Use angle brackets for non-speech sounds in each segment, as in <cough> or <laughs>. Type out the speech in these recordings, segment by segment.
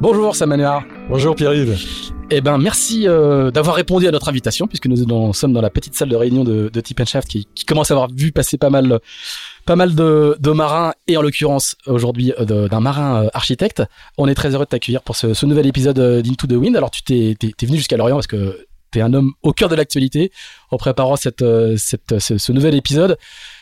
Bonjour Samanuar. Bonjour Pierre-Yves. Eh ben merci euh, d'avoir répondu à notre invitation puisque nous sommes dans la petite salle de réunion de, de Tip Shaft qui, qui, commence à avoir vu passer pas mal, pas mal de, de marins et en l'occurrence aujourd'hui euh, d'un marin euh, architecte. On est très heureux de t'accueillir pour ce, ce, nouvel épisode d'Into the Wind. Alors tu t'es, venu jusqu'à Lorient parce que t'es un homme au cœur de l'actualité en préparant cette, cette, ce, ce nouvel épisode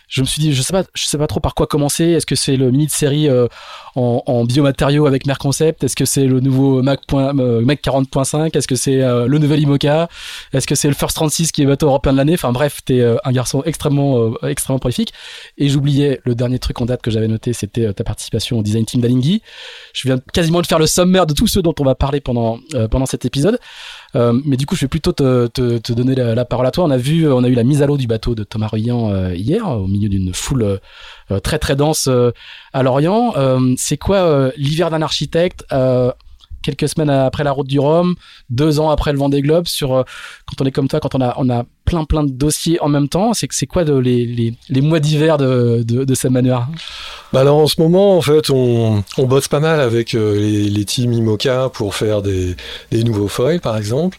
je me suis dit, je sais pas, je sais pas trop par quoi commencer. Est-ce que c'est le mini de série euh, en, en, biomatériaux avec Merconcept Est-ce que c'est le nouveau Mac, euh, Mac 40.5 Est-ce que c'est euh, le nouvel Imoca? Est-ce que c'est le First 36 qui est bateau européen de l'année? Enfin bref, t'es un garçon extrêmement, extrêmement prolifique. Et j'oubliais le dernier truc en date que j'avais noté, c'était ta participation au design team d'Alinghi. Je viens quasiment de faire le sommaire de tous ceux dont on va parler pendant pendant cet épisode. Euh, mais du coup, je vais plutôt te, donner la, parole à toi. On a vu, on a eu la mise à l'eau du bateau de Thomas Ruyant euh, hier, au milieu d'une foule euh, très très dense à Lorient. c'est quoi l'hiver d'un architecte quelques semaines après la route du Rhum, deux ans après le Vendée Globe, sur quand on est comme toi, quand on a on a plein plein de dossiers en même temps, c'est c'est quoi de, les, les, les mois d'hiver de, de, cette manière bah alors en ce moment, en fait, on, on bosse pas mal avec les, les teams IMOCA pour faire des, des nouveaux foils, par exemple.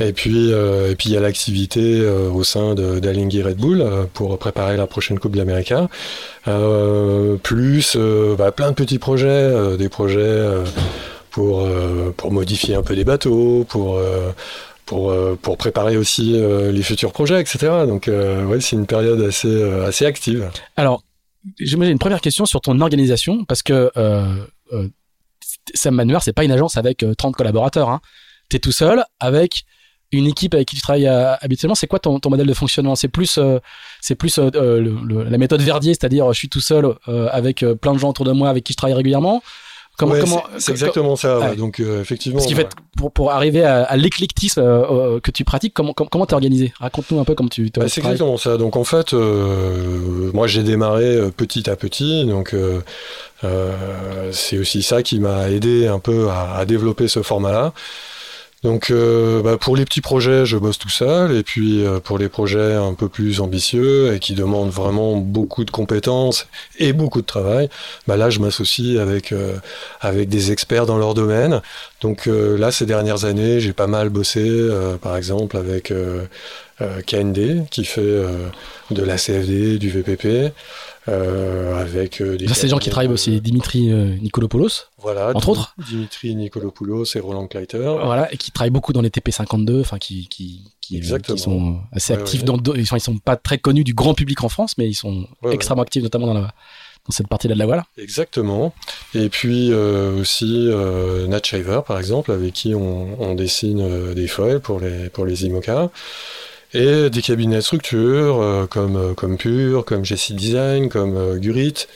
Et puis, euh, et puis il y a l'activité euh, au sein d'Alinghi Red Bull euh, pour préparer la prochaine Coupe de l'Amérique. plus bah, plein de petits projets, des projets pour, pour modifier un peu les bateaux, pour pour, pour préparer aussi les futurs projets, etc. Donc, ouais, c'est une période assez, assez active. Alors, j'ai une première question sur ton organisation, parce que euh, euh, Sam Manuel, c'est pas une agence avec 30 collaborateurs. Hein. Tu es tout seul avec une équipe avec qui tu travailles habituellement. C'est quoi ton, ton, modèle de fonctionnement? C'est plus, plus la méthode Verdier, c'est-à-dire je suis tout seul avec plein de gens autour de moi avec qui je travaille régulièrement c'est exactement ça. Donc euh, effectivement. Ce qui fait pour, pour arriver à, l'éclectisme euh, euh, que tu pratiques, comment comment t'es organisé? Raconte-nous un peu comment tu. Bah, c'est exactement ça. Donc en fait, moi j'ai démarré petit à petit. Donc c'est aussi ça qui m'a aidé un peu à, à développer ce format-là. Donc euh, bah, pour les petits projets, je bosse tout seul, et puis euh, pour les projets un peu plus ambitieux et qui demandent vraiment beaucoup de compétences et beaucoup de travail, bah là je m'associe avec euh, avec des experts dans leur domaine. Donc là ces dernières années, j'ai pas mal bossé, par exemple avec KND qui fait de la CFD, du VPP. Euh, avec euh, des. c'est des gens qui travaillent aussi, Dimitri euh, Nikolopoulos. Voilà, entre autres. Dimitri Nikolopoulos et Roland Kleiter. Voilà, et qui travaillent beaucoup dans les TP52, enfin qui qui qui, sont assez actifs dans. Ils sont ils sont pas très connus du grand public en France, mais ils sont extrêmement actifs, notamment dans la dans cette partie-là de la voile. Exactement. Et puis aussi Nat Shaver, par exemple, avec qui on, on dessine des foils pour les pour les IMOCA et des cabinets structure euh, comme, euh, comme Pure, comme Jessie Design, comme euh, Gurit,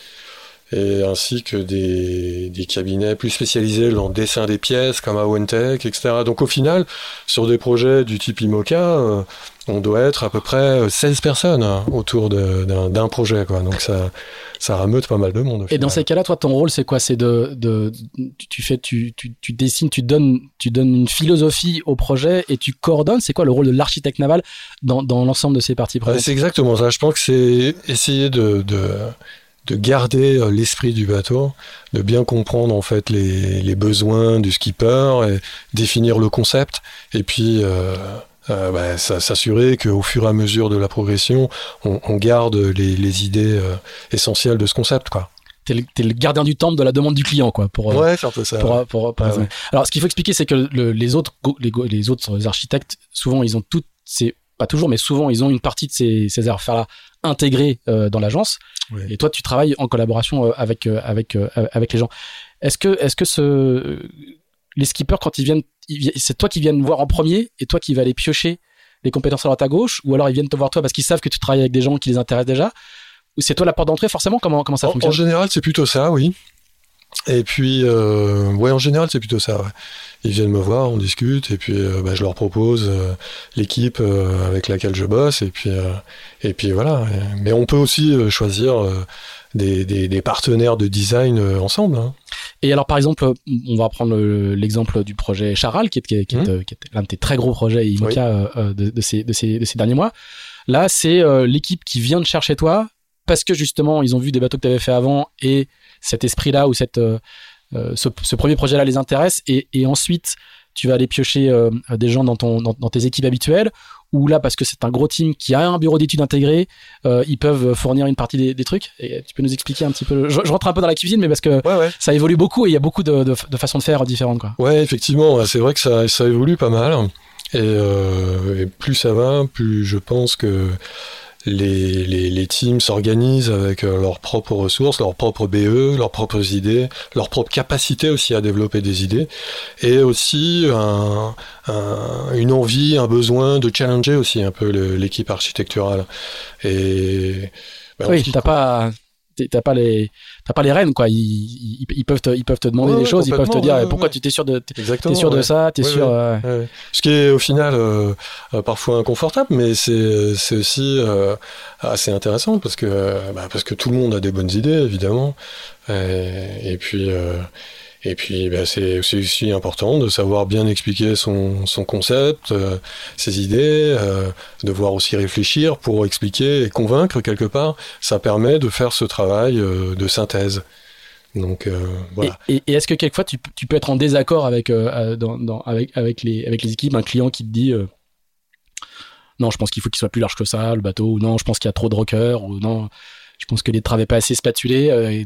et ainsi que des, des cabinets plus spécialisés dans le dessin des pièces comme Awentech, etc. Donc au final, sur des projets du type IMOCA, euh, on doit être à peu près 16 personnes hein, autour d'un projet. Quoi. Donc ça, ça rameute pas mal de monde. Et dans ces cas-là, toi, ton rôle, c'est quoi? C'est de, de, tu fais, tu, tu, tu, dessines, tu donnes, tu donnes une philosophie au projet et tu coordonnes. C'est quoi le rôle de l'architecte naval dans, dans l'ensemble de ces parties prenantes C'est exactement ça. Je pense que c'est essayer de, de de garder euh, l'esprit du bateau, de bien comprendre en fait les, les, besoins du skipper, et définir le concept, et puis euh, euh, bah, s'assurer qu'au fur et à mesure de la progression, on, on garde les, les idées euh, essentielles de ce concept, quoi. T'es le, gardien du temple de la demande du client, quoi. Pour, euh, ouais, c'est un peu ça. Pour, pour, pour, Alors, ce qu'il faut expliquer, c'est que le, les autres, les, les, autres architectes, souvent, ils ont toutes ces, pas toujours, mais souvent, ils ont une partie de ces, ces affaires-là intégrées euh, dans l'agence. Et toi, tu travailles en collaboration euh, avec avec avec les gens. Est-ce que est-ce que ce les skippers quand ils viennent, c'est toi qui viens voir en premier et toi qui vas aller piocher les compétences à droite à gauche, ou alors ils viennent te voir toi parce qu'ils savent que tu travailles avec des gens qui les intéressent déjà, ou c'est toi la porte d'entrée forcément? Comment comment ça fonctionne En général, c'est plutôt ça, oui. Et puis, euh, ouais, en général, c'est plutôt ça. Ouais. Ils viennent me voir, on discute, et puis euh, bah, je leur propose euh, l'équipe euh, avec laquelle je bosse, et puis, euh, et puis voilà. Mais on peut aussi choisir des, des, des, partenaires de design ensemble. Hein. Et alors, par exemple, on va prendre l'exemple du projet Charal, qui est, qui est, qui est, mmh. qui est l'un de tes très gros projets IMOCA oui. de, de, ces, de, ces, de ces derniers mois. Là, c'est l'équipe qui vient de chercher toi, parce que justement, ils ont vu des bateaux que tu avais fait avant, et cet esprit-là ou cette, euh, ce, ce, premier projet-là les intéresse et, et, ensuite tu vas aller piocher euh, des gens dans, ton, dans, dans, tes équipes habituelles ou là parce que c'est un gros team qui a un bureau d'études intégré, euh, ils peuvent fournir une partie des, des, trucs. Et tu peux nous expliquer un petit peu. Je, je, rentre un peu dans la cuisine, mais parce que ouais, ouais. ça évolue beaucoup et il y a beaucoup de, de, de, façons de faire différentes. Quoi. Ouais, effectivement, c'est vrai que ça, ça évolue pas mal. Et, euh, et plus ça va, plus je pense que les, les, les teams s'organisent avec euh, leurs propres ressources, leurs propres BE, leurs propres idées, leur propre capacité aussi à développer des idées, et aussi un, un, une envie, un besoin de challenger aussi un peu l'équipe architecturale. Et ben, oui, t'as pas t'as pas les t'as pas les rênes quoi. Ils, ils, ils, peuvent te, ils peuvent te demander ouais, des choses ils peuvent te dire ouais, pourquoi tu t'es sûr de t'es sûr de ça t'es sûr euh... ce qui est au final euh, parfois inconfortable mais c'est c'est aussi euh, assez intéressant parce que bah, parce que tout le monde a des bonnes idées évidemment. Et, et puis euh, et puis, ben, c'est aussi important de savoir bien expliquer son, concept, euh, ses idées, euh, devoir aussi réfléchir pour expliquer et convaincre quelque part. Ça permet de faire ce travail euh, de synthèse. Donc euh, voilà. Et, est-ce que quelquefois tu, peux être en désaccord avec, avec, les, avec les équipes, un client qui te dit non, je pense qu'il faut qu'il soit plus large que ça, le bateau, ou non, je pense qu'il y a trop de rockers, ou non, je pense que les travaux pas assez spatulés. Euh,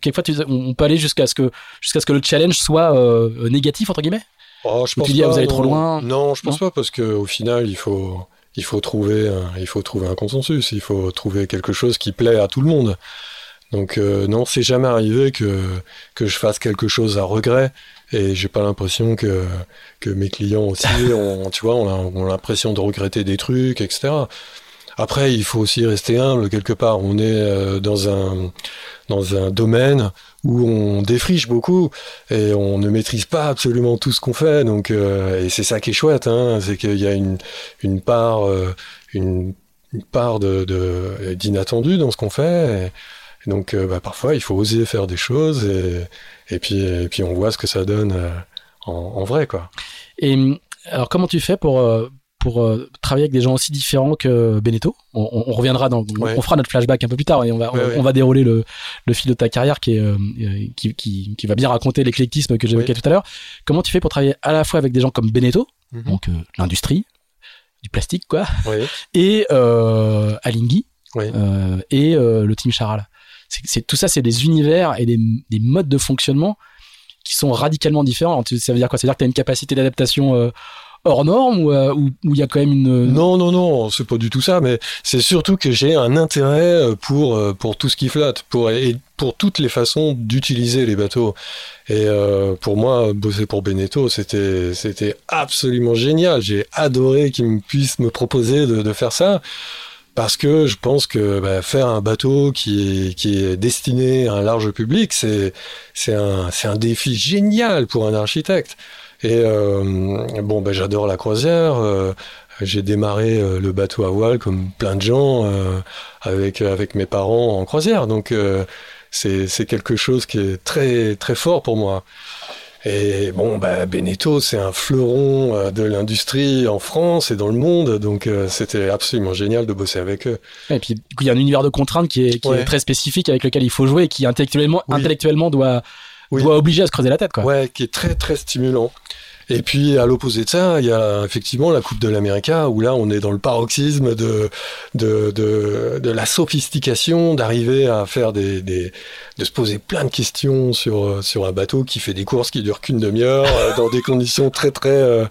quelquefois, on peut aller jusqu'à ce que jusqu'à ce que le challenge soit euh, négatif entre guillemets? Oh, je pense tu dis pas, ah, vous allez non. trop loin? Non, je pense non? pas parce que au final, il faut il faut trouver un, il faut trouver un consensus. Il faut trouver quelque chose qui plaît à tout le monde. Donc euh, non, c'est jamais arrivé que que je fasse quelque chose à regret et j'ai pas l'impression que que mes clients aussi <laughs> ont, tu vois, ont l'impression de regretter des trucs, etc. Après, il faut aussi rester humble quelque part. On est euh, dans un dans un domaine où on défriche beaucoup et on ne maîtrise pas absolument tout ce qu'on fait. Donc, euh, et c'est ça qui est chouette, hein, c'est qu'il y a une une part euh, une, une part de d'inattendu dans ce qu'on fait. Et donc, euh, bah, parfois, il faut oser faire des choses et et puis et puis on voit ce que ça donne en, en, vrai, quoi. Et alors, comment tu fais pour pour euh, travailler avec des gens aussi différents que Beneteau. On, on, on reviendra dans, ouais. on, fera notre flashback un peu plus tard et on va, ouais, on, ouais. on, va dérouler le, le, fil de ta carrière qui est, euh, qui, qui, qui, va bien raconter l'éclectisme que j'évoquais tout à l'heure. Comment tu fais pour travailler à la fois avec des gens comme Beneteau, mm -hmm. donc euh, l'industrie du plastique quoi, <laughs> et Alinghi et le team Charal. C'est tout ça, c'est des univers et des, des, modes de fonctionnement qui sont radicalement différents. Ça veut dire quoi? Ça veut dire que tu as une capacité d'adaptation hors norme ou euh, où il y a quand même une non non non c'est pas du tout ça mais c'est surtout que j'ai un intérêt pour pour tout ce qui flotte pour pour toutes les façons d'utiliser les bateaux et euh, pour moi bosser pour Beneteau c'était c'était absolument génial j'ai adoré qu'ils me puissent me proposer de, faire ça parce que je pense que bah, faire un bateau qui est, qui est destiné à un large public, c'est un, un défi génial pour un architecte. Et euh, bon, bah, j'adore la croisière. Euh, j'ai démarré euh, le bateau à voile comme plein de gens avec avec mes parents en croisière. Donc c'est c'est quelque chose qui est très très fort pour moi. Et bon, bah, Beneteau, c'est un fleuron de l'industrie en France et dans le monde, donc euh, c'était absolument génial de bosser avec eux. Et puis, il y a un univers de contraintes qui est, qui est très spécifique avec lequel il faut jouer et qui intellectuellement, intellectuellement doit, doit obliger à se creuser la tête. Quoi. Ouais, qui est très très stimulant. Et puis à l'opposé de ça, il y a effectivement la Coupe de l'Amérique où là on est dans le paroxysme de de, de, de la sophistication, d'arriver à faire des, des de se poser plein de questions sur sur un bateau qui fait des courses qui durent qu'une demi-heure euh, dans des conditions très très euh,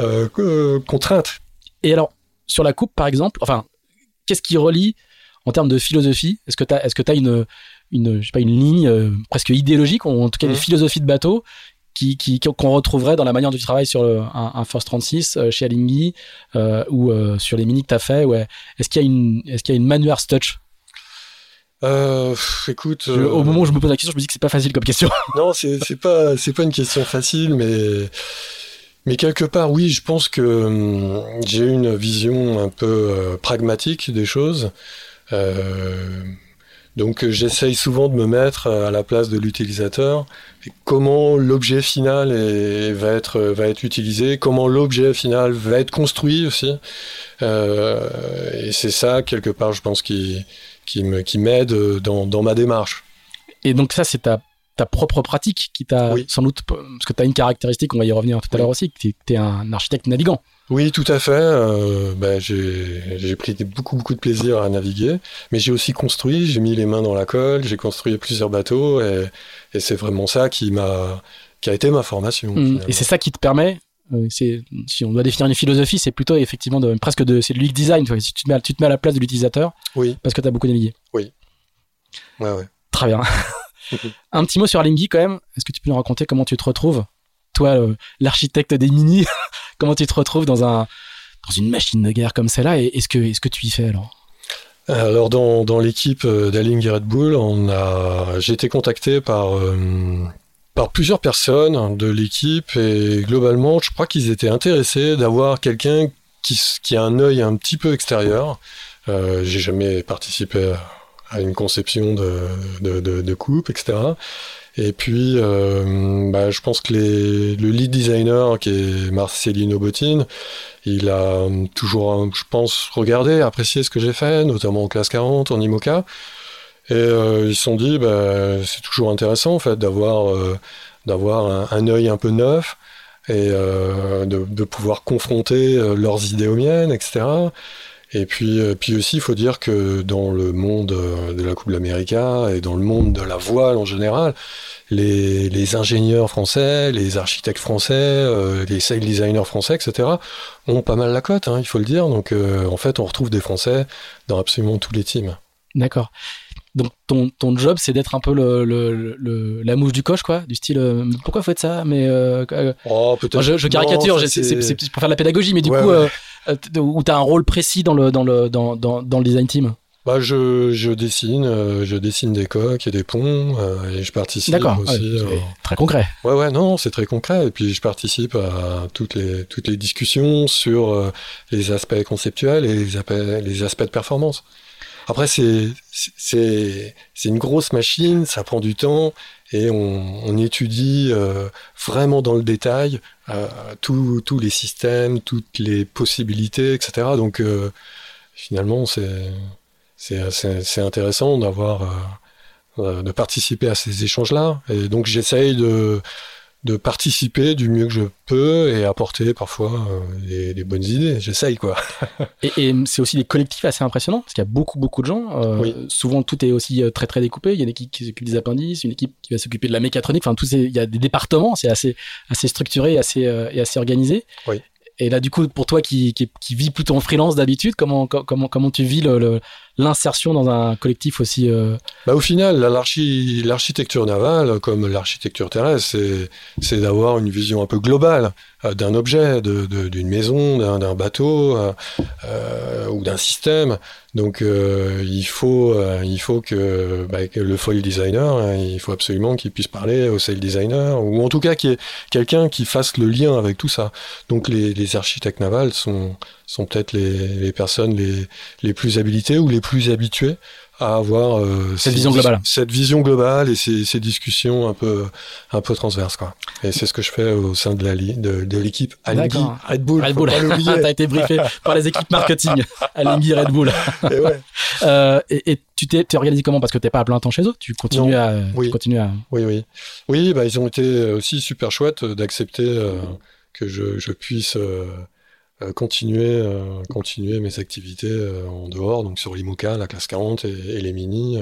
euh, contraintes. Et alors sur la coupe par exemple, enfin qu'est-ce qui relie en termes de philosophie Est-ce que tu as est-ce que tu as une une je sais pas une ligne euh, presque idéologique ou en tout cas une mmh. philosophie de bateau qui qu'on retrouverait dans la manière dont tu travailles sur un, un, First 36 euh, chez Alinghi euh, ou euh, sur les mini que tu as fait ouais est-ce qu'il y a une est-ce qu'il y a une manuaire touch? Euh, écoute, au moment où je me pose la question, je me dis que c'est pas facile comme question. <laughs> non, c'est c'est pas c'est pas une question facile, mais mais quelque part, oui, je pense que hum, j'ai une vision un peu pragmatique des choses. Euh, donc euh, j'essaye souvent de me mettre euh, à la place de l'utilisateur. Comment l'objet final va être va être utilisé, comment l'objet final va être construit aussi. Euh, et c'est ça quelque part, je pense, qui qui m'aide dans, dans ma démarche. Et donc ça, c'est ta ta propre pratique qui t'a sans doute parce que tu as une caractéristique, on va y revenir tout à l'heure aussi, que tu es un architecte navigant. Oui, tout à fait. Euh, ben, j'ai pris beaucoup, beaucoup de plaisir à naviguer, mais j'ai aussi construit, j'ai mis les mains dans la colle, j'ai construit plusieurs bateaux, et, et c'est vraiment ça qui m'a qui a été ma formation. Mmh. Et c'est ça qui te permet, euh, si on doit définir une philosophie, c'est plutôt effectivement de, presque de c'est du design. Si tu te, mets, tu te mets à la place de l'utilisateur, oui. parce que tu as beaucoup navigué. Oui. Ouais, ouais. Très bien. <laughs> <laughs> Un petit mot sur Lingy quand même. Est-ce que tu peux nous raconter comment tu te retrouves toi, l'architecte des mini, <laughs> comment tu te retrouves dans un dans une machine de guerre comme celle-là et est-ce que est-ce que tu y fais alors? Alors dans, dans l'équipe euh, d'Aling Red Bull, j'ai été contacté par euh, par plusieurs personnes de l'équipe et globalement, je crois qu'ils étaient intéressés d'avoir quelqu'un qui, qui a un œil un petit peu extérieur. Euh, j'ai jamais participé à une conception de, coupe, etc. Et puis, euh, bah, je pense que le lead designer, qui est Marcelino Bottine, il a toujours, je pense, regardé, apprécié ce que j'ai fait, notamment en classe 40, en IMOCA. Et euh, ils se sont dit, bah, c'est toujours intéressant, en fait, d'avoir euh, un, œil un peu neuf et de, pouvoir confronter leurs idées aux miennes, etc. Et puis, euh, puis aussi, il faut dire que dans le monde euh, de la Coupe d'América et dans le monde de la voile en général, les, ingénieurs français, les architectes français, euh, les sail designers français, etc., ont pas mal la cote, hein, il faut le dire. Donc, en fait, on retrouve des Français dans absolument tous les teams. D'accord. Donc ton, ton job c'est d'être un peu le, le, le, la mouche du coche quoi, du style euh, pourquoi faut être ça mais euh, oh, peut-être je, je, caricature, c'est pour faire de la pédagogie mais du ouais, coup ouais. euh, où tu as un rôle précis dans le dans le dans, dans, dans le design team. Bah je, je dessine, euh, je dessine des coques et des ponts euh, et je participe aussi. Ouais, très concret. Ouais ouais non c'est très concret et puis je participe à toutes les toutes les discussions sur euh, les aspects conceptuels et les aspects les aspects de performance. Après, c'est c'est c'est une grosse machine, ça prend du temps et on, on étudie euh, vraiment dans le détail euh, tous les systèmes, toutes les possibilités, etc. Donc euh, finalement, c'est c'est c'est intéressant d'avoir euh, de participer à ces échanges-là. Et donc j'essaye de de participer du mieux que je peux et apporter parfois euh, des, des, bonnes idées. J'essaye quoi. <laughs> et, et c'est aussi des collectifs assez impressionnants parce qu'il y a beaucoup beaucoup de gens. Euh, oui. Souvent tout est aussi euh, très très découpé. Il y a une équipe qui s'occupe des appendices, une équipe qui va s'occuper de la mécatronique. Enfin, tous ces, il y a des départements. C'est assez assez structuré, assez euh, et assez organisé. Oui. Et là, du coup, pour toi qui, qui, qui vis plutôt en freelance d'habitude, comment, comment, comment tu vis le, le, l'insertion dans un collectif aussi. Euh... Bah, au final, l'architecture navale, comme l'architecture terrestre, c'est, d'avoir une vision un peu globale euh, d'un objet, de, de, d'une maison, d'un, bateau euh, ou d'un système. Donc, il faut, il faut que, bah, que, le foil designer, hein, il faut absolument qu'il puisse parler au sail designer, ou en tout cas qu'il y ait quelqu'un qui fasse le lien avec tout ça. Donc, les, les architectes navals sont sont peut-être les, les, personnes les, les plus habilitées ou les plus habituées à avoir euh, cette vision globale, cette vision globale et ces, ces, discussions un peu un peu transverses quoi. Et c'est ce que je fais au sein de la de, de l'équipe Alinghi Red Bull. Red Bull. <laughs> T'as été briefé par les équipes marketing <laughs> Alinghi Red Bull. et, ouais. <laughs> euh, et, et, tu t'es organisé comment? Parce que t'es pas à plein temps chez eux, tu continues à oui. continues à. Oui oui oui bah ils ont été aussi super chouettes d'accepter euh, que je, je puisse euh, euh, continuer, euh, continuer mes activités euh, en dehors, donc sur l'IMOCA, la classe 40 et, les mini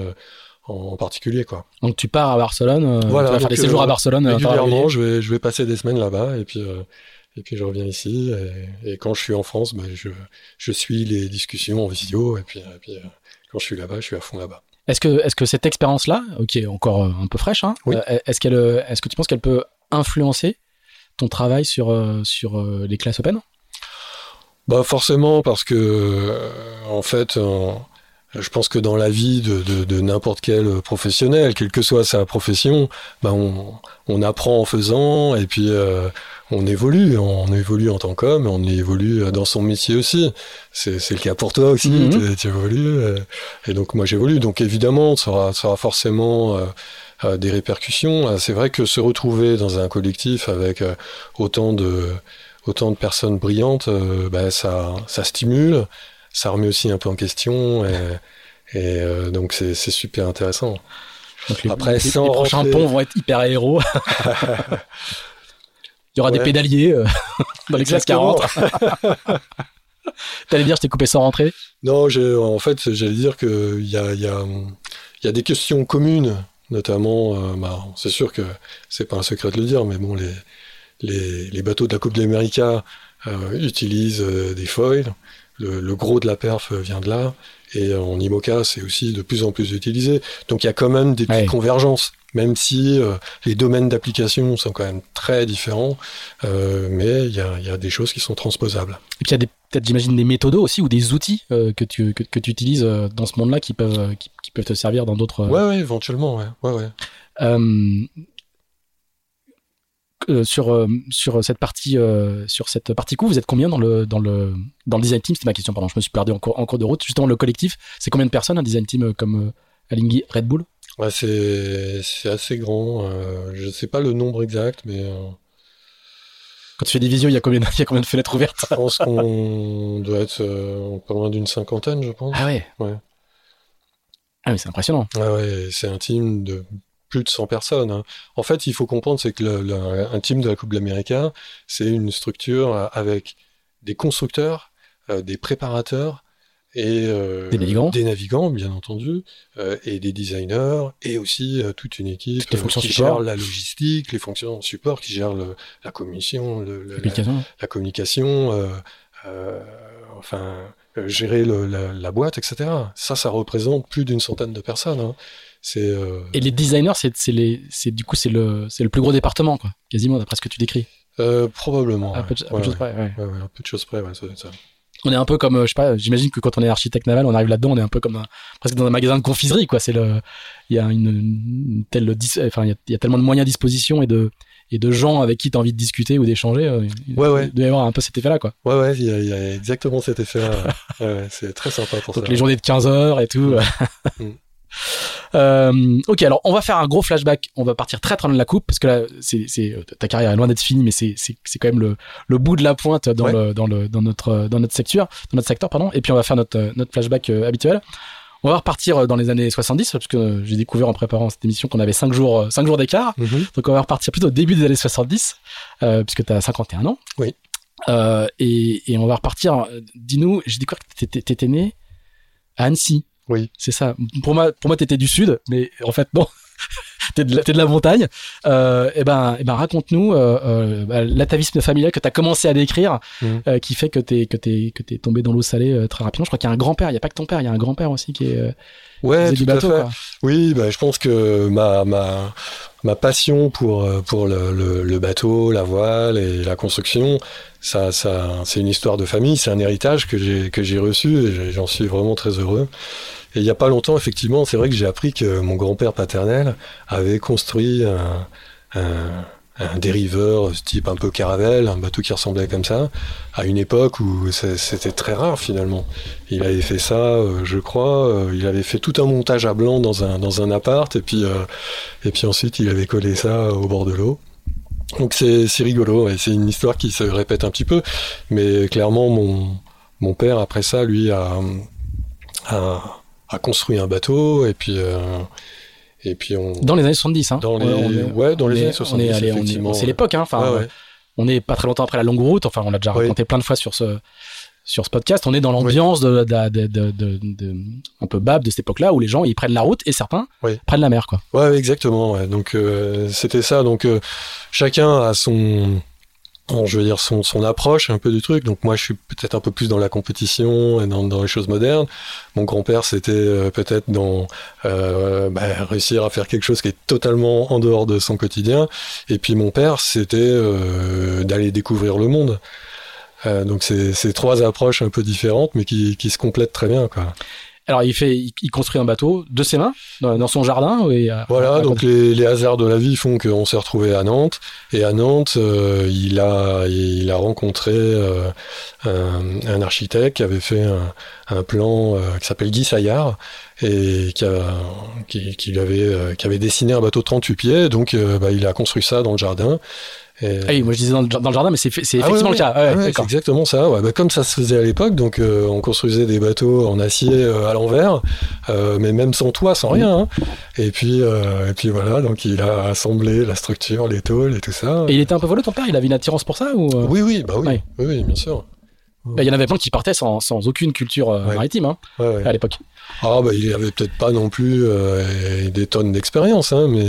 en, particulier. Quoi. Donc tu pars à Barcelone, voilà, tu vas faire des séjours à Barcelone Régulièrement, je vais, je vais passer des semaines là-bas et puis, et puis je reviens ici. Et, quand je suis en France, bah, je, je suis les discussions en visio et puis, et puis quand je suis là-bas, je suis à fond là-bas. Est-ce que, est-ce que cette expérience-là, qui est encore un peu fraîche, hein, est-ce, qu'elle, est-ce que tu penses qu'elle peut influencer ton travail sur, sur les classes open? Bah forcément parce que euh, en fait, je pense que dans la vie de, de, de n'importe quel professionnel, quelle que soit sa profession, bah on, on apprend en faisant et puis euh, on évolue, on évolue en tant qu'homme, on évolue dans son métier aussi. C'est, le cas pour toi aussi, mhm. tu, évolues. Euh, et donc moi j'évolue. Donc évidemment, ça aura, ça aura forcément des répercussions. C'est vrai que se retrouver dans un collectif avec autant de autant de personnes brillantes, euh, bah, ça, ça stimule, ça remet aussi un peu en question, et, et euh, donc c'est super intéressant. Donc les, Après, les, prochains ponts vont être hyper aéros. <laughs> Il y aura des pédaliers euh, <laughs> dans les classes 40. <laughs> T'allais dire, je t'ai coupé sans rentrer? Non, en fait, j'allais dire qu'il y a, y, a, y a des questions communes, notamment, bah, c'est sûr que c'est pas un secret de le dire, mais bon, les, les, bateaux de la Coupe de l'Amérique euh, utilisent euh, des foils. Le, gros de la perf vient de là. Et en IMOCA, c'est aussi de plus en plus utilisé. Donc il y a quand même des petites convergences, même si euh, les domaines d'application sont quand même très différents. mais il y a, des choses qui sont transposables. Et puis il y a peut-être, j'imagine, des méthodos aussi ou des outils que, tu, que, tu utilises dans ce monde-là qui peuvent, qui, peuvent te servir dans d'autres. Ouais, ouais, éventuellement, ouais. ouais, ouais. Euh, sur euh, sur cette partie euh, sur cette partie coup, vous êtes combien dans le dans le dans le design team? C'était ma question. Pardon, je me suis perdu en cours, en cours de route. Justement, le collectif, c'est combien de personnes un design team comme Alinghi Red Bull? Ouais, c'est assez grand. je sais pas le nombre exact, mais quand tu fais des visios, il y a combien il y a combien de fenêtres ouvertes? Je pense qu'on doit être pas loin d'une cinquantaine, je pense. Ah ouais. Ouais. Ah oui, c'est impressionnant. Ah ouais, c'est un team de plus de 100 personnes. Hein. En fait, il faut comprendre, c'est que le, un team de la Coupe de l'Amérique, c'est une structure avec des constructeurs, euh, des préparateurs et euh, des navigants, des navigants bien entendu, euh, et des designers, et aussi toute une équipe qui gère la logistique, les fonctions support, qui gère le, la communication, le, la, communication, enfin gérer la, la, boîte, etc. Ça, ça représente plus d'une centaine de personnes. Hein. Euh, Et les designers, c'est, du coup c'est le, plus gros département, quoi, quasiment d'après ce que tu décris. Euh, probablement. Un peu de, choses près. On est un peu comme, euh, je sais pas, j'imagine que quand on est architecte naval, on arrive là-dedans, on est un peu comme presque dans un magasin de confiserie, quoi. C'est le, il y a une, une telle, enfin, il y, a, il y, a, tellement de moyens à disposition et de, et de gens avec qui tu as envie de discuter ou d'échanger. ouais, ouais. Il doit y avoir un peu cet effet-là, quoi. Ouais, ouais, il y, y, a exactement cet effet-là. <laughs> ouais, c'est très sympa pour Donc ça. les journées de 15 heures et tout. Mm. <laughs> Euh, ok, alors on va faire un gros flashback. On va partir très très loin de la coupe parce que là, c'est, ta carrière est loin d'être finie, mais c'est, c'est, c'est quand même le, le bout de la pointe dans le dans le dans notre dans notre secteur, dans notre secteur pardon. Et puis on va faire notre notre flashback euh, habituel. On va repartir euh, dans les années 70 parce que j'ai découvert en préparant cette émission qu'on avait 5 jours 5 jours d'écart. Mhm. Donc on va repartir plutôt au début des années 70 euh, puisque tu as 51 ans. Oui. Euh, et, et on va repartir. Dis-nous, j'ai découvert que tu étais né à Annecy. Oui. C'est ça. Pour moi, pour moi, t'étais du sud, mais en fait, non. <laughs> <laughs> t'es de, la- t'es de la montagne. Euh, et ben, et ben raconte-nous euh, euh, bah, l'atavisme familial que tu as commencé à décrire, Mhm. euh, qui fait que t'es que t'es que t'es tombé dans l'eau salée euh, très rapidement. Je crois qu'il y a un grand-père. Il y a pas que ton père, il y a un grand-père aussi qui est euh, Ouais, faisait tout du à bateau. fait. quoi. Oui, bah, je pense que ma, ma, ma passion pour, pour le, le, le bateau, la voile et la construction, ça, ça, c'est une histoire de famille, c'est un héritage que j'ai, que j'ai reçu et j'en suis vraiment très heureux. Et il n'y a pas longtemps, effectivement, c'est vrai que j'ai appris que mon grand-père paternel avait construit un, un, un dériveur type un peu caravelle, un bateau qui ressemblait comme ça, à une époque où c'était très rare finalement. Il avait fait ça, euh, je crois. euh, il avait fait tout un montage à blanc dans un dans un appart, et puis euh, et puis ensuite il avait collé ça au bord de l'eau. Donc c'est c'est rigolo, et c'est une histoire qui se répète un petit peu, mais clairement mon mon père après ça lui a a, a construit un bateau, et puis euh, et puis on Dans les années 70. Hein. dans les Ouais, on est- ouais dans on les est- années on 70 est allé- on est- effectivement. C'est l'époque. Hein. Enfin, Ouais, ouais. on est pas très longtemps après la longue route. Enfin, on l'a déjà raconté plein de fois sur ce sur ce podcast. On est dans l'ambiance de, de, de, de, de- de- un peu bab de cette époque-là où les gens ils prennent la route et certains Oui. prennent la mer. Quoi. Ouais, ouais, exactement. ouais. Donc euh, c'était ça. Donc euh, chacun a son, bon, je veux dire son, son approche un peu du truc. Donc moi, je suis peut-être un peu plus dans la compétition et dans, dans les choses modernes. Mon grand-père, c'était euh, peut-être dans euh, bah, réussir à faire quelque chose qui est totalement en dehors de son quotidien. Et puis mon père, c'était euh, d'aller découvrir le monde. Donc c'est c'est trois approches un peu différentes, mais qui, qui se complètent très bien, quoi. Alors il fait, il, il construit un bateau de ses mains dans, dans son jardin. Et, euh, Voilà, à- à donc les, les hasards de la vie font qu'on s'est retrouvé à Nantes. Et à Nantes, euh, il, a, il a rencontré euh, un, un architecte qui avait fait un, un plan euh, qui s'appelle Guy Saillard et qui, a, qui, avait, qui avait dessiné un bateau de 38 pieds. Donc bah, il a construit ça dans le jardin. Et... Ah oui, moi je disais dans le, dans le jardin, mais c'est Ah ouais, effectivement le cas. Ouais, c'est exactement ça. Bah, comme ça se faisait à l'époque, donc euh, on construisait des bateaux en acier euh, à l'envers, euh, mais même sans toit, sans rien. hein. Et puis, euh, et puis voilà, donc il a assemblé la structure, les tôles et tout ça. Et il était un peu volé ton père? Il avait une attirance pour ça ou euh, Oui, oui, bah oui, oui, oui, bien sûr. bah, il y en avait plein qui partaient sans, sans aucune culture euh, Ouais. maritime hein, Ouais, ouais. à l'époque. Ah bah il avait peut-être pas non plus euh, des tonnes d'expérience, hein, mais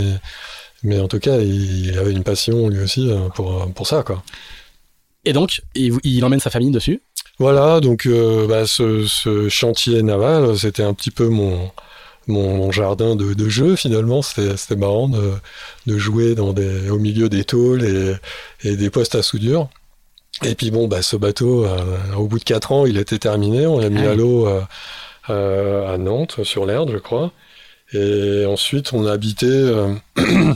mais en tout cas il, avait une passion lui aussi euh, pour pour ça quoi. Et donc il, il emmène sa famille dessus? Voilà, donc euh, bah, ce, ce chantier naval, c'était un petit peu mon, mon, mon jardin de, de jeu finalement. C'était marrant de, de jouer dans des, au milieu des tôles et, et des postes à soudure. Et puis bon, bah, ce bateau, euh, au bout de quatre ans, il était terminé. On l'a mis Ah à l'eau euh, euh, à Nantes, sur l'Erdre, je crois. Et ensuite, on a habité, euh, <clears throat>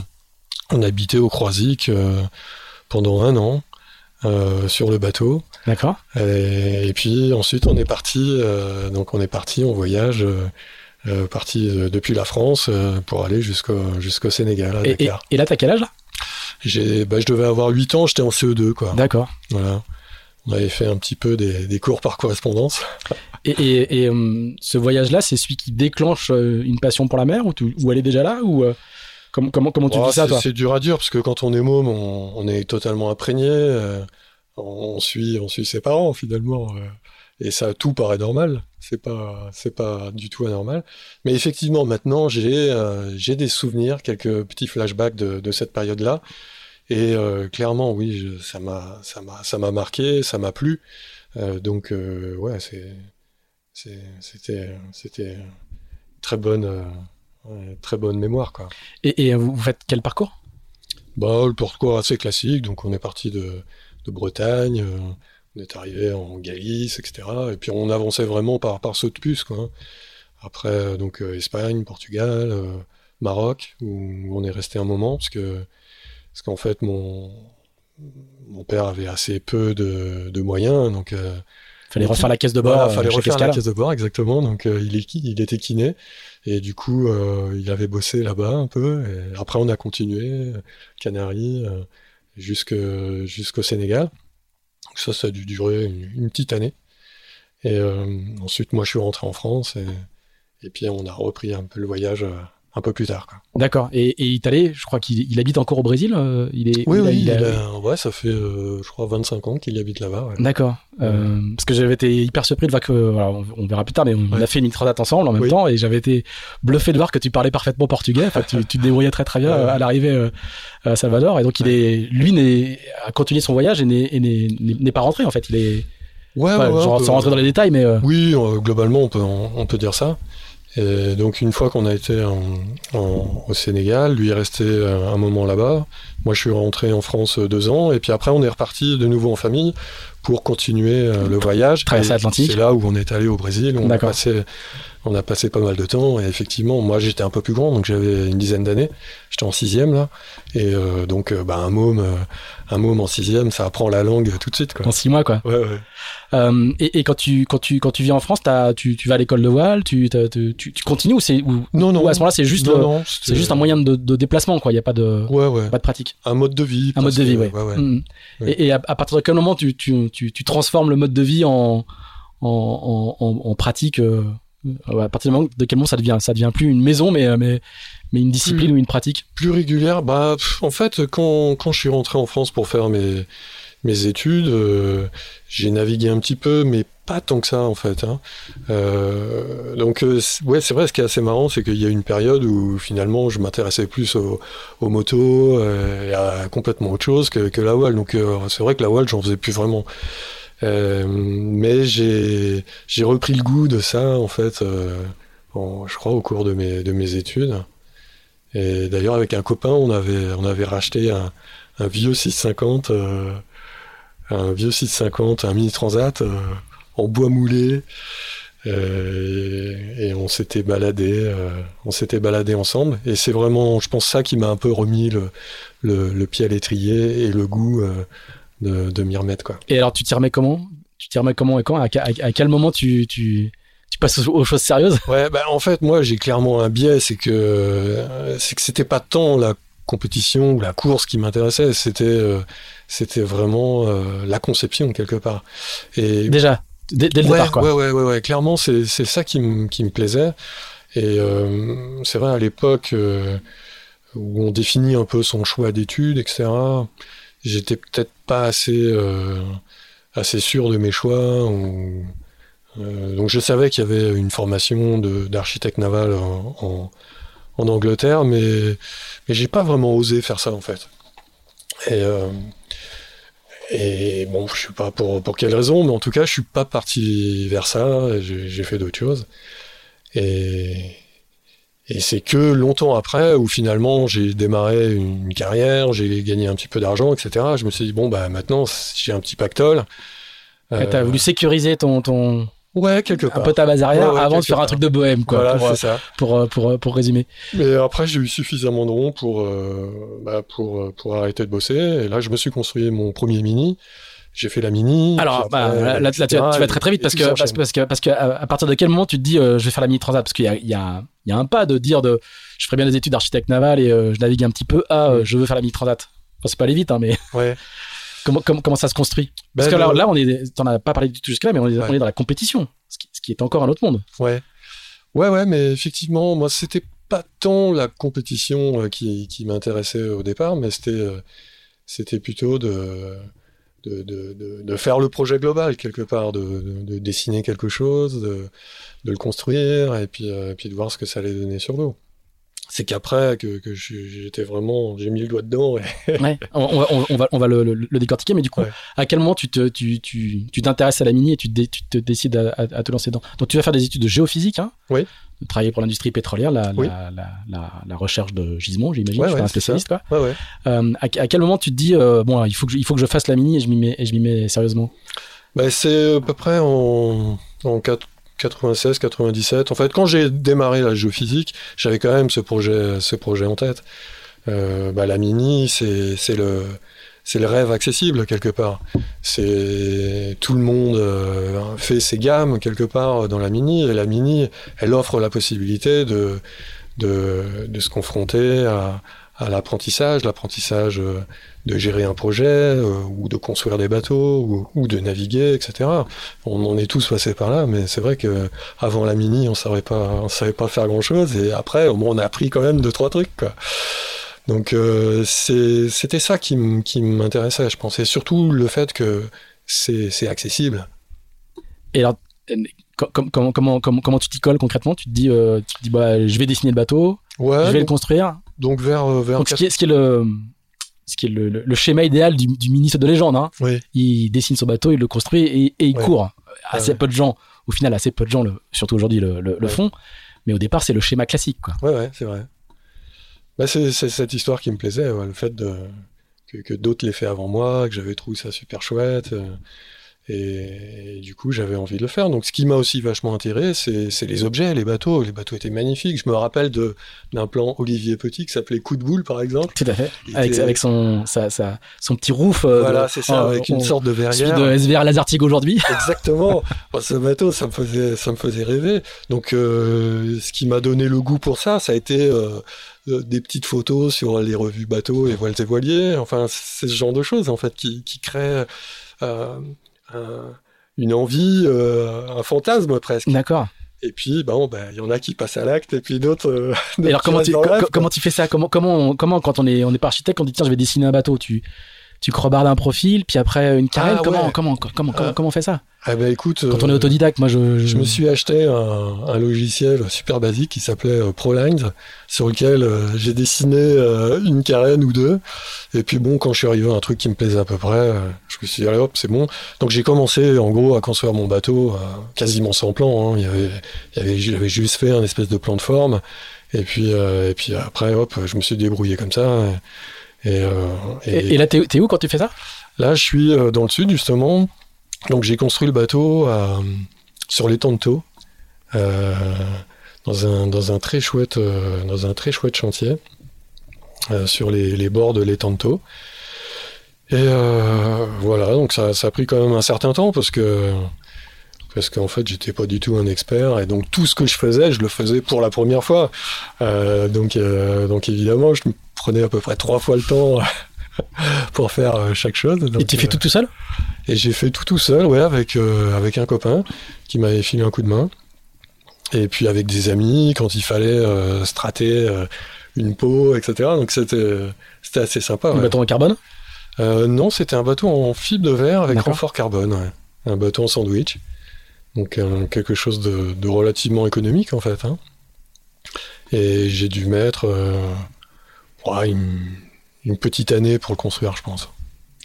on a habité au Croisic euh, pendant un an euh, sur le bateau. D'accord. Et, et puis ensuite on est parti, euh, donc on est parti en voyage, parti depuis la France pour aller jusqu'au jusqu'au Sénégal à Et, Dakar. et là t'as quel âge là? J'ai, bah, je devais avoir 8 ans, j'étais en CE2 quoi. D'accord. Voilà. On avait fait un petit peu des, des cours par correspondance. <laughs> Et, et, et, ce voyage-là, c'est celui qui déclenche une passion pour la mer ou, tu- ou elle est déjà là ou comment comment comment tu Oh, vis ça c'est- toi C'est dur à dire parce que quand on est môme, on, on est totalement imprégné. euh, on suit, on suit ses parents finalement, euh, et ça tout paraît normal. C'est pas, c'est pas du tout anormal. Mais effectivement, maintenant, j'ai, euh, j'ai des souvenirs, quelques petits flashbacks de, de cette période-là. Et clairement, oui, je- ça m'a, ça m'a, ça m'a marqué, ça m'a plu. Donc, ouais, c'est, c'était, c'était très bonne, ouais, très bonne mémoire, quoi. Et, et vous, vous faites quel parcours? Bah, le parcours assez classique. Donc, on est parti de, de Bretagne, euh, on est arrivé en Galice, etc. Et puis, on avançait vraiment par, par saut de puce, quoi. Après, euh, donc, euh, Espagne, Portugal, euh, Maroc, où on est resté un moment, parce que, parce qu'en fait, mon, mon père avait assez peu de, de moyens, donc, euh, Fallait refaire la caisse de bord. voilà, euh, fallait refaire la caisse de bord, exactement. Donc, euh, il, est, il était kiné. Et du coup, euh, il avait bossé là-bas un peu. Et après, on a continué, euh, Canaries, euh, jusqu'au Sénégal. Donc ça, ça a dû durer une, petite année. Et ensuite, moi, je suis rentré en France. Et, et puis, on a repris un peu le voyage un peu plus tard. D'accord. Et, et Italé, je crois qu'il il habite encore au Brésil. euh, il est. Oui, il oui, il il a- a- ouais, ça fait, euh, je crois, 25 ans qu'il habite là-bas. ouais. D'accord. Euh, parce que j'avais été hyper surpris de voir que, voilà, on, on verra plus tard, mais on, Ouais. a fait une Transat ensemble en même Oui. temps, et j'avais été bluffé de voir que tu parlais parfaitement portugais. Enfin, tu, tu te débrouillais très très bien à l'arrivée à Salvador, et donc il est, lui, n'est, a continué son voyage et n'est, pas rentré en fait. Il est, Ouais, ouais, sans, rentrer dans les détails, mais euh, Oui, euh, globalement, on peut, on, on peut dire ça. Et donc, une fois qu'on a été en- en- au Sénégal, lui est resté euh, un moment là-bas. Moi, je suis rentré en France euh, deux ans. Et puis après, on est reparti de nouveau en famille pour continuer euh, le voyage. Traverser l'Atlantique. C'est là où on est allé au Brésil. On a, passé, on a passé pas mal de temps. Et effectivement, moi, j'étais un peu plus grand, donc j'avais une dizaine d'années. J'étais en sixième, là. Et euh, donc, bah, un môme, euh, un môme en sixième, ça apprend la langue tout de suite. Quoi. en six mois, quoi. Ouais, ouais. Euh, et, et quand tu, quand tu, quand tu viens en France, tu, tu vas à l'école de voile, tu, tu, tu, continues ou c'est, ou, Non, non. ou à ce moment-là, c'est juste, non, c'est juste un moyen de, de déplacement, quoi. Il y a pas de, Ouais, ouais. pas de pratique. Un mode de vie. Un mode de vie, ouais. Mm. Oui. Et, et à, à partir de quel moment tu, tu, tu, tu transformes le mode de vie en, en, en, en, en pratique euh, euh, À partir du moment de quel moment ça devient Ça devient plus une maison, mais, euh, mais, mais une discipline Plus- ou une pratique Plus régulière, bah, pff, en fait, quand, quand je suis rentré en France pour faire mes, mes études, euh, j'ai navigué un petit peu, mais pas tant que ça, en fait. hein. Euh, donc, euh, ouais, c'est vrai, ce qui est assez marrant, c'est qu'il y a une période où finalement, je m'intéressais plus aux, aux motos euh, et à complètement autre chose que, que la voile. Donc, euh, c'est vrai que la voile, j'en faisais plus vraiment. Euh, mais j'ai j'ai repris le goût de ça, en fait, euh, en- je crois, au cours de mes, de mes études. Et d'ailleurs, avec un copain, on avait, on avait racheté un, vieux 650, euh, un vieux 650, un mini transat euh, en bois moulé. Euh, et, on s'était baladé, euh, on s'était baladé ensemble. Et c'est vraiment, je pense, ça qui m'a un peu remis le, le, pied à l'étrier et le goût de, de m'y remettre, quoi. Et alors, tu t'y remets comment? Tu t'y remets comment et quand? À, à- à quel moment tu, tu, tu passes aux, choses sérieuses? Ouais, bah en fait, moi, j'ai clairement un biais, c'est que euh, c'est que c'était pas tant la compétition ou la course qui m'intéressait, c'était euh, c'était vraiment euh, la conception quelque part. Et Déjà, dès, dès le ouais, départ, quoi. ouais, ouais, ouais, clairement, c'est c'est ça qui me qui me plaisait. Et euh, c'est vrai à l'époque où on définit un peu son choix d'études, etc. J'étais peut-être pas assez assez sûr de mes choix. ou- euh, donc je savais qu'il y avait une formation d'architecte naval en, en, en Angleterre, mais, mais j'ai pas vraiment osé faire ça en fait. Et, euh, et bon, je sais pas pour, pour quelle raison, mais en tout cas, je suis pas parti vers ça, j'ai fait d'autres choses. Et, et c'est que longtemps après, où finalement j'ai démarré une carrière, j'ai gagné un petit peu d'argent, etc. Je me suis dit, bon, bah maintenant j'ai un petit pactole. Euh, voulu sécuriser ton, ton, Ouais, quelque un part. peu ta base arrière Ouais, ouais, avant de faire un truc de bohème, quoi. voilà, pour, euh, ça. pour, euh, pour, euh, pour résumer. Mais après, j'ai eu suffisamment de ronds pour, euh, bah, pour, euh, pour arrêter de bosser. Et là, je me suis construit mon premier mini. J'ai fait la mini. Alors, bah, là, là, tu, vas, tu vas etc. très très vite parce que, parce, que, parce que à, à partir de quel moment tu te dis euh, je vais faire la mini transat? Parce qu'il y a, il y, a, il y a un pas de dire de je ferai bien des études d'architecte naval et euh, je navigue un petit peu à euh, Mm. je veux faire la mini transat. Enfin, c'est pas aller vite, hein, mais Ouais. Comment, comment, comment ça se construit? Parce Ben, que là, là, on est, t'en as pas parlé du tout jusque-là, mais on est, Ouais. on est dans la compétition, ce qui, ce qui est encore un autre monde. Ouais. Ouais, ouais, mais effectivement, moi, c'était pas tant la compétition euh, qui, qui m'intéressait au départ, mais c'était, euh, c'était plutôt de, de, de, faire le projet global, quelque part, de, de, de dessiner quelque chose, de, le construire, et puis, euh, puis de voir ce que ça allait donner sur l'eau. C'est qu'après que, que j'étais vraiment, j'ai mis le doigt dedans. Et... <laughs> Ouais. on, on va, on, va, on va le, le, le décortiquer, mais du coup, Ouais. à quel moment tu te, tu, tu, tu t'intéresses à la mini et tu, dé- tu te décides à, à- à te lancer dedans? Donc, tu vas faire des études de géophysique, hein? Oui. de travailler pour l'industrie pétrolière, la, Oui. la, la, recherche de gisements, j'imagine. Ouais, pas ouais, un spécialiste, quoi. Ouais, ouais. Euh, à, à quel moment tu te dis euh, bon il faut que je, il faut que je fasse la mini et je m'y mets et je m'y mets sérieusement? Bah, c'est à peu près en, en 96, 97. En fait, quand j'ai démarré la géophysique, j'avais quand même ce projet, ce projet en tête. Euh, bah, la mini, c'est le c'est le rêve accessible quelque part. C'est tout le monde euh, fait ses gammes quelque part dans la mini et la mini, elle offre la possibilité de de, de se confronter à, à l'apprentissage, l'apprentissage euh, de gérer un projet euh, ou de construire des bateaux ou, ou, de naviguer, etc. On en est tous passés par là, mais c'est vrai que avant la mini, on savait pas, on savait pas faire grand chose, et après, on a appris quand même deux trois trucs. Quoi. Donc euh, c'était ça qui m'intéressait, je pensais surtout le fait que c'est accessible. Et alors, comment, comment, comment, comment tu t'y colles concrètement? Tu te dis, euh, tu te dis bah, je vais dessiner le bateau, ouais, je vais le construire. Donc vers, vers ce, qui est, ce, qui est, le ce qui est le, le, schéma idéal du, du, ministre de légende. Hein. Oui. Il dessine son bateau, il le construit et, et il court. Assez peu de gens, au final, assez peu de gens, le, surtout aujourd'hui, le, le, font. Mais au départ, c'est le schéma classique. Quoi. Ouais, ouais, c'est vrai. Bah, c'est cette histoire qui me plaisait, le fait de, que, que d'autres l'aient fait avant moi, que j'avais trouvé ça super chouette. Euh, et, du coup, j'avais envie de le faire. Donc, ce qui m'a aussi vachement intéressé, c'est les objets, les bateaux. Les bateaux étaient magnifiques. Je me rappelle d'un plan Olivier Petit qui s'appelait Coup de boule, par exemple. Tout à fait. Avec, avec, son, sa, sa, son petit roof. Euh, voilà, c'est ça, avec une sorte de verrière. Celui de SVR Lazartigue aujourd'hui. <laughs> Exactement. ce bateau, ça me faisait, ça me faisait rêver. Donc, euh, ce qui m'a donné le goût pour ça, ça a été euh, des petites photos sur les revues bateaux et voiles et voiliers. Enfin, c'est ce genre de choses, en fait, qui, qui créent. Euh, une envie, euh, un fantasme presque. D'accord. Et puis, bon, ben, il y en a qui passent à l'acte, et puis d'autres. Euh, <laughs> alors, comment tu, comment tu fais ça? Comment, comment, comment, quand on est, on est pas architecte, on dit tiens, je vais dessiner un bateau, tu, tu crobardes un profil, puis après une carène. Ah, comment, comment, comment, comment, comment, on fait ça? Ah ben écoute, quand on est euh, autodidacte, moi je, je... me suis acheté un, un, logiciel super basique qui s'appelait euh, ProLines, sur lequel euh, j'ai dessiné une carène ou deux. Et puis bon, quand je suis arrivé à un truc qui me plaisait à peu près, je me suis dit allez hop, c'est bon. Donc j'ai commencé en gros à construire mon bateau quasiment sans plan. Hein. Il y avait, il y avait, j'avais juste fait un espèce de plan de forme. Et puis, et puis après hop, je me suis débrouillé comme ça. Et, et, et, là, t'es, es où quand tu fais ça? Là, je suis dans le sud justement. Donc j'ai construit le bateau à, sur les Tantos, euh, dans, un, dans, un très chouette, euh, dans un très chouette chantier, euh, sur les, les, bords de l'Etanto. Et euh, voilà, donc ça, ça, a pris quand même un certain temps parce que parce qu'en fait j'étais pas du tout un expert. Et donc tout ce que je faisais je le faisais pour la première fois. Euh, donc euh, donc évidemment je me prenais à peu près trois fois le temps <laughs> pour faire euh, chaque chose. et tu fais tout tout seul? Et j'ai fait tout tout seul, ouais, avec, euh, avec un copain qui m'avait filé un coup de main. Et puis avec des amis, quand il fallait euh, strater une peau, etc. Donc c'était c'était assez sympa. Un bateau en carbone? Non, c'était un bateau en fibre de verre avec renfort carbone. Ouais. Un bateau en sandwich. Donc quelque chose de, de, relativement économique en fait. Hein. Et j'ai dû mettre une une petite année pour le construire, je pense.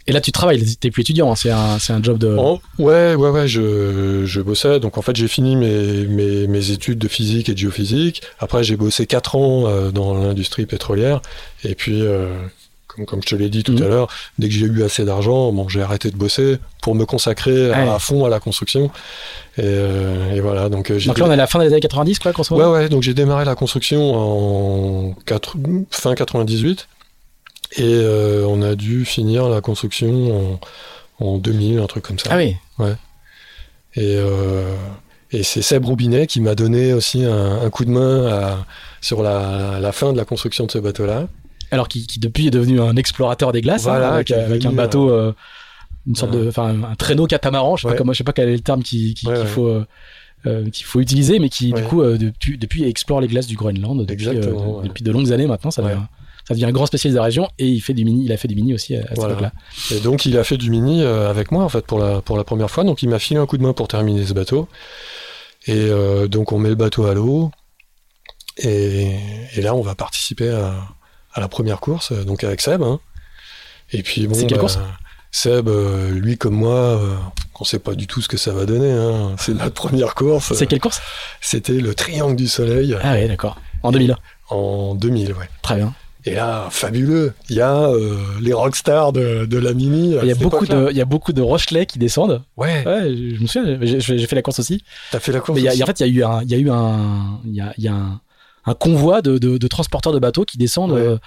Et là, tu travailles, t'es plus étudiant, hein, c'est un, un, job de. Oh, ouais, ouais, ouais, je, je bossais. Donc en fait, j'ai fini mes, mes, mes, études de physique et de géophysique. Après, j'ai bossé 4 ans euh, dans l'industrie pétrolière. Et puis, euh, comme, comme je te l'ai dit tout mhm. à l'heure, dès que j'ai eu assez d'argent, bon, j'ai arrêté de bosser pour me consacrer à, fond à la construction. Et, euh, et voilà. Donc, donc là, on est à la fin des années 90, quoi, Ouais, ouais. Donc j'ai démarré la construction en 4, fin 98. Et euh, on a dû finir la construction en, en, 2000, un truc comme ça. Ah oui Ouais. Et, euh, et c'est Seb Roubinet qui m'a donné aussi un, un, coup de main à, sur la, la, fin de la construction de ce bateau-là. Alors qui, qui, depuis est devenu un explorateur des glaces, hein, avec, un bateau, euh, une sorte de, enfin un traîneau catamaran, je sais pas comment, je sais pas quel est le terme qu'il qui, faut. Euh, qu'il faut utiliser, mais qui du coup depuis, depuis, explore les glaces du Groenland depuis, depuis de longues années maintenant. Ça devient, ça devient un grand spécialiste de la région et il fait du mini, il a fait du mini aussi à, à cette époque-là. Et donc il a fait du mini euh, avec moi en fait pour la pour la première fois. Donc il m'a filé un coup de main pour terminer ce bateau. Et euh, donc on met le bateau à l'eau et, et, là on va participer à, à, la première course donc avec Seb. Hein. Et puis bon. C'est quelle bah, course? Seb, euh, lui comme moi, euh, on sait pas du tout ce que ça va donner. Hein. C'est notre première course. C'est quelle course? C'était le Triangle du Soleil. Ah oui, d'accord. En 2000 En 2000, ouais. Très bien. Et là, fabuleux. Il y a euh, les rockstars de, de la Mini. Il y a beaucoup de, il y a beaucoup de Rochelais qui descendent. Ouais. Ouais, je me souviens. J'ai fait la course aussi. T'as fait la course. Mais aussi. Y a, en fait, il y a eu un, il y a eu un, il y a, y a un, un, convoi de, de, de, transporteurs de bateaux qui descendent. Ouais. Euh,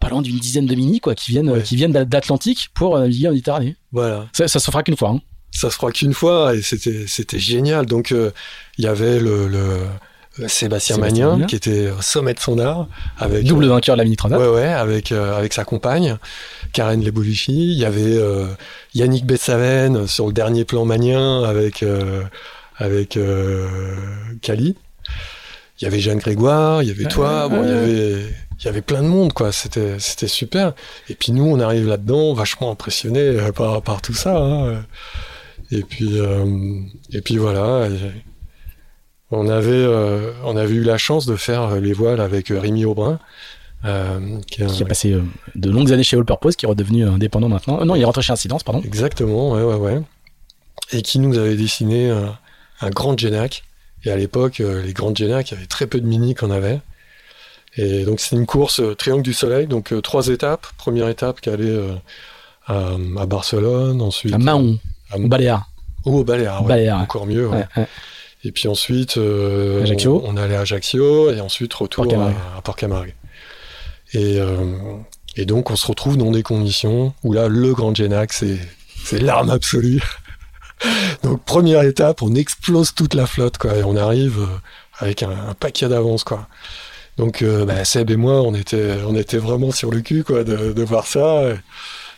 pas loin d'une dizaine de mini quoi qui viennent ouais. qui viennent d'Atlantique pour naviguer en Méditerranée. Voilà. Ça, ça se fera qu'une fois. Hein. Ça se fera qu'une fois et c'était c'était génial. Donc il euh, y avait le, le euh, Sébastien, Sébastien Magnin, Magnin. qui était au sommet de son art, avec Double vainqueur de la mini transat. Ouais, ouais, avec, euh, avec sa compagne, Karen Lebolichi. Il y avait euh, Yannick Bessaven sur le dernier plan manien avec, euh, avec euh, Cali. Il y avait Jeanne Grégoire, il y avait toi, bon, il y avait, il y avait plein de monde, quoi. C'était, c'était super. Et puis nous, on arrive là-dedans, vachement impressionnés euh, par, par tout ça. hein. Et puis, euh, et puis voilà. Et on avait, euh, on avait eu la chance de faire les voiles avec Rémi Aubrin. euh, qui a passé de longues années chez All Purpose, qui est redevenu indépendant maintenant. Non, il est rentré chez Incidence, pardon. Exactement, ouais, ouais, ouais. Et qui nous avait dessiné un, un grand Genac. Et à l'époque, euh, les grandes Genac, il y avait très peu de mini qu'on avait. Et donc, c'est une course euh, Triangle du Soleil, donc euh, trois étapes. Première étape qui allait à, à Barcelone, ensuite. À Mahon, à- au Baléares. ou au Baléares, ouais. Baléares. Encore mieux, ouais. Ouais, ouais. Et puis ensuite, euh. On, on allait à Ajaccio et ensuite retour à, à Port-Camargue. Et, euh, et donc, on se retrouve dans des conditions où là, le Grand Genac, c'est l'arme absolue. Donc, première étape, on explose toute la flotte, quoi, et on arrive euh, avec un, un paquet d'avance, quoi. Donc, euh, bah, Seb et moi, on était, on était vraiment sur le cul, quoi, de, de voir ça.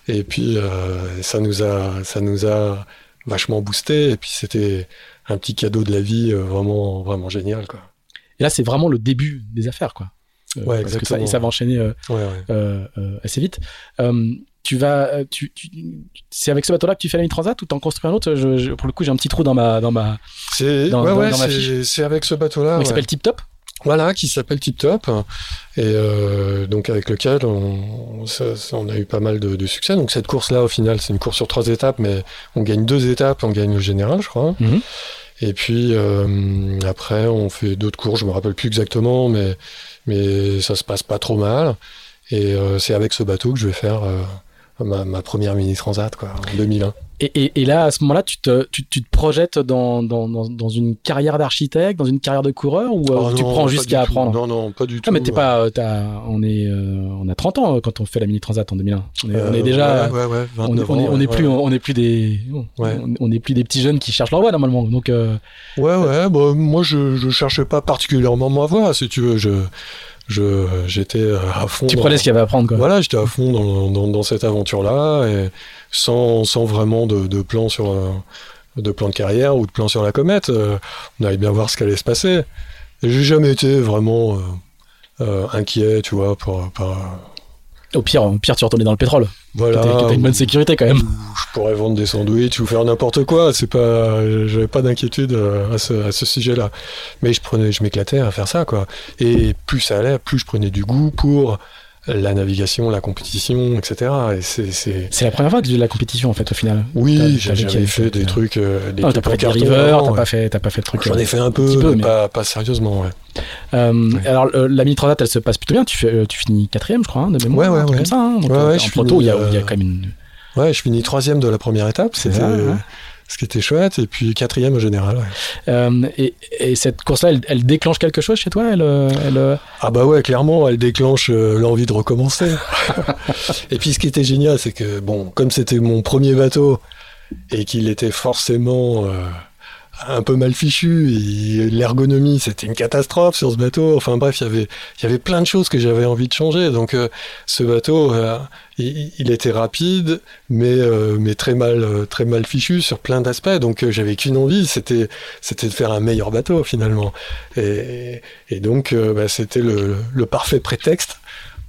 Et, et puis, euh, ça nous a, ça nous a vachement boosté. Et puis, c'était un petit cadeau de la vie euh, vraiment, vraiment génial, quoi. Et là, c'est vraiment le début des affaires, quoi. Ouais, parce que ça, exactement. et ça va enchaîner Ouais, ouais. assez vite. Tu vas, euh, tu, tu- c'est avec ce bateau-là que tu fais la mini transat ou t'en construis un autre? Je, je- Pour le coup, j'ai un petit trou dans ma, dans ma, C'est, Dans- ouais, dans- ouais, dans ma c'est, c'est avec ce bateau-là. qui ouais. s'appelle Tip Top? Voilà, qui s'appelle Tip Top, et euh, donc avec lequel on, ça- ça- on a eu pas mal de, de succès. Donc cette course-là, au final, c'est une course sur trois étapes, mais on gagne deux étapes, on gagne le général, je crois. Mhm. Et puis euh, après, on fait d'autres courses, je me rappelle plus exactement, mais mais ça se passe pas trop mal. Et euh, c'est avec ce bateau que je vais faire ma, ma première mini transat, quoi, en 2001. Et, et, et là, à ce moment-là, tu te, tu, tu te projettes dans, dans, dans, une carrière d'architecte, dans une carrière de coureur, ou euh, Oh tu non, prends tout. apprendre? Non, non, pas du tout. Ah, mais t'es pas, euh, t'as- on est, euh, on a 30 ans quand on fait la mini transat en 2001. On est, on est déjà, ouais, ouais, ouais, on, 29 on est, ans, on est plus, ouais. on est plus des, Ouais. on, on est plus des petits jeunes qui cherchent leur voie normalement. Donc, euh, Ouais, ouais, bah, moi je, je cherchais pas particulièrement ma voie, si tu veux. Je, je, j'étais euh, à fond. tu dans- prenais ce qu'il y avait à prendre, quoi. Voilà, j'étais à fond dans, dans, dans cette aventure-là, et sans, sans vraiment de, de plan sur, euh, de plan de carrière ou de plan sur la comète. Euh, on allait bien voir ce qu'allait se passer. Et j'ai jamais été vraiment euh, euh, inquiet, tu vois, pour, par, Au pire, au pire, tu retournais dans le pétrole. voilà. T'as une bonne sécurité quand même. je pourrais vendre des sandwichs ou faire n'importe quoi. C'est pas, j'avais pas d'inquiétude euh, à ce, à ce sujet-là. Mais je prenais, je m'éclatais à faire ça, quoi. Et plus ça allait, plus je prenais du goût pour la navigation, la compétition, etc. Et c'est, la première fois que faisais de la compétition en fait au final. Oui, j'avais fait des quel- trucs, euh, des Non, t'as pas fait des carton river, avant, t'as ouais. pas fait, t'as pas fait de trucs. J'en euh, ai fait un peu, mais mais- pas, pas sérieusement, ouais. Euh, Ouais. Alors euh, la mini transat, elle se passe plutôt bien. Tu fais, euh, tu finis quatrième, je crois, hein, de mémoire, Ouais, ouais, ouais. comme ça. Hein, donc, euh, en je proto, finis, il y, a, euh, quand même une. Ouais, je finis troisième de la première étape, c'était, ouais. Ce qui était chouette, et puis quatrième au général, ouais. Euh, et, et cette course-là, elle, elle déclenche quelque chose chez toi Elle, euh, elle, Ah bah ouais, clairement, elle déclenche euh, l'envie de recommencer. <laughs> et puis ce qui était génial, c'est que bon, comme c'était mon premier bateau et qu'il était forcément euh, un peu mal fichu, l'ergonomie c'était une catastrophe sur ce bateau. Enfin bref, il y avait y avait plein de choses que j'avais envie de changer. Donc euh, ce bateau, euh, il, était rapide, mais euh, mais très mal très mal fichu sur plein d'aspects. Donc j'avais qu'une envie, c'était de faire un meilleur bateau finalement. Et, donc, bah, c'était le parfait prétexte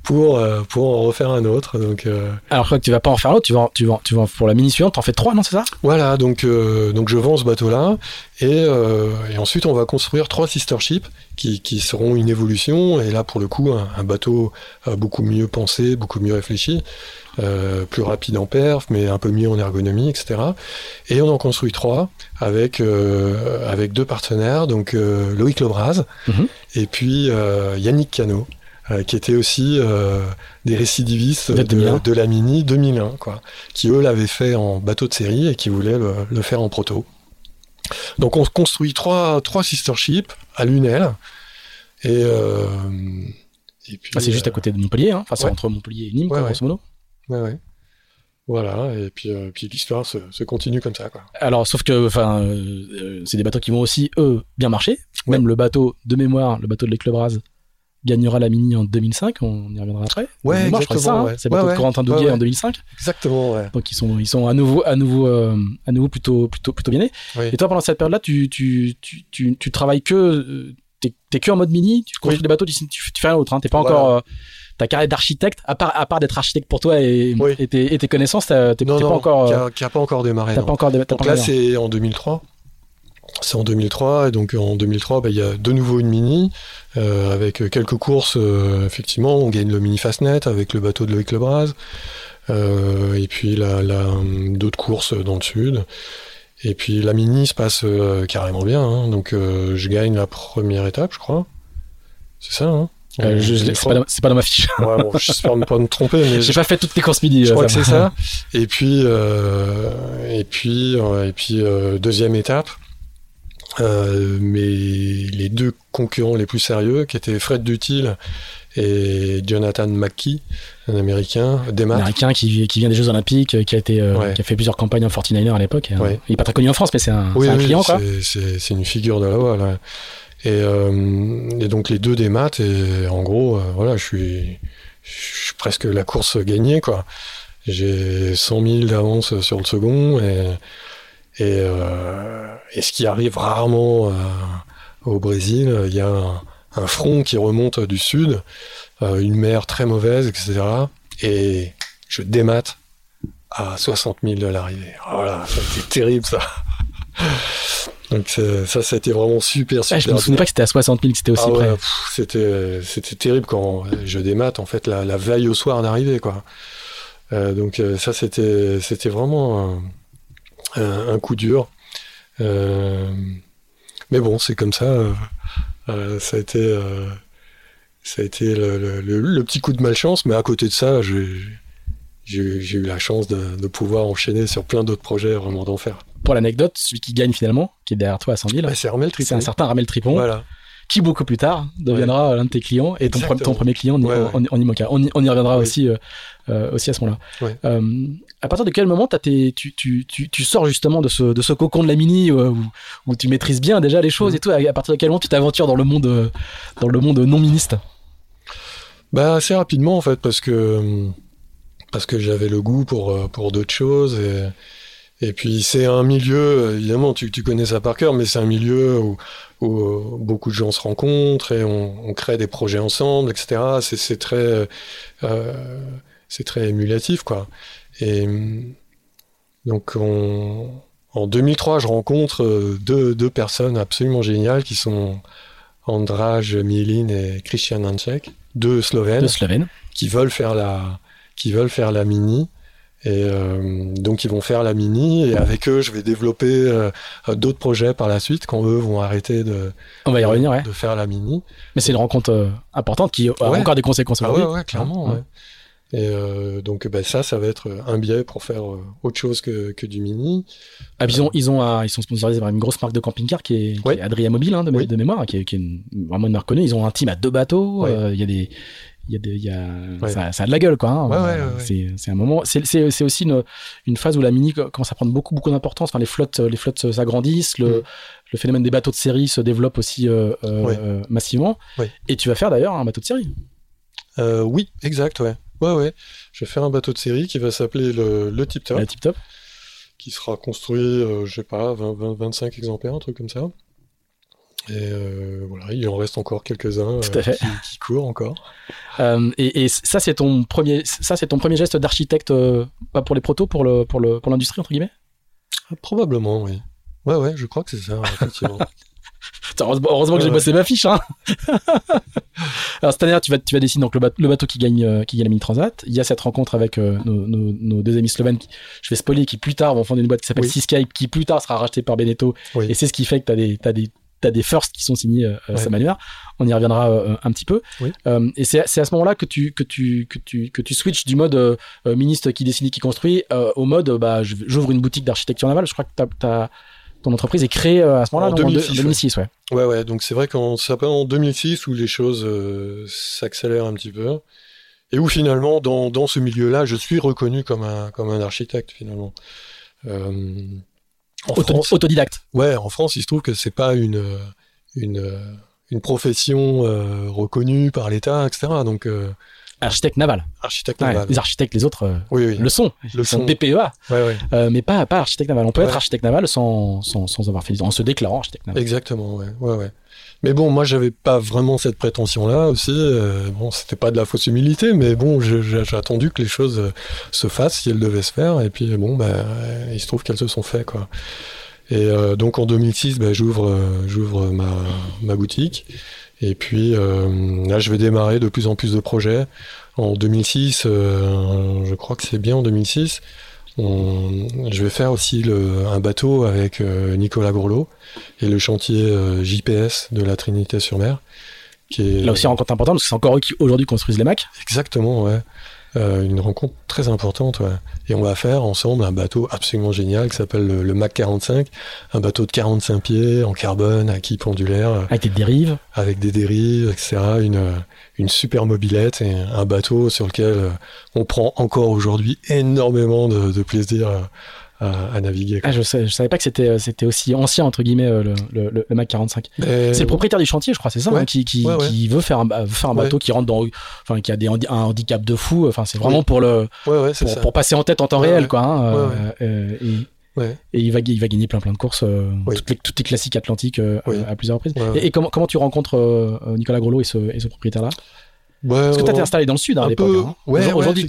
pour, euh, pour en refaire un autre. Donc, euh, Alors que tu vas pas en faire l'autre. Tu vas, tu vas, tu vas pour la mini suivante. T'en fais trois, non C'est ça? Voilà, donc, euh, donc je vends ce bateau-là. Et, et ensuite, on va construire trois sister ships qui, qui seront une évolution. Et là, pour le coup, un, un bateau beaucoup mieux pensé, beaucoup mieux réfléchi. euh, plus rapide en perf, mais un peu mieux en ergonomie, etc. Et on en construit trois avec euh, avec deux partenaires, donc euh, Loïc Lebras Mhm. et puis Yannick Cano, euh, qui était aussi euh, des récidivistes De de, 2001. de la Mini 2001, quoi, qui eux l'avaient fait en bateau de série et qui voulaient le, le faire en proto. Donc on construit trois trois sister ships à Lunel et euh, et puis Ah, C'est juste à côté de Montpellier. Hein. Enfin, c'est ouais. entre Montpellier et Nîmes, quoi, Ouais, ouais. grosso modo. ouais, ouais. Voilà, et puis, euh, puis l'histoire se, se, continue comme ça. Quoi. Alors, sauf que, enfin, euh, c'est des bateaux qui vont aussi, eux, bien marcher. Même le bateau de mémoire, le bateau de l'Éclebras, gagnera la Mini en 2005. On y reviendra après. Ouais, mémoire, exactement. ça, hein. ouais. C'est le bateau Ouais, de Corentin ouais, Douguet ouais. en 2005. Exactement, ouais. Donc ils sont, ils sont à nouveau, à nouveau, euh, à nouveau plutôt, plutôt, plutôt bien nés. Oui. Et toi, pendant cette période-là, tu, tu, tu, tu, tu travailles que, euh, t'es, que en mode mini, tu construis Oui. des bateaux, tu, tu, tu fais rien d'autre. Hein. T'es pas Voilà. encore, euh, ta carrière d'architecte, à part, à part d'être architecte pour toi et, Oui. et, tes, et tes connaissances, t'es, pas encore, qui, euh, a, qui a pas encore démarré. t'as pas encore, Donc pas là, c'est en 2003. C'est en 2003, et donc en 2003, bah, il y a de nouveau une mini, euh, avec quelques courses, euh, effectivement, on gagne le mini Fastnet avec le bateau de Loïc Lebras, euh, et puis la, la, d'autres courses dans le sud. Et puis la mini se passe euh, carrément bien, hein, donc euh, je gagne la première étape, je crois. C'est ça, hein Euh, c'est, pas dans, c'est pas dans ma fiche. <laughs> Ouais, bon, j'espère ne pas me tromper, mais <laughs> J'ai pas fait toutes tes courses midi. je euh, crois que c'est ça. Et puis, euh, et puis, euh, et puis euh, deuxième étape. Euh, mais les deux concurrents les plus sérieux, qui étaient Fred Dutil et Jonathan McKee, un Américain, Un démarrent. Américain qui, qui vient des Jeux Olympiques, qui a été, euh, Ouais. qui a fait plusieurs campagnes en 49er à l'époque. Ouais. Il est pas très connu en France, mais c'est un, Oui, un oui, client, c'est- une figure de la voile. ouais. Et, euh, et donc les deux dématent et en gros, euh, voilà, je suis, je suis presque la course gagnée, quoi. J'ai 100 000 d'avance sur le second et, et, euh, et ce qui arrive rarement euh, au Brésil, il y a un, un front qui remonte du sud, euh, une mer très mauvaise, etc. Et je démate à 60 000 de l'arrivée. Voilà, ça a été terrible ça. <laughs> Donc c'est- ça, c'était vraiment super, Ah, super. je me souvenais pas que c'était à 60 000 que c'était aussi Ah ouais, près. c'était c'était terrible quand je démate en fait la, la veille au soir d'arrivée quoi. Euh, donc ça c'était c'était vraiment un, un- coup dur. Euh, mais bon c'est comme ça. euh, euh, ça a été euh, ça a été le, le- le- le petit coup de malchance, mais à côté de ça j'ai eu la chance de, de pouvoir enchaîner sur plein d'autres projets vraiment d'enfer. Pour l'anecdote, celui qui gagne finalement, qui est derrière toi à 100 000, Bah, c'est un certain Ramel Tripon, Voilà. Qui beaucoup plus tard deviendra l'un de tes clients et ton, premier client en, Ouais, ouais. en- en IMOCA. On y, on y reviendra aussi, euh, euh, aussi à ce moment-là. Euh, à partir de quel moment tes, tu, tu, tu, tu sors justement de ce, de ce cocon de la mini euh, où, où tu maîtrises bien déjà les choses Mhm. et tout à, partir de quel moment tu t'aventures dans le monde euh, dans le monde non ministe? Bah assez rapidement en fait parce que parce que j'avais le goût pour euh, pour d'autres choses et et puis c'est un milieu euh, évidemment tu, tu connais ça par cœur mais c'est un milieu où, où euh, beaucoup de gens se rencontrent et on, on crée des projets ensemble etc c'est très euh, c'est très émulatif quoi. Et donc on, en 2003 je rencontre euh, deux deux personnes absolument géniales qui sont Andraj Milin et Christian Hancek, deux Slovènes. Qui veulent faire la qui veulent faire la mini et euh, donc ils vont faire la mini et avec eux je vais développer euh, d'autres projets par la suite quand eux vont arrêter de, on va y revenir ouais de faire la mini mais c'est une rencontre euh, importante qui a Ouais. encore des conséquences ah ouais, ouais clairement et donc ben, ça ça va être un biais pour faire autre chose que, que du mini Ah, ils, ont, ils, ont, ils sont sponsorisés par une grosse marque de camping-car qui est, qui Ouais. est Adria Mobile, hein, de, Oui. de mémoire, qui est, qui est une- vraiment une marque connue. Ils ont un team à deux bateaux. Il y a des. Il y a des, il y a, Ouais. ça, ça a de la gueule, quoi. hein. Ouais, ouais. C'est, un moment. C'est, aussi une, une phase où la mini co- commence à prendre beaucoup, beaucoup d'importance. Enfin, les flottes, les flottes s'agrandissent. Le, Mm. le phénomène des bateaux de série se développe aussi euh, euh, euh, massivement. Et tu vas faire d'ailleurs un bateau de série. Euh, oui exact ouais ouais ouais je vais faire un bateau de série qui va s'appeler le, le Tip Top La tip top. qui sera construit, je sais pas, 20, 20, 25 exemplaires, un truc comme ça. Et euh, voilà, il en reste encore quelques-uns fait. qui, qui courent encore. Euh, et, et ça, c'est ton premier, ça, c'est ton premier geste d'architecte, euh, pas pour les protos, pour le, pour le, pour l'industrie entre guillemets? Ah, Probablement, oui. Ouais, ouais, je crois que c'est ça, effectivement. <laughs> Heureusement, heureusement que j'ai bossé ma fiche. Hein. <laughs> Alors cette année, tu vas, tu vas dessiner donc le, bateau, le bateau qui gagne, euh, qui gagne la mini transat. Il y a cette rencontre avec euh, nos, nos, nos deux amis slovènes. Qui, je vais spoiler, qui plus tard vont fonder une boîte qui s'appelle Oui. Seascape, qui plus tard sera rachetée par Beneteau. Oui. Et c'est ce qui fait que tu as des, t'as des firsts qui sont signés euh, Ouais. sa manière. On y reviendra euh, un petit peu. Oui. Euh, et c'est c'est à ce moment-là que tu, que tu, que tu, que tu switches du mode euh, ministre qui dessine et qui construit euh, au mode bah, j'ouvre une boutique d'architecture navale. Je crois que t'as- t'as- ton entreprise est créée euh, à ce moment-là, En donc, 2006, ouais. 2006 ouais. Ouais, ouais, donc c'est vrai qu'en c'est en 2006 où les choses euh, s'accélèrent un petit peu. et où finalement, dans, dans ce milieu-là, je suis reconnu comme un, comme un architecte finalement. Euh, en France, autodidacte. Ouais, en France, il se trouve que c'est pas une, une, une profession euh, reconnue par l'État, etc. Donc, euh, architecte naval. Architecte naval. les architectes, les autres, euh, oui, oui. le sont. Le sont. DPEA, Ouais, ouais. mais pas, pas architecte naval. On peut être architecte naval sans, sans, sans avoir fait, en se déclarant architecte naval. Exactement, ouais, ouais, ouais. Mais bon, moi, j'avais pas vraiment cette prétention-là aussi. euh, bon, c'était pas de la fausse humilité, mais bon, j'ai attendu que les choses euh, se fassent si elles devaient se faire. Et puis, bon, bah, il se trouve qu'elles se sont faites, quoi. Et donc, en 2006, bah, j'ouvre, ma, boutique. Et puis, là, je vais démarrer de plus en plus de projets. En 2006, euh, je crois que c'est bien en 2006. On, je vais faire aussi le, un bateau avec euh, Nicolas Groslot et le chantier euh, JPS de la Trinité-sur-Mer. Qui est Là aussi, rencontre importante parce que c'est encore eux qui aujourd'hui construisent les Macs. Exactement, ouais. Euh, une rencontre très importante, ouais. Et on va faire ensemble un bateau absolument génial qui s'appelle le, le Mac 45, un bateau de 45 pieds en carbone, à quille pendulaire, euh, Avec des dérives. avec des dérives, etc. Une, euh, une super mobilette et un bateau sur lequel on prend encore aujourd'hui énormément de, de plaisir à, à naviguer. Ah, je, sais, je savais pas que c'était, euh, c'était aussi ancien, entre guillemets, euh, le, le, Mac 45. Mais- C'est le propriétaire du chantier, je crois, c'est ça, Ouais. hein, qui, qui, Ouais, ouais. qui veut faire un, veut faire un Ouais. bateau qui rentre dans, enfin, qui a des, un handicap de fou. Enfin, c'est vraiment pour le, pour, passer en tête en temps réel, quoi. hein, euh, euh, et, Ouais. et il va, il va gagner plein plein de courses, euh, Oui. toutes, les, toutes les classiques atlantiques euh, Oui. à, à plusieurs reprises. Ouais, ouais. Et, et comment, comment tu rencontres euh, euh, Nicolas et ce, et ce propriétaire-là? Ouais, Parce que toi, t'es installé dans le sud hein, à l'époque. peu. hein. Ouais, Aujourd'hui, ouais.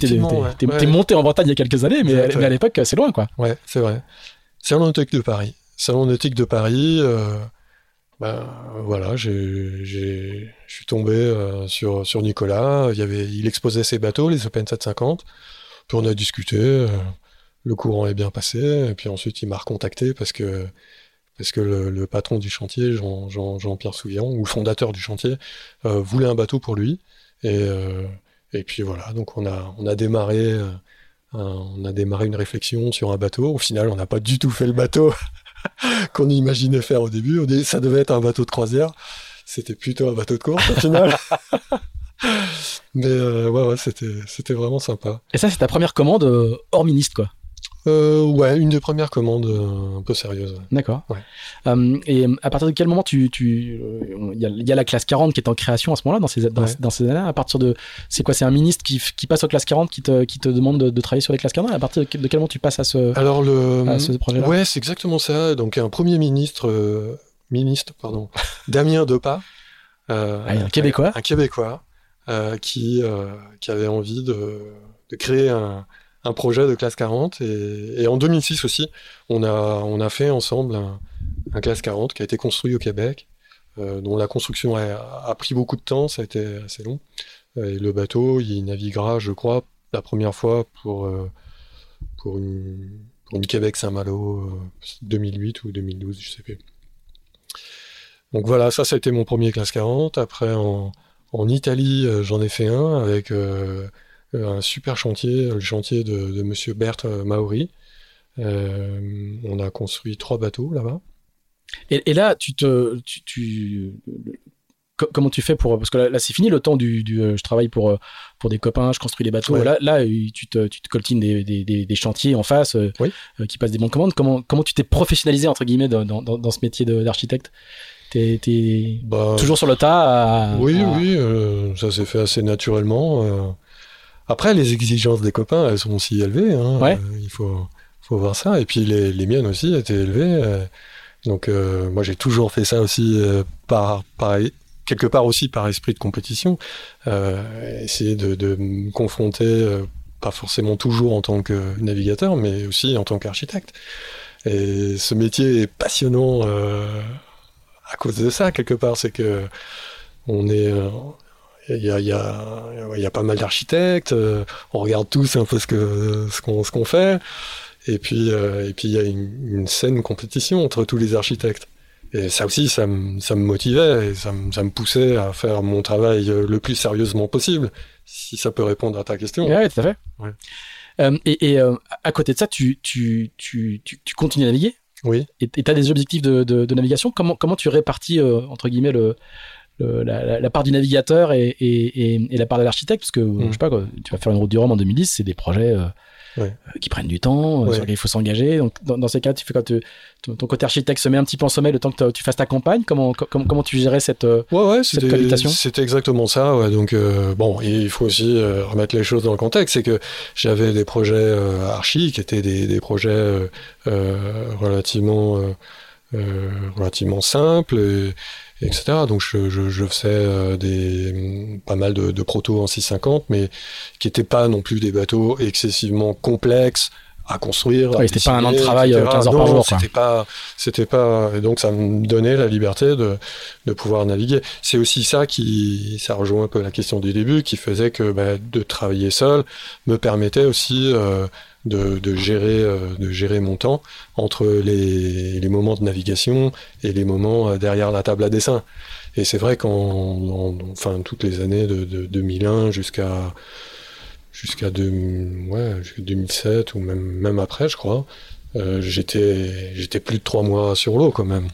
t'es- Ouais. monté en Bretagne il y a quelques années, mais, à l'époque, c'est loin, quoi. Ouais, c'est vrai. Salon nautique de Paris. Salon nautique de Paris. Euh, ben voilà, je suis tombé euh, sur sur Nicolas. Il y avait, il exposait ses bateaux, les Open 750. Puis on a discuté. euh, le courant est bien passé. Et puis ensuite, il m'a recontacté parce que parce que le, le patron du chantier, Jean, Jean, Jean-Pierre Souvian, ou le fondateur du chantier, euh, voulait un bateau pour lui. Et euh, et puis voilà, donc on a on a démarré. euh, un- on a démarré une réflexion sur un bateau. Au final, on n'a pas du tout fait le bateau <laughs> qu'on imaginait faire au début. Au Ça devait être un bateau de croisière. C'était plutôt un bateau de course au final. <laughs> Mais euh, ouais, ouais, c'était, c'était vraiment sympa. Et ça, c'est ta première commande hors ministre, quoi? Euh, ouais, une des premières commandes euh, un peu sérieuses. D'accord. Ouais. Euh, et à partir de quel moment tu, tu, euh, il y, a, il y a la classe 40 qui est en création à ce moment-là dans ces dans, Ouais. dans ces années-là. À partir de, c'est quoi C'est un ministre qui, qui passe aux classes 40 qui te, qui te demande de, de travailler sur les classes 40. À partir de, quel- moment tu passes à ce, Alors le, à ce projet-là? ouais, c'est exactement ça. Donc un premier ministre, ministre, pardon, <laughs> Damien Depas, Ah, un Québécois. un Québécois qui qui avait envie de, de créer un, un projet de classe 40 et, en 2006 aussi, on a on a fait ensemble un, classe 40 qui a été construit au Québec, euh, dont la construction a, pris beaucoup de temps, ça a été assez long. Euh, Et le bateau, il naviguera, je crois, la première fois pour euh, une pour une Québec Saint-Malo euh, 2008 ou 2012, je sais plus. Donc voilà, ça, ça a été mon premier classe 40. Après, en, en Italie, j'en ai fait un avec un super chantier, le chantier de, de Monsieur Berthe Maori. Euh, on a construit trois bateaux là-bas. Et, et là, tu te, tu, tu- co- comment tu fais pour parce que là, là, c'est fini le temps du, du, euh, je travaille pour euh, pour des copains, je construis des bateaux. Ouais. Là, là, euh, tu te, tu te coltines des, des, des, des chantiers en face euh, Oui. euh, qui passent des bons de commande. Comment comment tu t'es professionnalisé entre guillemets dans, dans, dans ce métier d'architecte? T'es Bah, toujours sur le tas à- Oui, à- oui, euh, ça s'est fait assez naturellement. Après, les exigences des copains, elles sont aussi élevées. hein, Ouais. euh, il faut, faut voir ça. Et puis, les, les miennes aussi étaient élevées. euh. donc, euh, moi, j'ai toujours fait ça aussi par, par, quelque part aussi par esprit de compétition. Essayer de, de me confronter, pas forcément toujours en tant que navigateur, mais aussi en tant qu'architecte. Et ce métier est passionnant à cause de ça, quelque part. C'est que on est. il y a, y, a, y a pas mal d'architectes, euh, on regarde tous un peu ce que ce qu'on qu'on fait, et puis euh, et puis il y a une, une saine compétition entre tous les architectes. Et ça aussi, ça me ça me motivait et ça me ça me poussait à faire mon travail euh, le plus sérieusement possible, si ça peut répondre à ta question. Ouais, tout à fait. Ouais. Euh, et et euh, à côté de ça, tu, tu, tu, tu, tu continues à naviguer? Oui. et tu as des objectifs de, de, de navigation? Comment, comment tu répartis, euh, entre guillemets, le, le- la, part du navigateur et, et, et, et la part de l'architecte, parce que Mm. je sais pas, quoi, tu vas faire une route du Rhum en 2010, c'est des projets euh, Ouais. euh, qui prennent du temps, Ouais. sur lesquels il faut s'engager. Donc dans, dans ces cas, tu fais quand tu- ton, côté architecte se met un petit peu en sommeil le temps que tu- fasses ta campagne? Comment co- comment, comment tu gérais cette Ouais, Cette cohabitation? c'était exactement ça. Donc, euh, bon, il faut aussi remettre les choses dans le contexte. C'est que j'avais des projets archi qui étaient des, des projets relativement, relativement simples, et, etc. Donc, je, je, je faisais euh, des, pas mal de, de protos en 650, mais qui n'étaient pas non plus des bateaux excessivement complexes à construire. Ouais, c'était pas un an de travail, etc. euh, 15 heures Non, par jour. C'était pas, c'était pas, et donc ça me donnait la liberté de, de pouvoir naviguer. C'est aussi ça qui, ça rejoint un peu la question du début, qui faisait que bah, de travailler seul me permettait aussi euh, de, gérer, euh, de gérer mon temps entre les, les moments de navigation et les moments euh, derrière la table à dessin. Et c'est vrai qu'en, en- enfin, toutes les années de, de 2001 jusqu'à jusqu'à ouais, jusqu'à 2007 ou même même après, je crois, euh, j'étais plus de trois mois sur l'eau quand même.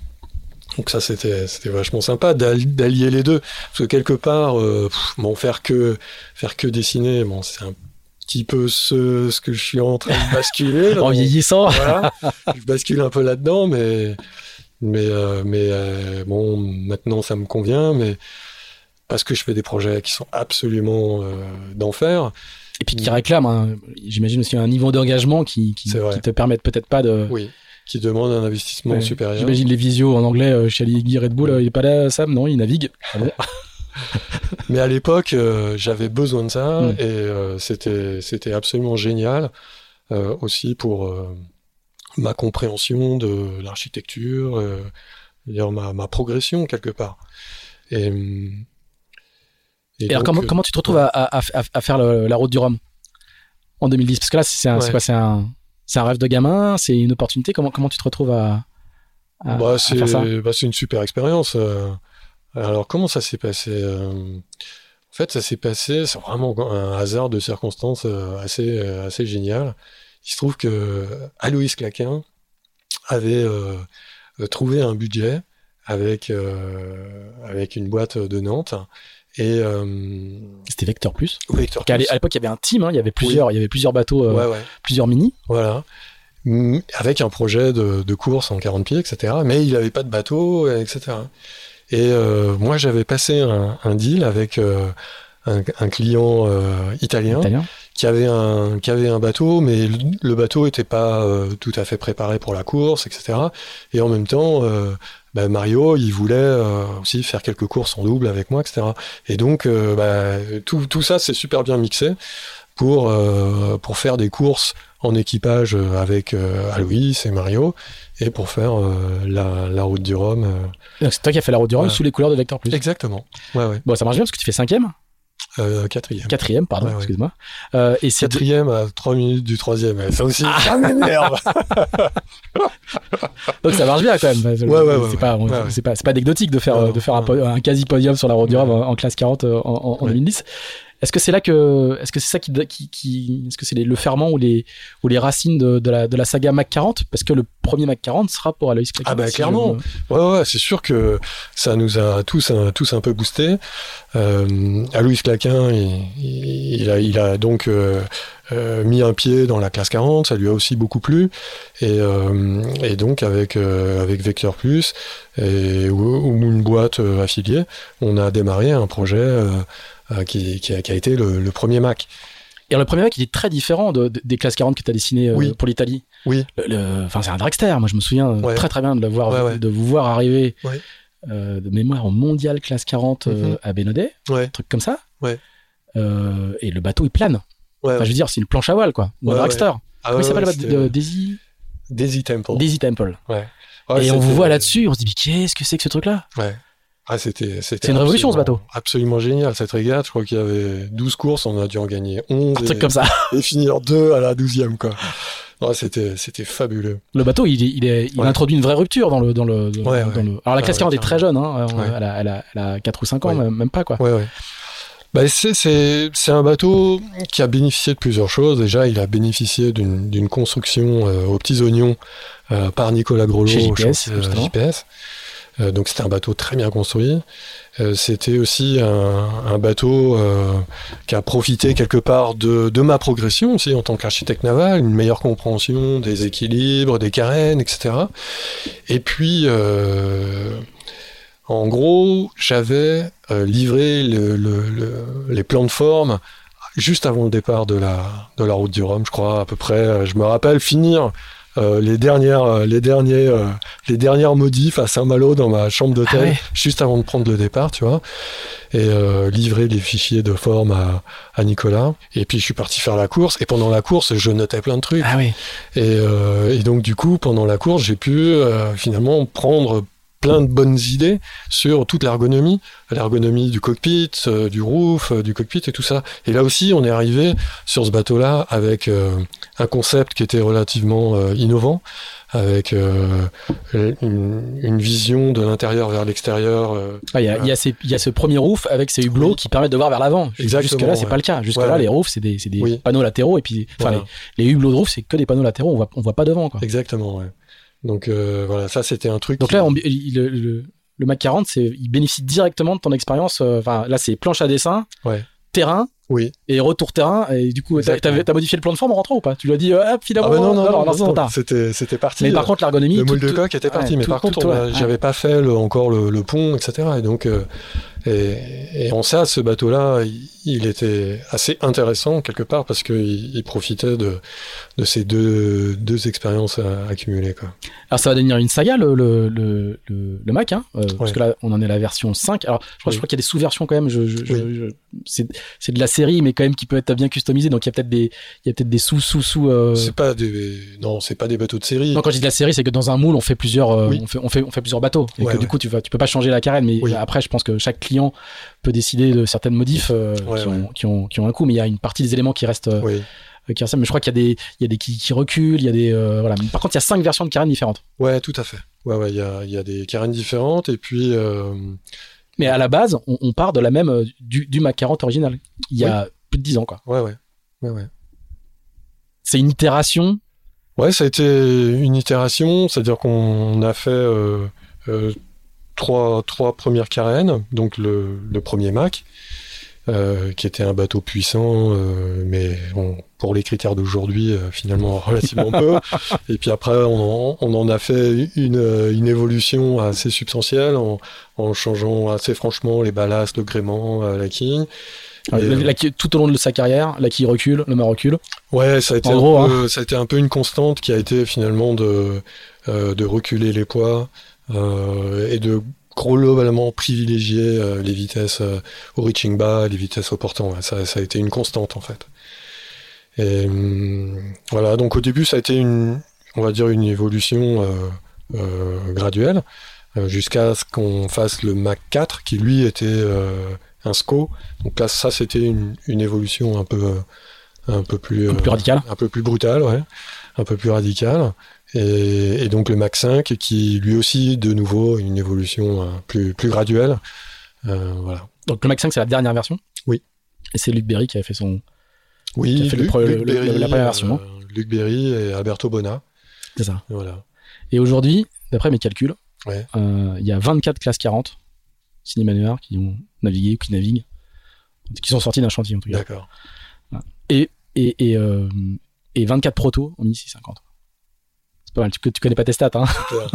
Donc ça c'était c'était vachement sympa d'al- d'allier les deux parce que quelque part bon faire que faire que dessiner bon c'est un petit peu ce, ce que je suis en train de basculer <laughs> en vieillissant voilà, je bascule un peu là-dedans, mais mais euh, mais euh, bon, maintenant ça me convient, mais parce que je fais des projets qui sont absolument euh, d'enfer. et puis qui réclament, un- j'imagine aussi un niveau d'engagement qui te permettent peut-être pas de. Oui, qui demandent un investissement Ouais. supérieur. J'imagine les visios en anglais euh, chez Ali Red Bull, euh, il est pas là, Sam Non, il navigue. Ah bon <laughs> <laughs> Mais à l'époque, euh, j'avais besoin de ça Mm. et euh, c'était c'était absolument génial euh, aussi pour ma compréhension de l'architecture, dire ma, ma progression quelque part. Et, Et, alors donc, comment, comment tu te retrouves à, à, à, à faire le- la route du Rhum en 2010 Parce que là, c'est un, Ouais. quoi C'est un, un rêve de gamin C'est une opportunité Comment, comment tu te retrouves à, à, bah, c'est bah, c'est une super expérience. Alors comment ça s'est passé euh, En fait, ça s'est passé, c'est vraiment un hasard de circonstances euh, assez euh, assez génial. Il se trouve que Aloïs Claquin avait trouvé un budget avec avec une boîte de Nantes et euh, C'était Vector Plus. Vector à l'époque, il y avait un team, hein, il y avait plusieurs, il y avait plusieurs bateaux, euh, Ouais, plusieurs mini. Voilà. Mm, Avec un projet de, de course en 40 pieds, etc. Mais il n'avait pas de bateau, etc. Et euh, moi, j'avais passé un, un deal avec euh, un, un client euh, italien Italien. qui avait un qui avait un bateau, mais le, le bateau était pas tout à fait préparé pour la course, etc. Et en même temps, bah, Mario, il voulait euh, aussi faire quelques courses en double avec moi, etc. Et donc, euh, bah, tout, tout ça, c'est super bien mixé pour euh, pour faire des courses en équipage euh, avec euh, Aloïs et Mario et pour faire euh, la, la route du Rhum. euh. C'est toi qui as fait la route du Rhum Ouais. sous les couleurs de Vector Plus. Exactement. Ouais, ouais. Bon, ça marche bien parce que tu fais cinquième, Euh, quatrième. quatrième, pardon, Ouais, ouais. excuse-moi. Euh, et Quatrième à trois minutes du troisième. Ça aussi, ça m'énerve. <laughs> donc ça marche bien quand même. Ouais, ouais, ouais, c'est pas, pas, pas anecdotique de faire, de faire un, quasi podium sur la route du. Rhum en, en classe 40 euh, en, en- en Ouais. 2010. Est-ce que c'est là que, est-ce que c'est ça qui, qui, qui- est-ce que c'est le ferment ou les, ou les racines de, de la, de la saga Mac 40 Parce que le premier Mac 40 sera pour Aloïs Claquin, Ah bah, si je clairement. me- Ouais, ouais, c'est sûr que ça nous a tous, un, tous un peu boosté. Euh, Claquin, il, a, il a donc euh, euh, mis un pied dans la classe 40, ça lui a aussi beaucoup plu. Et, euh, et donc avec, euh, avec Vector Plus et, ou, ou une boîte affiliée, on a démarré un projet qui, qui, a, qui a été le, le premier Mac. Et alors, le premier Mac, il est très différent de- de- des classes 40 que tu as dessiné euh, Oui. pour l'Italie. Oui. Enfin, c'est un dragster. Moi, je me souviens euh, Ouais. très très bien de, le voir, Ouais, ouais. de vous voir arriver euh, de mémoire au mondial classe 40 euh, Mhm. à Bénodet, un truc comme ça. Euh, et le bateau, il plane. Ouais, Enfin, je veux dire, c'est une planche à voile, quoi. Ou un dragster. Ah Comment il s'appelle le Daisy, Daisy Temple. Daisy Temple. Ouais, et on vous voit là-dessus, on se dit, mais qu'est-ce que c'est que ce truc-là? Ouais. Ah, c'était, c'était C'est une révolution, ce bateau. Absolument génial, cette régate. Je crois qu'il y avait 12 courses, on a dû en gagner 11 Un et, truc comme ça. et finir 2 à la 12e, quoi. Ouais, c'était, c'était fabuleux. Le bateau, il, il, est, il Ouais. introduit une vraie rupture dans le. Dans le, dans Ouais, dans le- Alors, la classe Ouais, 40 est très jeune, hein. Elle, a, elle, a, elle a 4 ou 5 ans, même, pas, quoi. Ouais, ouais. Bah, c'est, c'est, c'est un bateau qui a bénéficié de plusieurs choses. Déjà, il a bénéficié d'une, d'une construction euh, aux petits oignons euh, par Nicolas Grelot Chez au JPS, euh, donc c'était un bateau très bien construit. Euh, c'était aussi un, bateau euh, qui a profité quelque part de, ma progression aussi en tant qu'architecte naval, une meilleure compréhension des équilibres, des carènes, etc. Et puis, en gros, j'avais livré le, le, le, les plans de forme juste avant le départ de la route du Rhum, je crois, à peu près. Je me rappelle finir euh, les dernières, euh, les derniers, euh, les dernières modifs à Saint-Malo dans ma chambre d'hôtel, Ah ouais. juste avant de prendre le départ, tu vois, et euh, livrer les fichiers de forme à, à Nicolas. Et puis je suis parti faire la course. Et pendant la course, je notais plein de trucs. Ah oui. Et, et donc du coup, pendant la course, j'ai pu finalement prendre plein de bonnes idées sur toute l'ergonomie, l'ergonomie du cockpit, euh, du roof, euh, du cockpit et tout ça. Et là aussi, on est arrivé sur ce bateau-là avec euh, un concept qui était relativement innovant, avec une, une vision de l'intérieur vers l'extérieur. Ah, Il y, a, y, y ce premier roof avec ces hublots Oui. qui permettent de voir vers l'avant. Jusque-là, c'est ouais. pas le cas. Jusque-là, les roofs, c'est des, c'est des Oui. panneaux latéraux. Et puis, voilà. les, les hublots de roof, c'est que des panneaux latéraux. On voit, on voit pas devant. Quoi. Exactement, ouais. Donc euh, voilà, ça c'était un truc. Donc là, on- il- le, le, Mac 40, c'est, il bénéficie directement de ton expérience. euh, Enfin, là, c'est planche à dessin, Ouais. terrain oui. et retour terrain. Et du coup, t'as, modifié le plan de forme en rentrant ou pas? Tu lui as dit, euh, ah, Ah finalement, bah non, non, non, c'est non, c'était c'était parti. Mais par contre, l'ergonomie. le moule de coque était parti, ouais, mais tout- par contre, on ouais. j'avais pas fait le- encore le, le pont, etc. Et donc, euh, et, et en ça, ce bateau-là, il, il était assez intéressant quelque part parce qu'il il profitait de, de ces deux, deux expériences accumulées. Quoi. Alors ça va devenir une saga le le le, Mac hein, euh, parce que là on en est à la version 5. Alors je crois, Oui. crois qu'il y a des sous-versions quand même. Je, je, je- Oui. je- c'est c'est de la série mais quand même qui peut être bien customisé. Donc il y a peut-être des il y a peut-être des sous sous sous. Euh... C'est pas des, non, c'est pas des bateaux de série. Non, quand je dis de la série, c'est que dans un moule, on fait plusieurs, euh, Oui. on fait, on fait, on fait plusieurs bateaux. Et Ouais, que du coup, tu vas, tu peux pas changer la carène. Mais après, je pense que chaque client peut décider de certaines modifs euh, Ouais, qui, ouais. Ont, qui ont, qui ont un coût. Mais il y a une partie des éléments qui restent, euh, Oui. qui restent. Mais je crois qu'il y a des, il y a des qui, qui reculent, il y a des, euh, voilà. Par contre, il y a cinq versions de carène différentes. Ouais, tout à fait. Ouais, ouais, il y a, il y a des carènes différentes et puis. euh, Mais à la base, on, on part de la même, euh, du, du Mac 40 original. Il y a plus de 10 ans, quoi. ouais, ouais, ouais, ouais. C'est une itération? Ouais, ça a été une itération, c'est-à-dire qu'on a fait euh, euh, trois, trois premières carènes, donc le, le premier Mac, euh, qui était un bateau puissant, euh, mais pour les critères d'aujourd'hui, euh, finalement <laughs> relativement peu. Et puis après, on en, on en a fait une, une évolution assez substantielle en, en changeant assez franchement les ballasts, le gréement, euh, la quille. Et, la- la quille- tout au long de sa carrière, la qui recule, le mât recule. Ouais, ça a été, En un, gros, peu, ça a été un peu une constante qui a été finalement de, de reculer les poids et de globalement privilégier euh, les vitesses euh, au reaching bas, les vitesses au portant. Ça, ça a été une constante en fait. Et hum, voilà, donc au début ça a été une, on va dire une évolution euh, euh, graduelle euh, jusqu'à ce qu'on fasse le Mac 4 qui lui était euh, un SCO. Donc là ça c'était une, une évolution un peu euh, un peu plus Un peu plus euh, radical. un peu plus brutal, ouais, un peu plus radical. Et, et donc le Mac 5 qui lui aussi de nouveau une évolution euh, plus plus graduelle. Euh, voilà. Donc le Mac 5, c'est la dernière version? Oui. Et c'est Luc Berry qui a fait son, Oui, Qui a fait Luc, pre- Luc le- le- Berry, la première version, hein. euh, Luc Berry et Alberto Bona. c'est ça. Voilà. Et aujourd'hui, d'après mes calculs, Ouais. euh, il y a 24 classes 40 cinémanuaires qui ont navigué ou qui naviguent, qui sont sortis d'un chantier en tout cas. D'accord. Et, et, et, euh, et 24 protos en 1650. Pas mal. Tu, tu connais pas tes stats, hein. <laughs>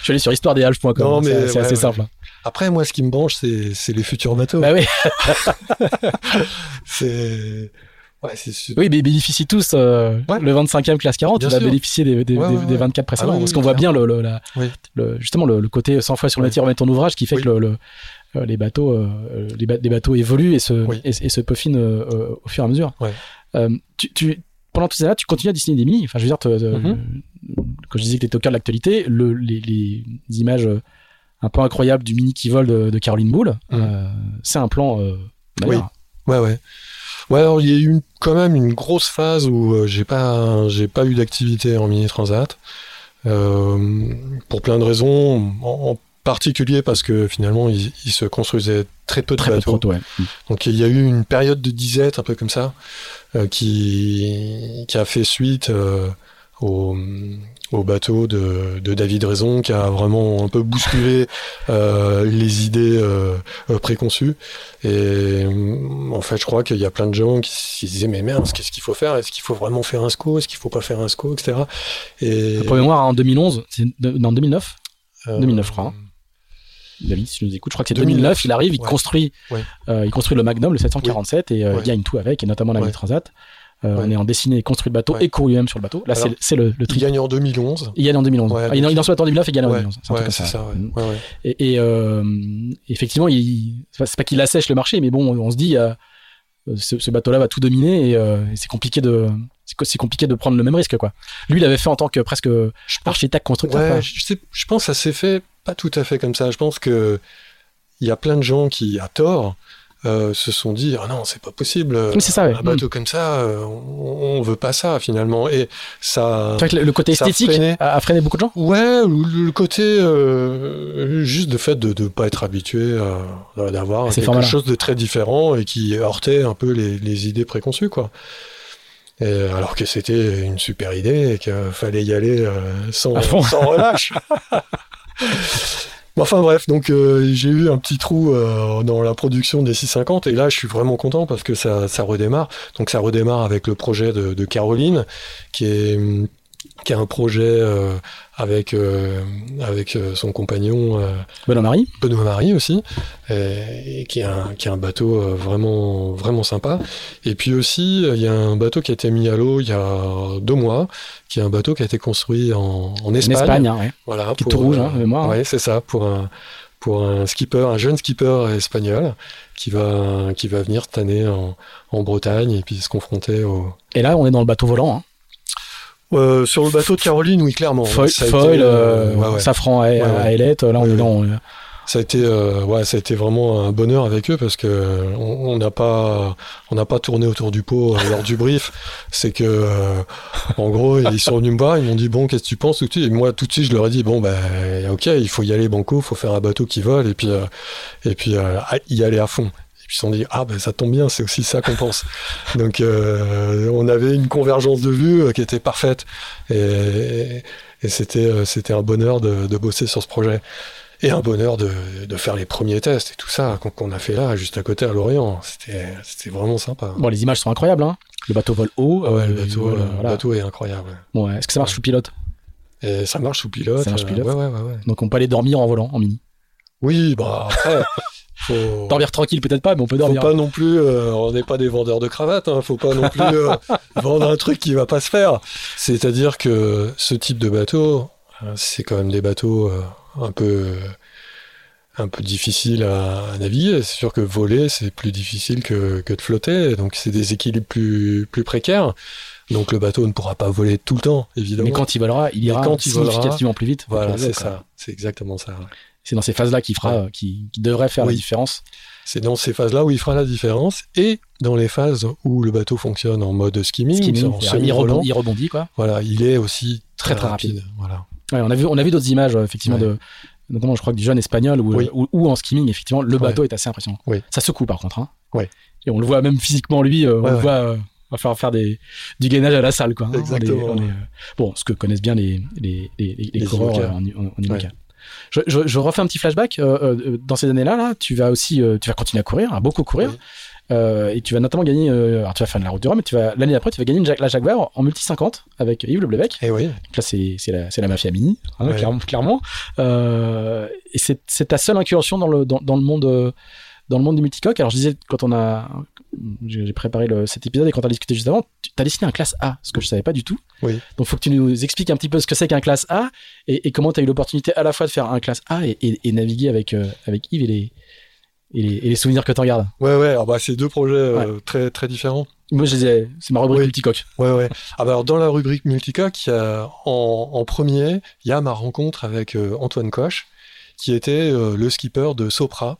Je suis allé sur histoiredesalpes.com. Non, hein, c'est mais c'est ouais, assez ouais. simple. hein. Après, moi, ce qui me branche, c'est les futurs bateaux. Bah oui, <laughs> C'est ouais, oui, mais ils bénéficient tous. euh, Ouais. Le 25e classe 40, Bien il va bénéficier des, des, Ouais, des- ouais, des ouais. 24 précédents. Ah oui, parce oui, qu'on voit bien le, le- la, Oui. le- justement le, le côté 100 fois sur le tir remettre ton ouvrage qui fait que le, euh, les bateaux, euh, les, ba- les bateaux évoluent et se, et, et se peaufinent euh, au fur et à mesure. Tu, tu, pendant tout ça, tu continues à dessiner des mini. Enfin, je veux dire, te- te- Mhm. Quand je disais que tu étais au cœur de l'actualité, le, les, les images euh, un peu incroyables du mini qui vole de, de Caroline Boule, Mhm. euh, c'est un plan. Euh, d'ailleurs. Ouais, ouais. Ouais, alors il y a eu quand même une grosse phase où euh, j'ai pas, j'ai pas eu d'activité en mini transat euh, pour plein de raisons. En, en particulier parce que finalement il, il se construisait très peu de Très peu de bateaux. proto, ouais. Donc il y a eu une période de disette un peu comme ça euh, qui qui a fait suite euh, au, au bateau de, de, David Raison qui a vraiment un peu bousculé euh, les idées euh, euh préconçues. Et en fait, je crois qu'il y a plein de gens qui, se disaient mais merde, qu'est-ce qu'il faut faire? Est-ce qu'il faut vraiment faire un SCO? Est-ce qu'il faut pas faire un SCO, etc. Et pour mémoire, en 2011, c'est en 2009, 2009 je crois. Hein. David, si tu nous écoutes, je crois que c'est 2009, il arrive, il construit, il construit le Magnum, le 747, et il gagne tout avec, et notamment la Transat. Euh, on est en dessiné, construit le bateau et couru même sur le bateau. Là, c'est le, le tri. Il gagne en 2011. Il gagne en 2011. Ouais, il, il, en soit en 2009 et il gagne en 2011. C'est ça. Mm. Et, et euh, effectivement, c'est pas qu'il assèche le marché, mais bon, on se dit, euh, ce, bateau-là va tout dominer et, c'est compliqué de c'est compliqué de prendre le même risque quoi. Lui, il avait fait en tant que presque architecte constructeur. je, je pense que ça s'est fait pas tout à fait comme ça. Je pense que il y a plein de gens qui, à tort, euh, se sont dit ah non c'est pas possible c'est ça, un bateau mm. comme ça euh, on, veut pas ça finalement. Et ça le, le côté esthétique a, freiné beaucoup de gens. Ouais le, côté euh, juste de fait de ne pas être habitué d'avoir quelque chose de très différent et qui heurtait un peu les, les idées préconçues quoi. Et alors que c'était une super idée et qu'il fallait y aller sans, sans relâche <laughs> Enfin bref, donc euh, j'ai eu un petit trou euh, dans la production des 650 et là je suis vraiment content parce que ça, ça redémarre. Donc ça redémarre avec le projet de, Caroline qui est qui a un projet euh, avec euh, avec euh, son compagnon Benoît Marie Benoît Marie aussi et, qui est un qui a un bateau vraiment vraiment sympa et puis aussi il y a un bateau qui a été mis à l'eau il y a deux mois qui est un bateau qui a été construit en, en Espagne, en Espagne hein, ouais. voilà qui est tout rouge hein, mémoire ouais c'est ça pour un pour un skipper un jeune skipper espagnol qui va qui va venir année en, en Bretagne et puis se confronter au et là on est dans le bateau volant hein. Euh, sur le bateau de Caroline, oui, clairement. Foil, foil euh, euh, safran à, Là, on est dans. Ça a été, ouais, ça a été vraiment un bonheur avec eux parce que on n'a pas, on n'a pas tourné autour du pot lors du brief. C'est que, en gros, ils sont venus me voir, ils m'ont dit bon, qu'est-ce que tu penses Et moi, tout de suite, je leur ai dit bon, ben, ok, il faut y aller banco, il faut faire un bateau qui vole et puis, et puis y aller à fond. Ils se sont dit ah ben ça tombe bien, c'est aussi ça qu'on pense. <laughs> Donc euh, on avait une convergence de vues euh, qui était parfaite et, et c'était euh, c'était un bonheur de, de, bosser sur ce projet et un bonheur de, de faire les premiers tests et tout ça qu'on a fait là juste à côté à Lorient. C'était c'était vraiment sympa. Bon les images sont incroyables hein. Le bateau vole haut. ouais, le, bateau, est incroyable. Bon, est-ce que ça marche sous pilote? Et Ça marche sous pilote. Ça marche Donc on peut aller dormir en volant en mini. Oui, bah après. Faut... Dormir tranquille, peut-être pas, mais on peut dormir. Faut pas non plus, euh, on n'est pas des vendeurs de cravates, hein, faut pas non plus euh, <laughs> vendre un truc qui va pas se faire. C'est-à-dire que ce type de bateau, euh, c'est quand même des bateaux un peu un peu difficiles à, naviguer. C'est sûr que voler, c'est plus difficile que, que de flotter, donc c'est des équilibres plus, plus précaires. Donc le bateau ne pourra pas voler tout le temps, évidemment. Mais quand il volera, il ira quand il significativement plus vite. Voilà, c'est ça. C'est exactement ça c'est dans ces phases-là qu'il fera, qui, devrait faire la différence. C'est dans ces phases-là où il fera la différence et dans les phases où le bateau fonctionne en mode skimming, il, rebondit, il, rebondit, quoi. Voilà, il est aussi très très, rapide. Voilà. on a vu, on a vu d'autres images effectivement de notamment je crois que du jeune espagnol ou, en skimming effectivement le bateau est assez impressionnant. Ça secoue par contre. Hein. Et on le voit même physiquement lui, euh, on le voit. Euh, va faire faire des, du gainage à la salle quoi. Hein. Exactement. Euh, bon, ce que connaissent bien les les, les, coureurs en, en, je, je, je, refais un petit flashback. Euh, euh, dans ces années-là, là, tu vas aussi, euh, tu vas continuer à courir, à beaucoup courir. et tu vas notamment gagner, alors tu vas faire de la route du Rhum, mais tu vas, l'année d'après, tu vas gagner une, la Jaguar en multi 50 avec Yves Le Blebec. Et eh oui. Donc là, c'est, la, mafia mini, hein, clairement. et c'est, c'est ta seule incursion dans le, dans, dans le monde, dans le monde du multicoque. Alors je disais, quand on a, j'ai préparé le, cet épisode et quand on a discuté juste avant, tu as dessiné un classe A, ce que je savais pas du tout. Oui. Donc faut que tu nous expliques un petit peu ce que c'est qu'un classe A et, comment tu as eu l'opportunité à la fois de faire un classe A et, et, naviguer avec, euh, avec Yves et les, et les, souvenirs que tu regardes. Ouais, ouais, bah, c'est deux projets euh, très, très différents. Moi, je disais, c'est ma rubrique multicoque. Ouais, ouais. Ah, bah, alors, dans la rubrique multicoque, en, en premier, il y a ma rencontre avec euh, Antoine Coche qui était euh, le skipper de Sopra,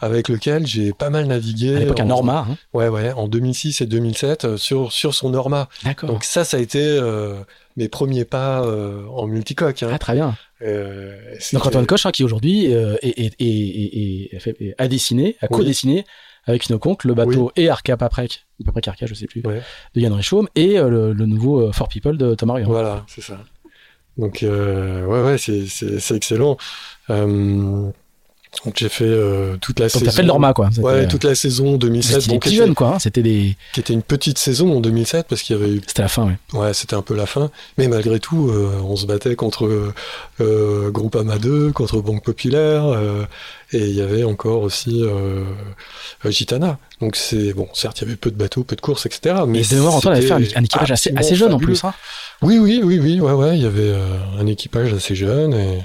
avec lequel j'ai pas mal navigué. À l'époque, un Norma. Hein. Ouais, ouais, en 2006 et 2007 euh, sur sur son Norma. Donc ça, ça a été euh, mes premiers pas en multicoque. Hein. Ah, très bien. Donc Antoine Coche, hein, qui aujourd'hui a dessiné, a co-dessiné avec une conque, le bateau et Arca Paprec, Paprec Arca, je sais plus, de Yann Richaume, et le, nouveau For People de Thomas Ryan. Voilà, c'est ça. Donc, ouais, ouais, c'est excellent. Donc j'ai fait euh, toute la saison. t'as fait le Norma quoi. Ouais, toute la saison 2007. C'était des jeunes quoi. Hein, c'était des. Qui était une petite saison en 2007 parce qu'il y avait eu. C'était la fin, oui. Ouais, c'était un peu la fin. Mais malgré tout, euh, on se battait contre euh, Groupama 2, contre Banque Populaire, euh, et il y avait encore aussi euh, Gitana. Donc c'est bon, certes il y avait peu de bateaux, peu de courses, etc. Mais de mémoire, Antoine avait fait un, équipage assez, assez jeune en plus. Hein. Oui, oui, oui, oui, ouais, ouais. Il y avait un équipage assez jeune et.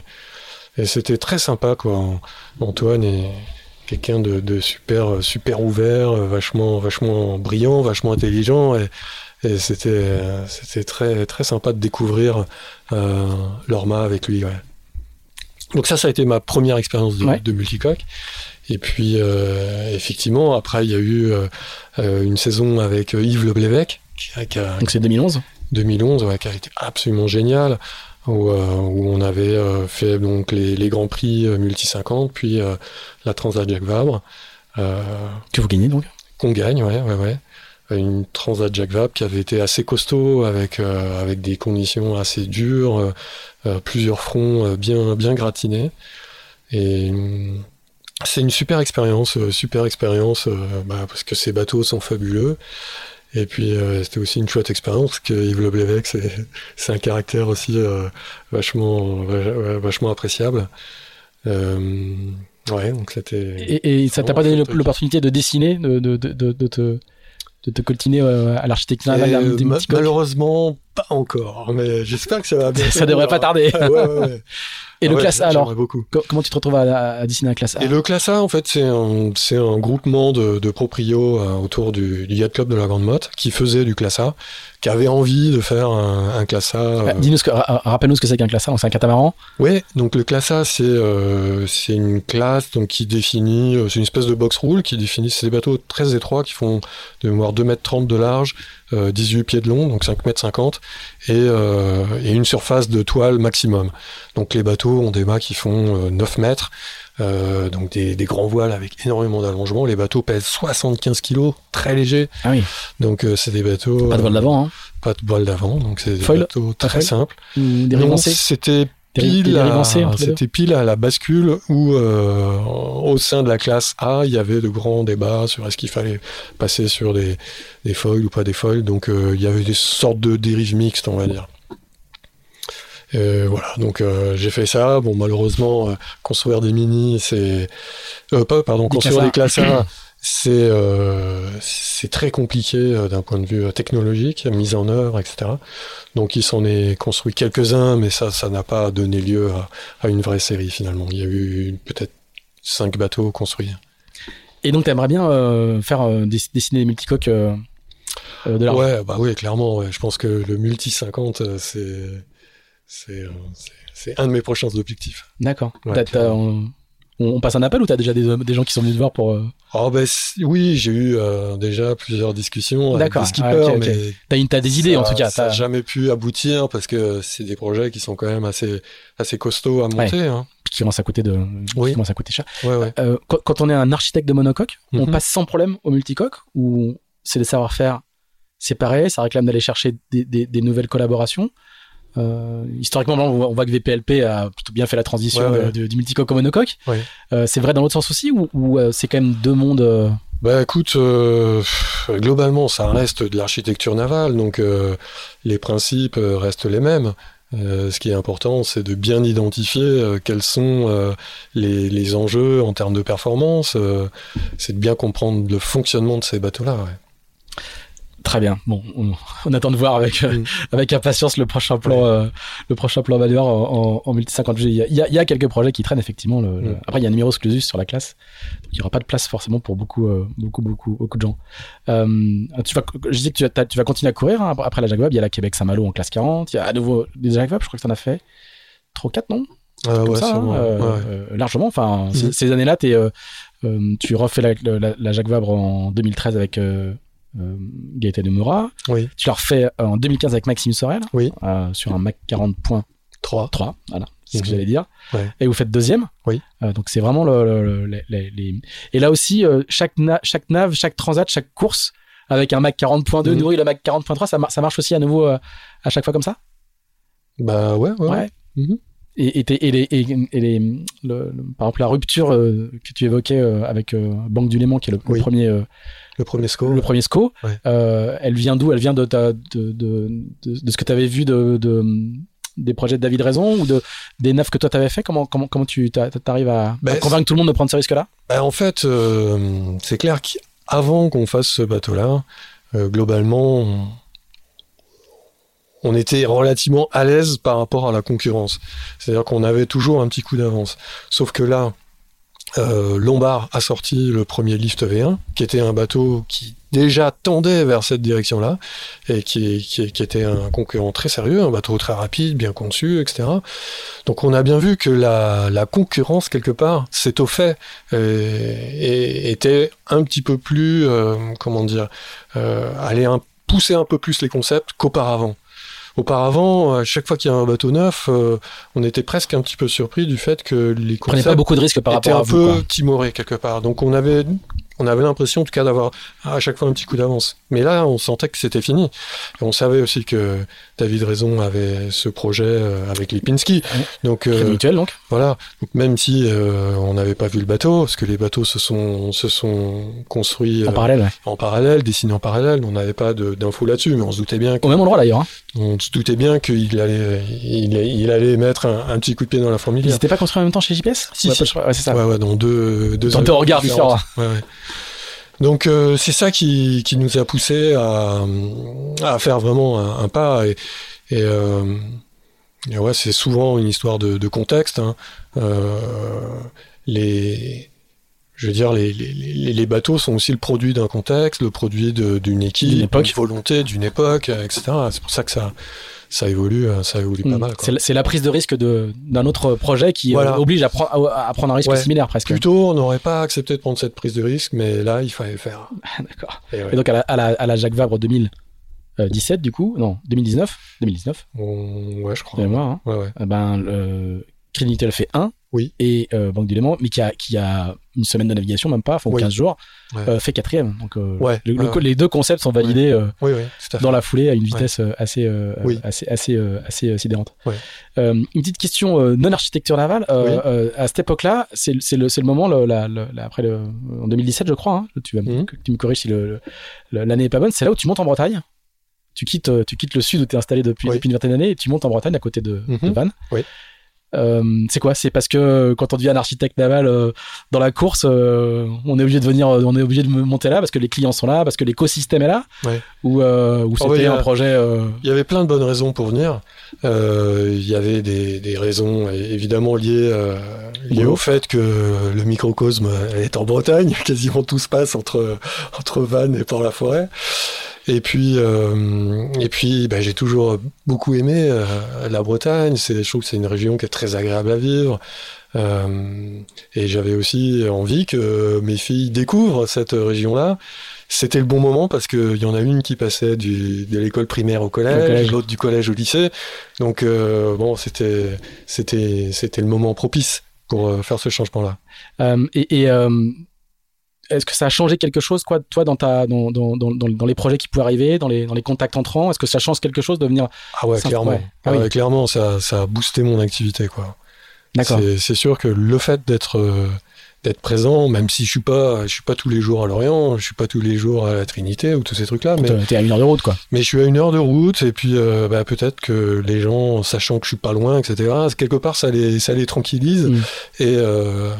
Et c'était très sympa, quoi. Antoine est quelqu'un de, super, super ouvert, vachement, vachement brillant, vachement intelligent. Et, c'était, c'était très, très sympa de découvrir euh, l'Orma avec lui. Donc ça, ça a été ma première expérience de, multicoque. Et puis, euh, effectivement, après, il y a eu euh, une saison avec Yves Leblévec. Donc c'est 2011 2011, ouais, qui a été absolument génial. Euh, où, on avait euh, fait donc les, grands prix euh, multi 50, puis la Transat Jacques Vabre. que vous gagnez donc? Qu'on gagne, ouais, ouais, ouais. Une Transat Jacques Vabre qui avait été assez costaud, avec avec des conditions assez dures, plusieurs fronts bien bien gratinés. Et c'est une super expérience, super expérience, bah, parce que ces bateaux sont fabuleux. Et puis euh, c'était aussi une chouette expérience parce que Yves Le c'est un caractère aussi euh, vachement vachement appréciable. Euh, ouais, donc c'était. Et, ça t'a pas donné l'opportunité de dessiner, de, de, de, de, te de te coltiner à l'architecture Malheureusement, pas encore, mais j'espère que ça va bien. <laughs> ça devrait pas tarder. ouais, ouais, <laughs> Et le classe A alors beaucoup. Comment tu te retrouves à, dessiner un classe A? Et le classe A en fait c'est un, c'est un groupement de, de proprios euh, autour du, du, Yacht Club de la Grande Motte qui faisait du classe A, qui avait envie de faire un, un classe A. Euh, dis-nous ce rappelle-nous ce que c'est qu'un classe A, c'est un catamaran? Oui, donc le classe A c'est euh, c'est une classe donc qui définit, c'est une espèce de box rule qui définit ces bateaux très étroits qui font de mémoire 2 mètres 30 de large, 18 pieds de long, donc 5 mètres 50 et, et une surface de toile maximum. Donc les bateaux ont des mâts qui font 9 euh, mètres, euh, donc des, grands voiles avec énormément d'allongement. Les bateaux pèsent 75 kg, très légers. Ah oui. Donc euh, c'est des bateaux. Pas de voile d'avant. Hein. Pas de voile d'avant, donc c'est des bateaux très simples. Des C'était pile, à, c'était pile à la bascule où au sein de la classe A, il y avait de grands débats sur est-ce qu'il fallait passer sur des, des foils ou pas des foils. Donc il y avait des sortes de dérives mixtes, on va dire. Euh, voilà, donc euh, j'ai fait ça. Bon, malheureusement, euh, construire des mini, c'est pas, pardon, construire des classes A, <clears throat> c'est c'est très compliqué d'un point de vue technologique, mise en œuvre, etc. Donc il s'en est construit quelques-uns, mais ça, ça n'a pas donné lieu à, une vraie série finalement. Il y a eu peut-être cinq bateaux construits. Et donc tu aimerais bien faire dessiner des multicoques de Ouais, bah oui, clairement. Ouais. Je pense que le multi 50, c'est euh, c'est un de mes prochains objectifs. D'accord. On, passe un appel ou t'as déjà des, des, gens qui sont venus te voir pour. Euh... Oh ben oui, j'ai eu euh, déjà plusieurs discussions avec des skippers, ah, mais t'as des idées en tout cas. Ça n'a jamais pu aboutir parce que c'est des projets qui sont quand même assez assez costauds à monter. Hein. Qui commencent à coûter de, oui. qui commencent à coûter cher. Ouais, euh, quand, quand, on est un architecte de monocoque, on mhm. passe sans problème au multicoque ou c'est des savoir-faire séparés, ça réclame d'aller chercher des, des, des nouvelles collaborations? Euh, historiquement, on voit que VPLP a plutôt bien fait la transition du multicoque au monocoque. Euh, c'est vrai dans l'autre sens aussi ou, euh, c'est quand même deux mondes bah écoute, globalement, ça reste de l'architecture navale, donc les principes restent les mêmes. ce qui est important, c'est de bien identifier quels sont les, les, enjeux en termes de performance. c'est de bien comprendre le fonctionnement de ces bateaux-là. Ouais. Très bien. Bon, on, attend de voir avec euh, avec impatience le prochain plan euh, le prochain plan Valueur en, en, multi 50 G. Il y, a, quelques projets qui traînent effectivement. Le, Après, il y a un numéro exclusif sur la classe. Donc, il n'y aura pas de place forcément pour beaucoup euh, beaucoup beaucoup beaucoup de gens. tu vas, je dis que tu, vas, tu vas continuer à courir hein, après la Jacques Il y a la Québec Saint-Malo en classe 40. Il y a à nouveau des Jacques Je crois que tu en as fait 3 4 non? Ouais, ça, hein, largement. Enfin, ces, années-là, tu refais la, la, la, Jacques Vabre en 2013 avec euh, Gaëtan de Murat. Tu l'as refait en 2015 avec Maxime Sorel. Oui. Euh, sur un Mac 40.3. 3. voilà. c'est ce que Mhm. j'allais dire. Ouais. Et vous faites deuxième. Oui. Euh, donc c'est vraiment le, le- le- les, Et là aussi, euh, chaque, na- chaque nav, chaque transat, chaque course, avec un Mac 40.2, Mhm. nourri le Mac 40.3, ça, mar- ça marche aussi à nouveau euh, à chaque fois comme ça? Bah ouais, ouais. ouais. Mhm. Et, et, les, et, les, le- le- par exemple, la rupture euh, que tu évoquais euh, avec euh, Banque du Léman, qui est le, premier, Le premier score. le premier SCO, Ouais. elle vient d'où? Elle vient de, ta, de, de, de, ce que tu avais vu de, de, des projets de David Raison ou de, des neufs que toi t'avais fait? Comment, comment, comment tu t'a- t'arrives à, à convaincre tout le monde de prendre ce risque-là? Bah, en fait, c'est clair qu'avant qu'on fasse ce bateau-là, euh, globalement, on, on était relativement à l'aise par rapport à la concurrence. C'est-à-dire qu'on avait toujours un petit coup d'avance. Sauf que là, euh, Lombard a sorti le premier Lift V1, qui était un bateau qui déjà tendait vers cette direction-là, et qui, était un concurrent très sérieux, un bateau très rapide, bien conçu, etc. Donc on a bien vu que la, concurrence, quelque part, s'est au fait, euh, et était un petit peu plus, euh, comment dire, allait pousser un peu plus les concepts qu'auparavant. Auparavant, à chaque fois qu'il y a un bateau neuf, euh, on était presque un petit peu surpris du fait que les concepts pas beaucoup de risques par rapport à un vous. peu quoi. timoré quelque part. Donc on avait, on avait l'impression en tout cas d'avoir à chaque fois un petit coup d'avance. Mais là, on sentait que c'était fini. Et on savait aussi que David Raison avait ce projet euh, avec Lipinski. Donc euh, mutuel donc. voilà. Donc même si euh, on n'avait pas vu le bateau, parce que les bateaux se sont se sont construits En euh, parallèle, ouais. en parallèle, dessinés en parallèle, on n'avait pas d'infos là-dessus, mais on se doutait bien Au même endroit d'ailleurs. Hein. on se doutait bien qu'il allait il, il allait mettre un, un petit coup de pied dans la Ils fourmilière. n'étaient pas construits en même temps chez JPS Si, ouais, si. ouais, c'est ça. Ouais, ouais, dans deux, deux Dans deux regards différentes. Ouais, ouais. Donc euh, c'est ça qui, qui nous a poussé à, à faire vraiment un, un pas et, et, euh, et ouais c'est souvent une histoire de, de contexte. hein. Euh, les je veux dire, les, les, les, bateaux sont aussi le produit d'un contexte, le produit d'une équipe, D'une volonté, d'une époque, etc. C'est pour ça que ça, ça évolue, euh, ça évolue pas Mm. mal. C'est la- prise de risque d'un autre projet qui euh, Voilà. oblige à, pre- à- à prendre un risque Ouais. similaire presque. Plutôt, on n'aurait pas accepté de prendre cette prise de risque, mais là, il fallait le faire. <laughs> D'accord. Et ouais. Et donc à la, à la, à la Jacques Vabre 2017 du coup, non 2019, 2019, On- Ouais, je crois. mémoire. Hein. Ouais, ouais. Eh ben le Crédit fait 1 Oui. et euh, Banque du Léman, mais qui a, qui a une semaine de navigation même pas, enfin Oui. 15 jours, Ouais. euh, fait quatrième. Donc euh, Ouais, le- le- ouais, ouais. les deux concepts sont validés dans la foulée à une vitesse assez, assez, assez, assez sidérante. Une petite question non architecture navale. À cette époque-là, c'est le- moment, le, la, après en 2017, je crois. Hein, tu vas me- Mhm. tu me corriges si l'année est pas bonne. C'est là où tu montes en Bretagne. Tu quittes, tu quittes le sud où tu es installé depuis, Oui. depuis une vingtaine d'années et tu montes en Bretagne à côté de, Mhm. de Vannes. Oui. Euh, c'est quoi? C'est parce que euh, quand on devient un architecte naval euh, dans la course, euh, on est obligé de venir, on est obligé de monter là parce que les clients sont là, parce que l'écosystème est là, Ouais. ou, ou c'était a- un projet. Il y avait plein de bonnes raisons pour venir. Il y avait des, des raisons évidemment liées, au fait que le microcosme est en Bretagne. <laughs> Quasiment tout se passe entre, entre Vannes et Port-la-Forêt. Et puis, euh, et puis bah, j'ai toujours beaucoup aimé euh, la Bretagne. C'est, je trouve que c'est une région qui est très agréable à vivre. Euh, et j'avais aussi envie que mes filles découvrent cette région-là. C'était le bon moment parce qu'il y en a une qui passait du, de l'école primaire au collège, collège. l'autre du collège au lycée. Donc euh, bon, c'était c'était c'était le moment propice pour euh, faire ce changement-là. euh, et et, euh, est-ce que ça a changé quelque chose, quoi, toi, dans ta, dans, dans, dans, dans- les projets qui pouvaient arriver, dans les, dans les contacts entrants? Est-ce que ça change quelque chose de venir Ah ouais, clairement. ouais. Ah oui. clairement, ça, ça a boosté mon activité, quoi. D'accord. C'est- sûr que le fait d'être euh, d'être présent, même si je suis pas je suis pas tous les jours à Lorient, je suis pas tous les jours à la Trinité ou tous ces trucs-là, mais T'es à une heure de route, quoi. mais je suis à une heure de route et puis euh, bah, peut-être que les gens, sachant que je suis pas loin, etc. Quelque part, ça les ça les tranquillise Mm. et euh,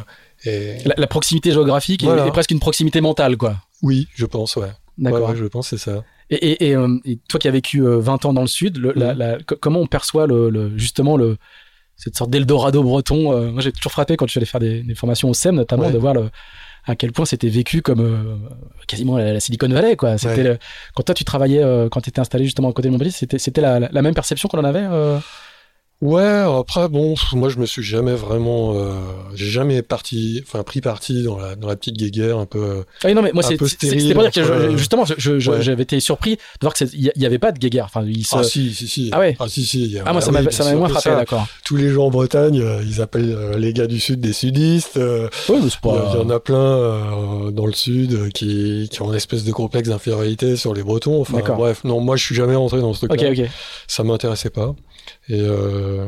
et La, la proximité géographique est- Voilà. est, presque une proximité mentale, quoi. oui, je pense, ouais. D'accord. ouais, je pense c'est ça. Et, et, et, euh, et toi qui as vécu euh, 20 ans dans le sud, le, la- la- co- comment on perçoit le, le- justement le, cette sorte d'Eldorado breton euh, Moi, j'ai toujours frappé quand je suis allé faire des, des formations au SEM, notamment, Ouais. de voir à quel point c'était vécu comme euh, quasiment la, la Silicon Valley. Quoi. C'était Ouais. le- quand toi tu travaillais, quand tu étais installé justement à côté de Montpellier, c'était, c'était la, même perception qu'on en avait Ouais, après bon, moi je me suis jamais vraiment, euh, j'ai jamais parti, enfin pris parti dans la dans la petite guéguerre un peu. Ah oui, non mais moi c'est c'était pour dire que je- euh, justement ouais. j'avais été surpris de voir que il y, y avait pas de guéguerre. Enfin, il se- Ah si, si, si. Ah ouais. Ah si, si. Ah, moi ça oui, m'a moins frappé, d'accord. Tous les gens en Bretagne, euh, ils appellent euh, les gars du sud des sudistes. euh, Oui, mais pas. il y en a plein dans le sud qui, qui ont une espèce de complexe d'infériorité sur les Bretons. Enfin, bref, non, moi je suis jamais rentré dans ce Ok, truc-là. ok. Ça m'intéressait pas. Et, euh,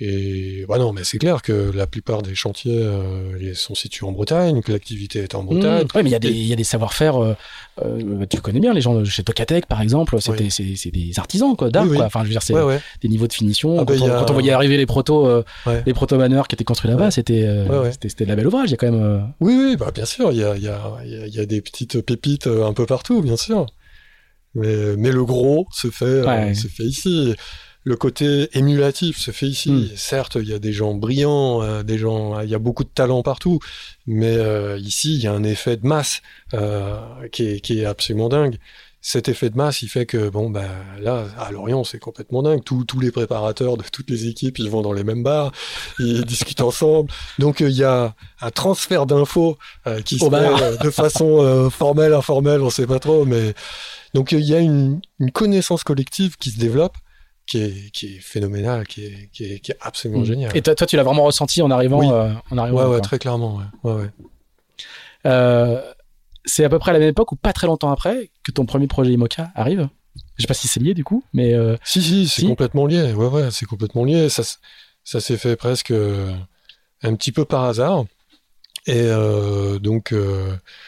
et bah non, mais c'est clair que la plupart des chantiers euh, sont situés en Bretagne, que l'activité est en Bretagne. Oui, mais il y a des, des savoir-faire. euh, tu connais bien les gens chez Tocatec, par exemple. Oui. c'est, c'est des artisans quoi, d'art. Oui, oui. Enfin, je veux dire, c'est Ouais, ouais. des niveaux de finition. Ah, quand, bah, on, a- quand on voyait arriver les protos, euh, Ouais. les proto maneurs qui étaient construits là-bas, c'était, c'était, de la belle ouvrage. Il y a quand même. Oui, oui, bah bien sûr, il y a, y, a, y, a, des petites pépites un peu partout, bien sûr. Mais, mais le gros se fait, se fait ici. Le côté émulatif se fait ici. Mm. Certes, il y a des gens brillants, euh, des gens, il y a beaucoup de talent partout, mais euh, ici, il y a un effet de masse euh, qui, est, qui est absolument dingue. Cet effet de masse, il fait que bon, bah là, à Lorient, c'est complètement dingue. Tous, tous les préparateurs de toutes les équipes, ils vont dans les mêmes bars, ils <laughs> discutent ensemble. Donc euh, il y a un transfert d'infos euh, qui se Au fait euh, de façon euh, formelle, informelle, on sait pas trop, mais donc il y a une, une connaissance collective qui se développe, qui est, qui est phénoménale, qui est, qui est, qui est absolument Mm. géniale. Et toi, tu l'as vraiment ressenti en arrivant. Oui. euh, en arrivant Ouais, très clairement. Ouais. Ouais, ouais. Euh, c'est à peu près à la même époque ou pas très longtemps après que ton premier projet IMOCA arrive? Je sais pas si c'est lié du coup, mais euh, Si, si, c'est Si. complètement lié. Ouais, ouais, c'est complètement lié. Ça, ça s'est fait presque euh, un petit peu par hasard. Et euh, donc,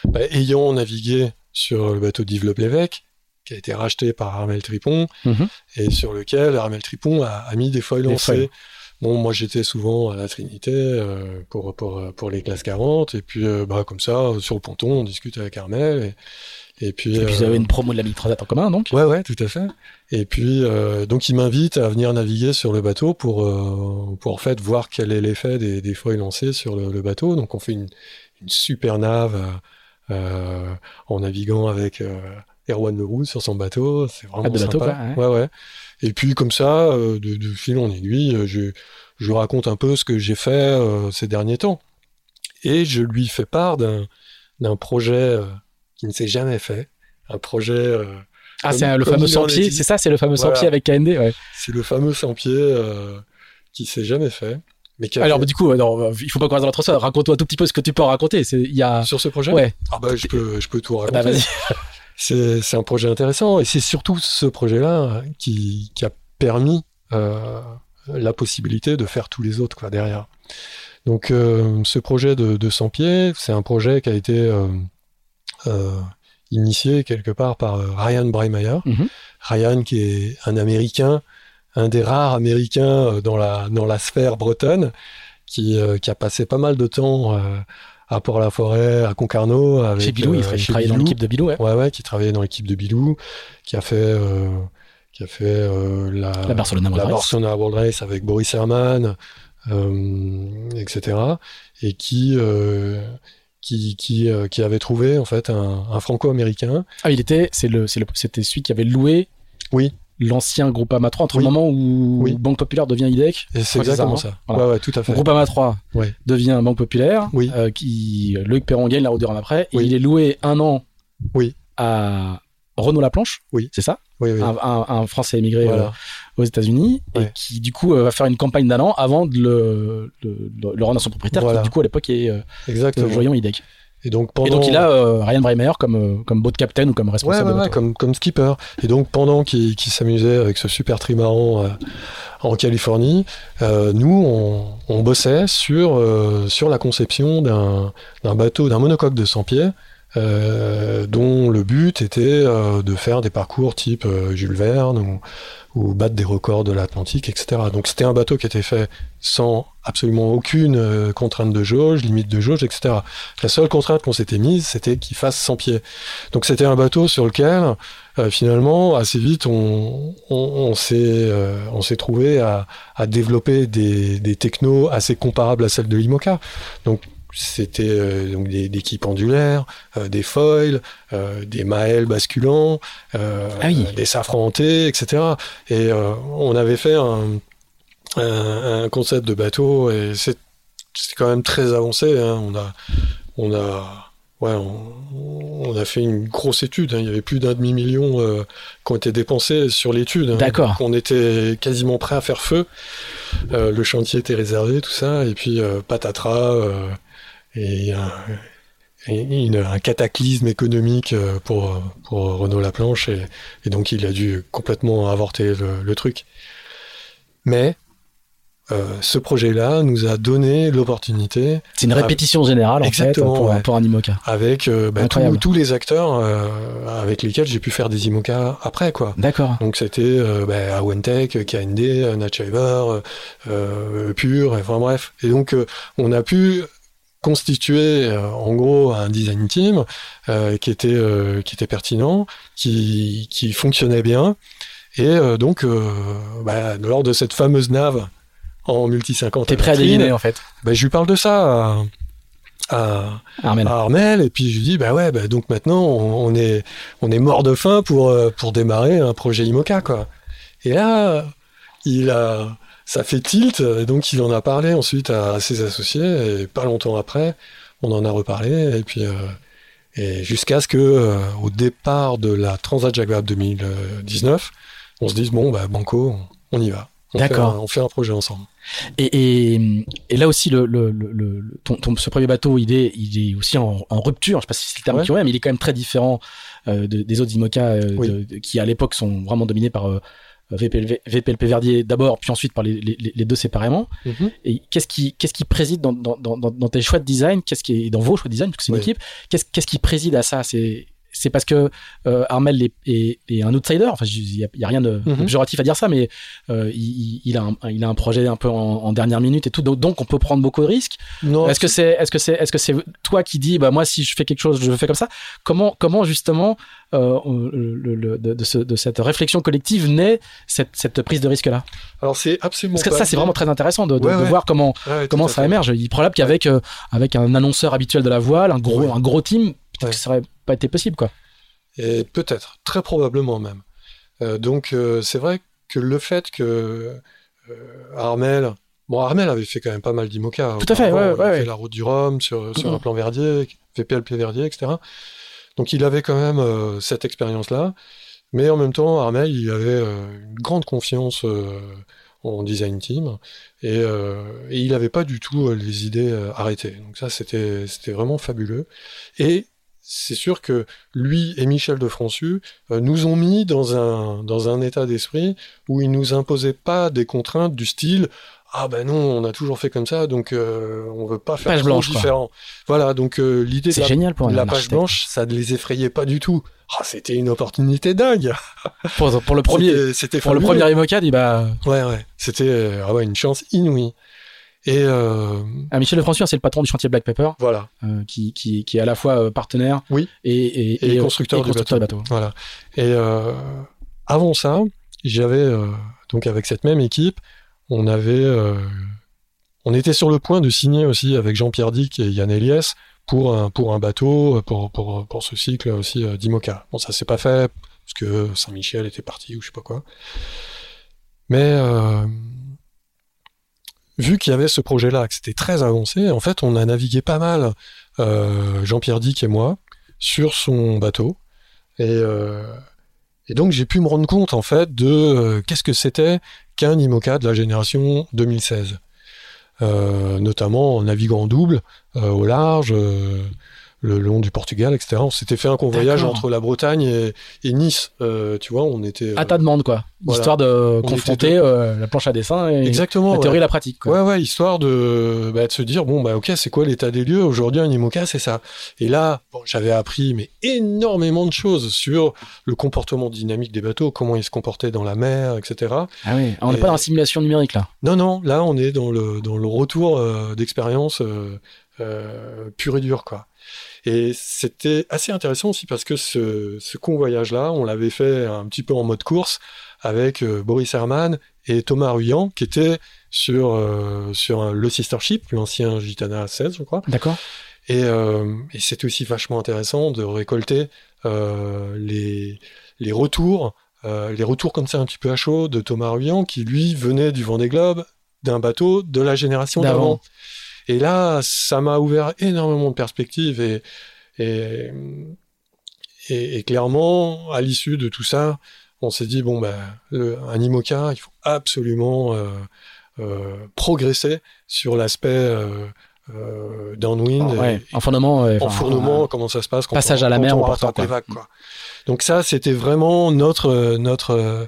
bah, ayant navigué sur le bateau d'Yves Le Plévêque, qui a été racheté par Armel Tripon, Mhm. et sur lequel Armel Tripon a, a mis des lancés. foils. Bon, moi j'étais souvent à la Trinité euh, pour, pour, pour les classes 40, et puis euh, bah, comme ça, sur le ponton, on discute avec Armel, et, et puis... et puis vous euh, avez une promo de la Mille Transat en commun donc. Ouais, ouais, tout à fait. Et puis, euh, donc, il m'invite à venir naviguer sur le bateau pour, euh, pour en fait voir quel est l'effet des, des foils lancés sur le, le bateau. Donc, on fait une, une super nave euh, euh, en naviguant avec euh, Erwan Leroux sur son bateau. C'est vraiment Ah, de bateau, sympa. quoi, ouais. ouais, Et puis, comme ça, euh, de, de fil en aiguille, euh, je, je raconte un peu ce que j'ai fait euh, ces derniers temps. Et je lui fais part d'un d'un projet euh, qui ne s'est jamais fait. Un projet... euh, Ah, c'est le fameux il en 100 est pieds, dit. c'est ça, c'est le fameux 100 Voilà. pieds avec KND, ouais. C'est le fameux 100 pieds euh, qui s'est jamais fait. Mais Alors, fait- du coup, non, il faut pas croiser dans notre sol. Raconte-toi un tout petit peu ce que tu peux en raconter. Il y a, sur ce projet ouais. Ah bah, je peux, je peux tout raconter. Bah, vas-y. <laughs> c'est, un projet intéressant et c'est surtout ce projet-là qui, qui a permis euh, la possibilité de faire tous les autres quoi, derrière. Donc euh, ce projet de, de 100 pieds, c'est un projet qui a été euh, initié quelque part par Ryan Breimeyer. Mhm. Ryan qui est un Américain, un des rares Américains dans la, dans la sphère bretonne, qui, qui a passé pas mal de temps à Port-la-Forêt, à Concarneau. Avec, Chez Bilou, il, euh, il travaillait dans l'équipe de Bilou, ouais. Ouais, ouais, qui travaillait dans l'équipe de Bilou, qui a fait, euh, qui a fait euh, la, La Barcelona World la Race. Barcelona World Race avec Boris Herman, euh, etc. Et qui, euh, qui, qui, qui avait trouvé en fait un, un Franco-américain. Ah, il était, c'est le, c'était celui qui avait loué Oui, l'ancien Groupama 3 entre Oui. le moment où Oui. Banque Populaire devient IDEC. c'est exactement ça, ça. hein. Voilà. Ouais, ouais, tout à fait. Groupama 3 Ouais. devient Banque Populaire. Oui. euh, qui, Loïc Perron gagne la route du Rhum après. Et Oui. il est loué un an Oui. à Renaud Laplanche. Oui. C'est ça? Oui, oui. un, un- un Français émigré euh, aux États-Unis et qui du coup euh, va faire une campagne d'un an avant de le, le, le- le rendre à son propriétaire Voilà. qui du coup à l'époque est euh, Exactement. Joyon IDEC. Et donc pendant Et donc il a euh, Ryan Breimeyer comme euh, comme boat captain ou comme responsable ouais, ouais, comme, comme skipper. Et donc, pendant qu'il qu'il s'amusait avec ce super trimaran euh, en Californie, euh, nous, on, on bossait sur, sur la conception d'un d'un bateau, d'un monocoque de 100 pieds, dont le but était euh, de faire des parcours type euh, Jules Verne ou, ou battre des records de l'Atlantique, etc. Donc, c'était un bateau qui était fait sans absolument aucune euh, contrainte de jauge, limite de jauge, etc. La seule contrainte qu'on s'était mise, c'était qu'il fasse 100 pieds. Donc c'était un bateau sur lequel euh, finalement assez vite on, on, on s'est euh, on s'est trouvé à, à développer des, des technos assez comparables à celles de l'IMOCA. Donc c'était euh, donc des, des quilles pendulaires, euh, des foils, euh, des maels basculants, Ah oui. des safrans hantés, etc. Et on avait fait un, un, un concept de bateau et c'est quand même très avancé. Hein. On a, on a, ouais, on, a fait une grosse étude. Hein. Il y avait plus d'un demi million qui ont été dépensés sur l'étude. Hein. D'accord. On était quasiment prêt à faire feu. Le chantier était réservé, tout ça, et puis euh, patatras euh, et un, un, cataclysme économique pour pour Renault Laplanche et, et donc il a dû complètement avorter le, le truc. Mais euh, ce projet-là nous a donné l'opportunité. C'est une répétition générale en fait pour, ouais. pour, un IMOCA. Avec euh, bah, tous, tous les acteurs euh, avec lesquels j'ai pu faire des IMOCA après quoi. D'accord. Donc c'était euh, bah, Awentech, KND, Natchaver, euh, Pure, enfin bref. Et donc on a pu constituer en gros un design team qui était qui était pertinent, qui qui fonctionnait bien. Et donc bah, lors de cette fameuse nave en multi 50. T'es prêt à dégainer en fait? Bah, je lui parle de ça à, à, Armel. à Armel et puis je lui dis bah ouais bah donc maintenant on, on est on est mort de faim pour pour démarrer un projet IMOCA quoi. Et là il a ça fait tilt et donc il en a parlé ensuite à ses associés et pas longtemps après on en a reparlé et puis euh, et jusqu'à ce que euh, au départ de la Transat Jacques Vabre 2019 on se dise bon bah banco on y va. On fait, un, D'accord. on fait un projet ensemble. Et, et, et là aussi, le, le, le, ton, ton- ce premier bateau, il est, il est aussi en, en rupture. Je sais pas si c'est le terme Ouais. y aurait, mais il est quand même très différent euh, de- des autres IMOCA euh, Oui. de- de- qui, à l'époque, sont vraiment dominés par euh, VPLV, VPLP Verdier d'abord, puis ensuite par les, les, les deux séparément. Et qu'est-ce qui, qu'est-ce qui préside dans, dans, dans, dans tes choix de design? Qu'est-ce qui est dans vos choix de design? Parce que c'est une Oui. équipe. Qu'est-ce, qu'est-ce qui préside à ça? C'est c'est parce que euh, Armel est, est, est un outsider. Enfin, il y a, rien de, de péjoratif à dire ça, mais euh, il, a un, il a un projet un peu en, en dernière minute et tout. Donc, on peut prendre beaucoup de risques. Est-ce que c'est, est-ce que c'est, est-ce que c'est toi qui dis, bah moi, si je fais quelque chose, je le fais comme ça? Comment, comment justement euh, on- le, le- de, de, ce- de cette réflexion collective naît cette, cette prise de risque là Alors c'est absolument Parce que ça, c'est vraiment très intéressant de, Ouais, ouais. voir comment Ouais, ça émerge. Il est probable qu'avec avec un annonceur habituel de la voile, un gros un gros team, peut-être Ouais. que ça aurait pas été possible quoi. Et peut-être, très probablement même. Euh, donc euh, c'est vrai que le fait que euh, Armel, bon Armel avait fait quand même pas mal d'IMOCA. Tout à fait, ouais, Il ouais, fait la route du Rhum sur, sur un plan Verdier, VPLP Verdier, etc. Donc il avait quand même cette expérience-là. Mais en même temps, Armel, il avait une grande confiance en design team et, euh, et il n'avait pas du tout euh, les idées euh, arrêtées. Donc ça, c'était c'était vraiment fabuleux. Et c'est sûr que lui et Michel de Françu euh, nous ont mis dans un, dans un état d'esprit où ils nous imposaient pas des contraintes du style ah ben non on a toujours fait comme ça donc euh, on veut pas faire Page trop blanche, quoi. différent voilà donc euh, l'idée de C'est la, génial pour la page blanche ça ne les effrayait pas du tout ah c'était une opportunité dingue <laughs> Pour, pour le premier C'était- c'était pour le premier bah ouais ouais c'était euh, ah ouais, une chance inouïe et euh, ah, Michel Lefrançois, c'est le patron du chantier Black Pepper, voilà euh, qui, qui, qui est à la fois euh, partenaire Oui. et, et, Et constructeur et du constructeur de bateau. Voilà. Et euh, avant ça, j'avais donc avec cette même équipe, on avait, on était sur le point de signer aussi avec Jean-Pierre Dick et Yann Eliès pour un pour un bateau pour pour pour ce cycle aussi d'IMOCA. Bon, ça s'est pas fait parce que Saint-Michel était parti ou je sais pas quoi. Mais vu qu'il y avait ce projet-là, que c'était très avancé, en fait, on a navigué pas mal, euh, Jean-Pierre Dick et moi, sur son bateau. Et, euh, et donc j'ai pu me rendre compte en fait de euh, qu'est-ce que c'était qu'un IMOCA de la génération 2016. Euh, notamment en naviguant en double au large, le long du Portugal, etc. On s'était fait un convoyage entre la Bretagne et, et Nice. Euh, tu vois, on était. À ta demande quoi, voilà. histoire de On confronter était euh, la planche à dessin et Exactement. la ouais. théorie et la pratique quoi. Ouais, ouais, histoire de, bah, de se dire, bon, bah, ok, c'est quoi l'état des lieux? Aujourd'hui, un IMOCA, c'est ça. Et là, bon, j'avais appris mais énormément de choses sur le comportement dynamique des bateaux, comment ils se comportaient dans la mer, etc. Ah oui, on n'est Et- pas dans la simulation numérique là. Non, non, là, on est dans le, dans le retour euh, d'expérience euh, pur et dur, quoi. Et c'était assez intéressant aussi parce que ce, ce convoyage-là, on l'avait fait un petit peu en mode course avec euh, Boris Herman et Thomas Ruyant, qui étaient sur, euh, sur un- le Sister Ship, l'ancien Gitana 16, je crois. D'accord. Et, euh, et c'était aussi vachement intéressant de récolter les, les retours, les retours comme ça un petit peu à chaud de Thomas Ruyant, qui lui venait du Vendée Globe d'un bateau de la génération D'avant. Et là, ça m'a ouvert énormément de perspectives et, et, et, et clairement, à l'issue de tout ça, on s'est dit bon ben, le, un IMOCA, il faut absolument euh, euh, progresser sur l'aspect euh, euh, downwind, et- Ouais, en fournement. ouais, enfournement, euh, comment ça se passe quand passage on, à la quand mer on les quoi. vagues, quoi. Donc ça, c'était vraiment notre notre euh,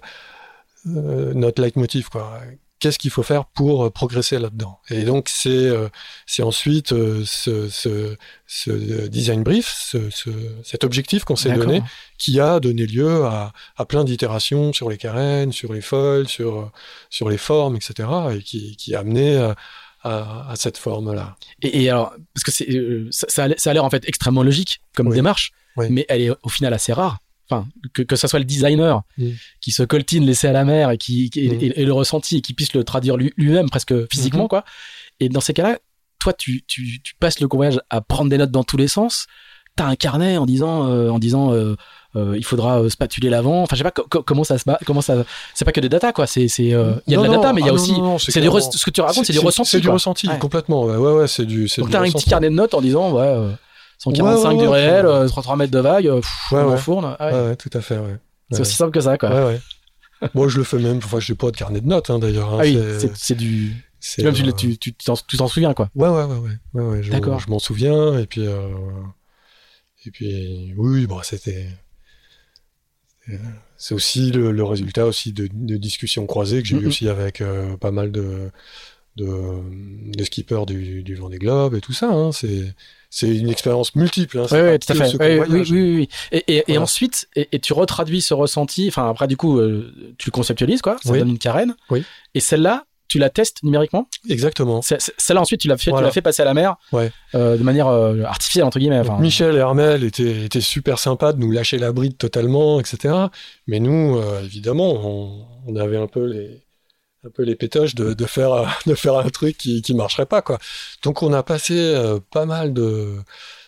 notre leitmotiv quoi. Qu'est-ce qu'il faut faire pour euh, progresser là-dedans Et donc c'est euh, c'est ensuite euh, ce, ce, ce design brief, ce, ce- cet objectif qu'on s'est d'accord. donné, qui a donné lieu à, à plein d'itérations sur les carènes, sur les foils, sur sur les formes, etc. Et qui, qui a amené à, à, à cette forme-là. Et, et alors, parce que c'est, ça, a l'air- ça a l'air en fait extrêmement logique comme Oui. démarche, Oui. mais elle est au final assez rare. Enfin, que, que ça soit le designer Mm. qui se coltine l'essai à la mer et qui, qui- Mm. et, et le ressenti et qui puisse le traduire lui- lui-même presque physiquement, Mhm. quoi. Et dans ces cas-là, toi, tu, tu, tu passes le voyage à prendre des notes dans tous les sens. T'as un carnet en disant, euh, en disant, euh, euh, il faudra spatuler l'avant. Enfin, je sais pas co- co- comment ça se comment ça. C'est pas que des data, quoi. C'est, c'est, il y a de Non, la non, data, mais il y a ah aussi. c'est ce que tu racontes, c'est du ressenti. C'est du ressenti, Ouais. complètement. Ouais, ouais, ouais, c'est du. c'est Donc t'as un petit carnet de notes en disant ouais, 145 Ouais, ouais, du réel, ouais. euh, 33 mètres de vague, euh, pff, on enfourne. Ah tout à fait. C'est aussi simple que ça, quoi. Moi, je le fais même. Enfin, j'ai pas de carnet de notes, hein, d'ailleurs. hein, ah oui, c'est- du. Même euh, tu, tu t'en souviens, quoi. Ouais, ouais, ouais, ouais. je, D'accord. Je m'en souviens. Et puis, euh, et puis, oui, bon, c'était. c'était- C'est aussi le, le résultat aussi de, de discussions croisées que j'ai Mhm. eues aussi avec euh, pas mal de, de, de skippers du, du Vendée Globe et tout ça. Hein. C'est, c'est une expérience multiple. Hein. Oui, oui, tout à fait. Oui, oui, convoyage. oui, oui, oui. Et, ensuite, et, et tu retraduis ce ressenti. Enfin, après, du coup, euh, tu le conceptualises, quoi. Ça donne une carène. Oui. Et celle-là, tu la testes numériquement? Exactement. Celle-là, ensuite, tu l'as fait, Voilà. fait passer à la mer. Ouais. euh, de manière euh, artificielle, entre guillemets. Enfin, Michel et Armel étaient, étaient super sympas de nous lâcher la bride totalement, etc. Mais nous, évidemment, on, on avait un peu les, un peu les pétoches de, de faire, <laughs> de faire un truc qui, qui marcherait pas, quoi. Donc, on a passé euh, pas mal de,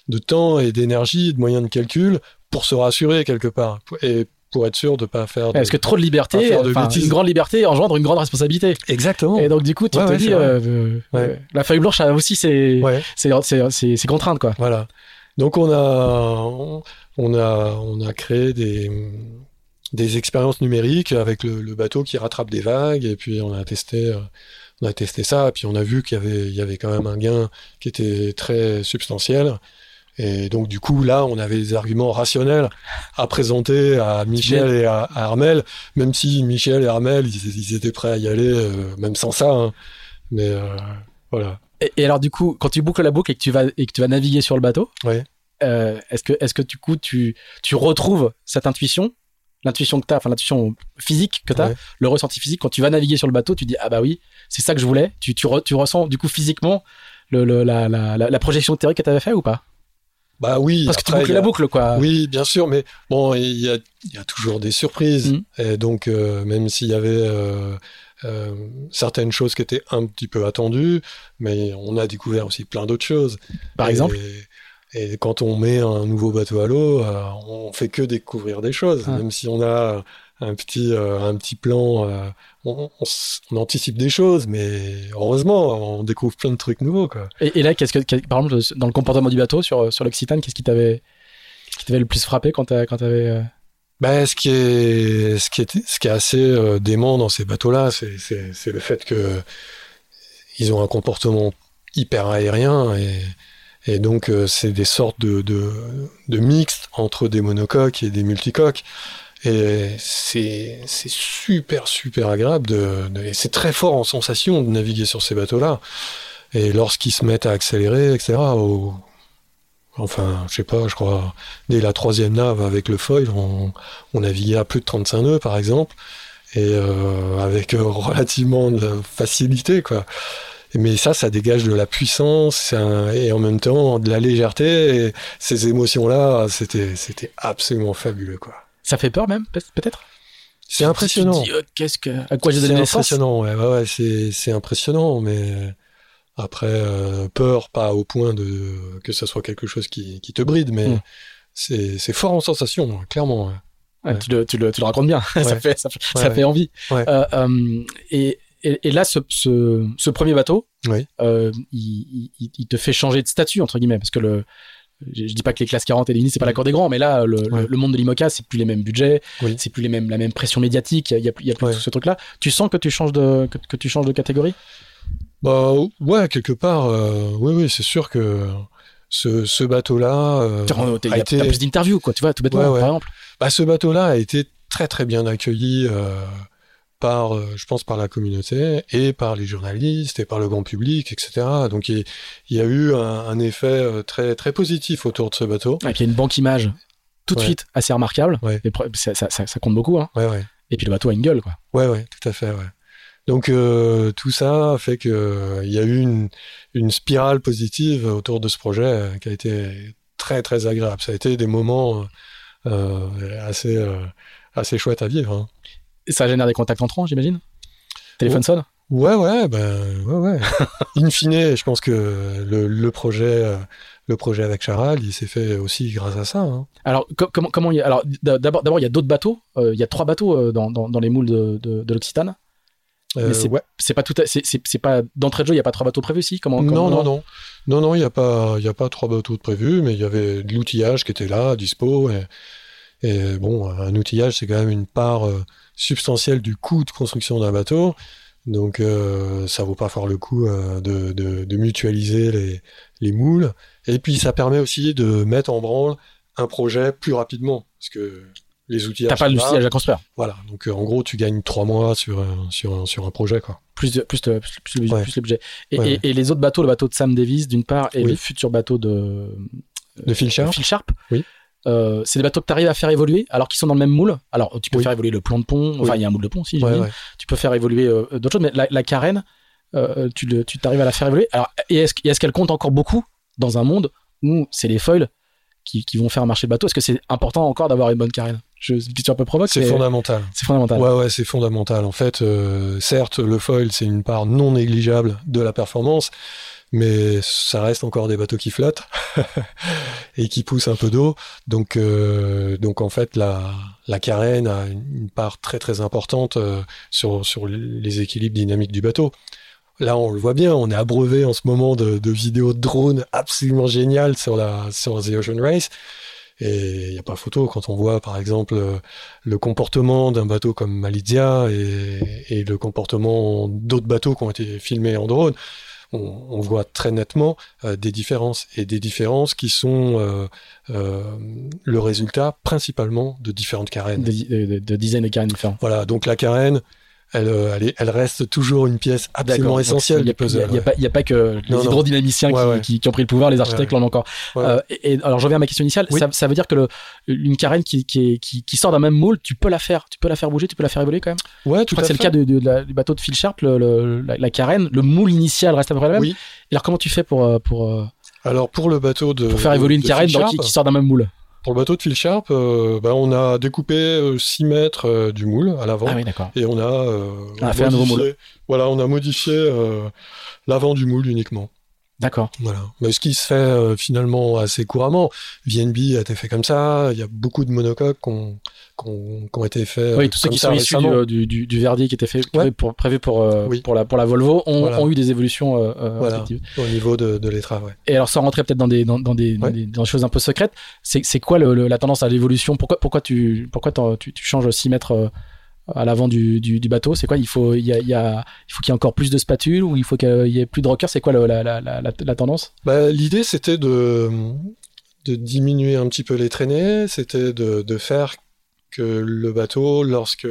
de temps et d'énergie, de moyens de calcul pour se rassurer quelque part et pour être sûr de pas faire. De... Parce que trop de liberté, faire de une grande liberté engendre une grande responsabilité. Exactement. Et donc, du coup, tu Ouais, te ouais, dis, euh, euh, Ouais. la feuille blanche a aussi ses, ses, ses- ses contraintes, quoi. Voilà. Donc on a on a on a créé des des expériences numériques avec le, le bateau qui rattrape des vagues et puis on a testé euh, on a testé ça et puis on a vu qu'il y avait il y avait quand même un gain qui était très substantiel. Et donc du coup là on avait des arguments rationnels à présenter à Michel et à, à Armel même si Michel et Armel ils, ils étaient prêts à y aller euh, même sans ça hein. mais euh, voilà. Et, et alors, du coup, quand tu boucles la boucle et que tu vas, et que tu vas naviguer sur le bateau, euh, est-ce que, est-ce que du coup, tu, tu retrouves cette intuition, l'intuition que tu as, enfin, l'intuition physique que tu as, Ouais. le ressenti physique, quand tu vas naviguer sur le bateau, tu dis, ah bah oui, c'est ça que je voulais. Tu, tu, re- tu ressens, du coup, physiquement, le, le- la, la, la, projection théorique que tu avais fait ou pas? Bah oui Parce que tu boucles a- la boucle, quoi. Oui, bien sûr, mais bon, il y a, y a toujours des surprises. Mhm. Et donc, euh, même s'il y avait euh, euh, certaines choses qui étaient un petit peu attendues, mais on a découvert aussi plein d'autres choses. Par Et- exemple? Et quand on met un nouveau bateau à l'eau, euh, on fait que découvrir des choses. Ah. Même si on a un petit, euh, un petit plan, euh, on, on s- on anticipe des choses, mais heureusement, on découvre plein de trucs nouveaux. Quoi. Et, et là, qu'est-ce que, par exemple, dans le comportement du bateau sur, sur l'Occitane, qu'est-ce qui t'avait, qui t'avait le plus frappé quand t'avais, Ben, ce qui est, ce qui est, ce qui est assez euh, dément dans ces bateaux-là, c'est, c'est, c'est le fait que ils ont un comportement hyper aérien et, et donc euh, c'est des sortes de, de, mixtes entre des monocoques et des multicoques. Et c'est, super, super agréable de, et c'est très fort en sensation de naviguer sur ces bateaux-là. Et lorsqu'ils se mettent à accélérer, etc., enfin, je sais pas, je crois, dès la troisième nave avec le foil, on, on naviguait à plus de 35 nœuds, par exemple, et euh, avec euh, <laughs> relativement de facilité, quoi. Mais ça, ça dégage de la puissance c'est un- et en même temps de la légèreté. Et ces émotions-là, c'était, c'était absolument fabuleux, quoi. ça fait peur même, peut- peut-être? C'est impressionnant. Tu te dis, euh, qu'est-ce que, à quoi j'ai C'est donné naissance? impressionnant, ouais, ouais, ouais, c'est, c'est impressionnant, mais après, euh, peur, pas au point de que ça soit quelque chose qui, qui te bride, mais Mm. c'est, c'est fort en sensation, clairement. ouais. Ouais, Ouais. tu, le, tu, le, tu le racontes bien, <laughs> ça fait, ça, fait, Ouais, ça ouais. fait envie. Ouais. Euh, euh, et, et, et là, ce, ce, ce premier bateau, Oui. euh, il, il, il te fait changer de statut entre guillemets, parce que le je, je dis pas que les classes 40 et les Unis c'est pas la cour des grands, mais là le, le- Ouais. le monde de l'IMOCA c'est plus les mêmes budgets, Oui. c'est plus les mêmes la même pression médiatique, il y a, il y a plus, Ouais. tout ce truc là. Tu sens que tu changes de que, que tu changes de catégorie? Bah ouais, quelque part, euh, oui, oui, c'est sûr que ce, ce bateau-là euh, Il y a été, plus d'interviews quoi, tu vois, tout bêtement ouais. par exemple. bah, ce bateau-là a été très très bien accueilli euh, par, euh, je pense, par la communauté et par les journalistes et par le grand public, etc. Donc il, il y a eu un, un effet euh, très très positif autour de ce bateau. Et puis il y a une banque image tout de Ouais. suite assez remarquable. Ouais. Ça, ça, ça, ça compte beaucoup. Hein. Ouais. Et puis le bateau a une gueule quoi. Ouais, ouais, tout à fait. Donc euh, tout ça fait que euh, il y a eu une, une spirale positive autour de ce projet euh, qui a été très très agréable. Ça a été des moments assez assez chouettes à vivre. hein. Ça génère des contacts entrants j'imagine. Téléphone Oh. sonne. Ouais, ouais, ben ouais, ouais. <laughs> In fine, je pense que le, le projet euh, le projet avec Charal, il s'est fait aussi grâce à ça. hein. Alors co- comment comment il y a alors d'abord d'abord il y a d'autres bateaux. Euh, il y a trois bateaux euh, dans, dans, dans les moules de, de, de l'Occitane. Euh, Mais c'est ouais. pas tout c'est pas d'entrée de jeu il y a pas trois bateaux prévus si? Comment, comment Non, non, non, non, non, il n'y a pas, il y a pas trois bateaux de prévus, mais il y avait de l'outillage qui était là, dispo, et, et bon, un outillage, c'est quand même une part euh, substantielle du coût de construction d'un bateau, donc euh, ça vaut pas fort le coup euh, de, de, de mutualiser les, les moules, et puis ça permet aussi de mettre en branle un projet plus rapidement, parce que les outils T'as pas le sillage à construire. Voilà, donc euh, en gros, tu gagnes trois mois sur un, sur un, sur un projet, quoi. Plus, de- plus, de- plus, plus le, Ouais. plus le budget. Et, Ouais, et- ouais. et les autres bateaux, le bateau de Sam Davis d'une part et Oui. le futur bateau de, De Phil Sharp Phil Sharp. Oui. Euh, c'est des bateaux que tu arrives à faire évoluer alors qu'ils sont dans le même moule. Alors tu peux Oui. faire évoluer le plan de pont, enfin Oui. il y a un moule de pont aussi, Ouais, ouais. tu peux faire évoluer euh, d'autres choses, mais la, la carène, euh, tu le- tu t'arrives à la faire évoluer. Alors, et est-ce, qu'elle compte encore beaucoup dans un monde où c'est les foils qui, qui vont faire marcher le bateau? Est-ce que c'est important encore d'avoir une bonne carène? Je c'est une question un peu provoque, C'est mais fondamental. c'est fondamental. Ouais, ouais, c'est fondamental. En fait, certes, le foil, c'est une part non négligeable de la performance, mais ça reste encore des bateaux qui flottent <laughs> et qui poussent un peu d'eau. Donc, euh, donc en fait, la, la carène a une part très très importante euh, sur, sur les équilibres dynamiques du bateau. Là, on le voit bien, on est abreuvé en ce moment de, de vidéos de drones absolument géniales sur la sur The Ocean Race. Et il n'y a pas photo quand on voit, par exemple, euh, le comportement d'un bateau comme Malizia et, et le comportement d'autres bateaux qui ont été filmés en drone. On, on voit très nettement euh, des différences et des différences qui sont euh, euh, le résultat principalement de différentes carènes. De, de, de dizaines de carènes différents. Voilà, donc la carène, elle, euh, elle, est- elle reste toujours une pièce absolument essentielle Il n'y du il a- puzzle. il y a pas- a que les Non, non. hydrodynamiciens Ouais, qui, ouais. qui- qui ont pris le pouvoir, les architectes l'ont encore. Euh, et, et alors, je reviens à ma question initiale. Oui. Ça, ça veut dire que le, une carène qui, sort d'un même moule, tu peux la faire, tu peux la faire bouger, tu peux la faire évoluer quand même? Ouais, Je crois à que c'est le cas de, de la- du bateau de Phil Sharp, le, le- la, la carène, le moule initial reste à peu près le même? Oui. Et alors, comment tu fais pour, euh, pour, Alors pour le bateau de pour faire de- évoluer une de carène qui sort d'un même moule? Pour le bateau de Phil Sharp, euh, bah, on a découpé euh, 6 mètres euh, du moule à l'avant. Ah oui, d'accord. Et on a, euh, On a fait un nouveau modifié- Voilà, on a modifié euh, l'avant du moule uniquement. D'accord. Voilà. Mais ce qui se fait euh, finalement assez couramment. VNB a été fait comme ça. Il y a beaucoup de monocoques qui ont, été faits oui, euh, tous ceux qui sont issus du, récemment. du, du, qui était fait Ouais. prévu pour, prévu pour, euh, Oui. pour, la, pour la Volvo ont, Voilà. ont eu des évolutions euh, euh, Voilà. au niveau de, de l'étrave. Ouais. Et alors, sans rentrer peut-être dans des, dans, dans des, dans des, dans des choses un peu secrètes, c'est, quoi le, le- la tendance à l'évolution? Pourquoi, pourquoi, tu, pourquoi tu, tu changes 6 mètres euh, à l'avant du, du, bateau C'est quoi il faut, y a, qu'il y ait encore plus de spatules ou il faut qu'il y ait plus de rockers C'est quoi la, la, la, la, tendance? Bah, L'idée, c'était de, de diminuer un petit peu les traînées. C'était de, de faire que le bateau, lorsqu'il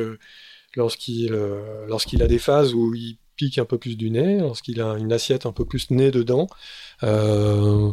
euh, lorsqu'il a des phases où il pique un peu plus du nez, lorsqu'il a une assiette un peu plus nez dedans, euh,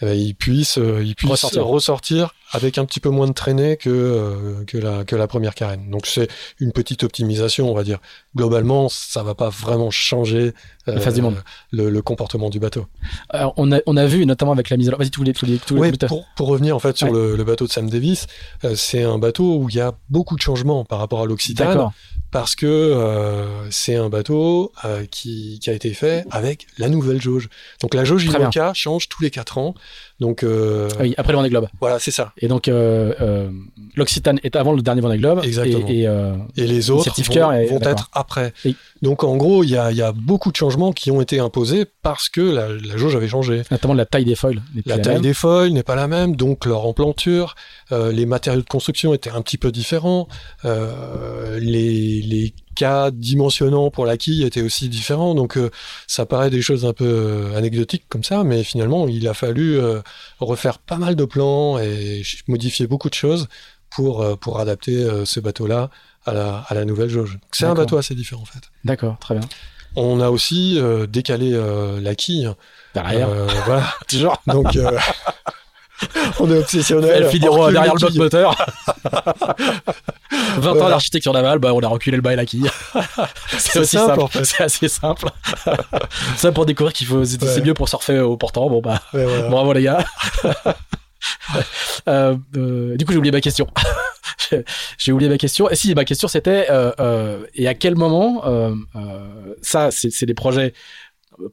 eh ben, il puisse, euh, il puisse Ressortir. ressortir. avec un petit peu moins de traînée que, euh, que, la, que la première carène. Donc c'est une petite optimisation, on va dire. Globalement, ça va pas vraiment changer euh, La face du monde. le, le comportement du bateau. Alors, on, a, on a vu notamment avec la mise à l'eau. Vas-y, voulais, tu voulais- Ouais, tu voulais- pour, pour revenir en fait sur Ouais. le, le bateau de Sam Davis, euh, c'est un bateau où il y a beaucoup de changements par rapport à l'Occitane D'accord. Parce que euh, c'est un bateau euh, qui, qui a été fait avec la nouvelle jauge. Donc la jauge Très bien. Change tous les quatre ans. Donc euh, Ah oui, après le Vendée Globe. voilà, c'est ça. Et donc, euh, euh, l'Occitane est avant le dernier Vendée Globe. Exactement. Et, et, euh, Et les autres vont, être après. Donc en gros, il y a, il y a beaucoup de changements qui ont été imposés parce que la, la jauge avait changé. notamment la taille des foils. La la taille même. des foils n'est pas la même, donc leur emplanture, les matériaux de construction étaient un petit peu différents, les, les cas dimensionnants pour la quille étaient aussi différents, donc euh, ça paraît des choses un peu euh, anecdotiques comme ça, mais finalement il a fallu euh, refaire pas mal de plans et modifier beaucoup de choses pour, euh, pour adapter ce bateau-là à la, à la nouvelle jauge. C'est un bateau assez différent en fait. D'accord, très bien. On a aussi décalé la quille. Derrière. Voilà. <laughs> Toujours. Donc, <laughs> <laughs> on est obsessionnel. El Figaro <laughs> derrière le bloc moteur. 20 ans Voilà. d'architecture navale, bah, on a reculé le la quille. <laughs> c'est aussi simple, simple. en fait. C'est assez simple. Ça pour découvrir qu'il faut, c'est Ouais. mieux pour surfer au portant. Bon bah, voilà. bravo les gars. Euh, euh, du coup, j'ai oublié ma question. J'ai- oublié ma question. Et si ma question c'était euh, et à quel moment ça, c'est des projets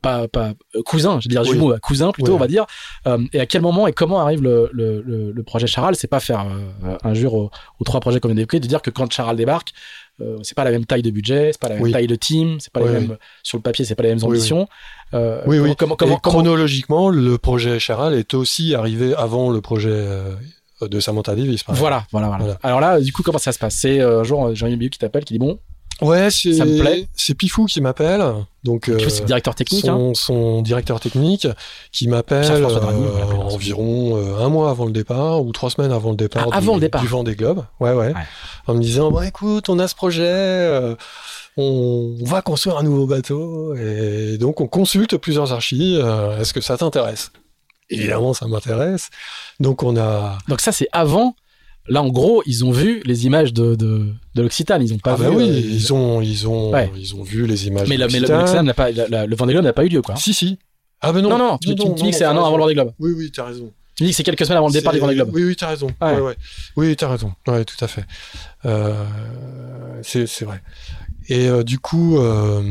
pas pas euh, cousins, je veux dire Oui. euh, cousins plutôt, on va dire. Euh, et à quel moment et comment arrive le le, le, le projet Charal? C'est pas faire euh, injure aux, aux trois projets qu'on vient d'évoquer, de dire que quand Charal débarque, euh, c'est pas la même taille de budget, c'est pas la même Oui. taille de team, c'est pas Oui, les mêmes sur le papier, c'est pas les mêmes ambitions. Oui, oui. Comment comment Et comment, chronologiquement, le projet Charal est aussi arrivé avant le projet de Samantha Davis. Voilà, voilà, voilà, Voilà. Alors là, du coup, comment ça se passe? C'est un jour Jean-Yves qui t'appelle, qui dit bon, Ouais, c'est Ça me plaît. C'est Pifou qui m'appelle. Donc, euh, vois, c'est le directeur technique. hein. son, directeur technique qui m'appelle euh, environ euh, un mois avant le départ ou trois semaines avant le départ, Ah, avant du, le départ. du Vendée Globe. Ouais, ouais, Ouais. En me disant, écoute, on a ce projet, euh, on, va construire un nouveau bateau et donc on consulte plusieurs archis. euh, Est-ce que ça t'intéresse? Évidemment, ça m'intéresse. Donc on a. Donc ça, c'est avant. Là, en gros, ils ont vu les images de, de, de l'Occitane. Ils ont pas Ah bah vu. oui, euh, ils ont, ils ont, Ouais. ils ont vu les images. Mais, de la, mais n'a pas, la- la- le Vendée Globe n'a pas eu lieu, quoi. Si, si. Ah ben non. non, non, tu, tu- tu me dis que c'est un an avant le Vendée Globe. Oui, oui, t'as raison. Tu dis que c'est quelques semaines avant le départ du Vendée Globe. Oui, oui, t'as raison. Ouais. Ouais, ouais. Oui, t'as raison. Ouais, tout à fait. Euh, c'est, c'est vrai. Et euh, du coup, euh,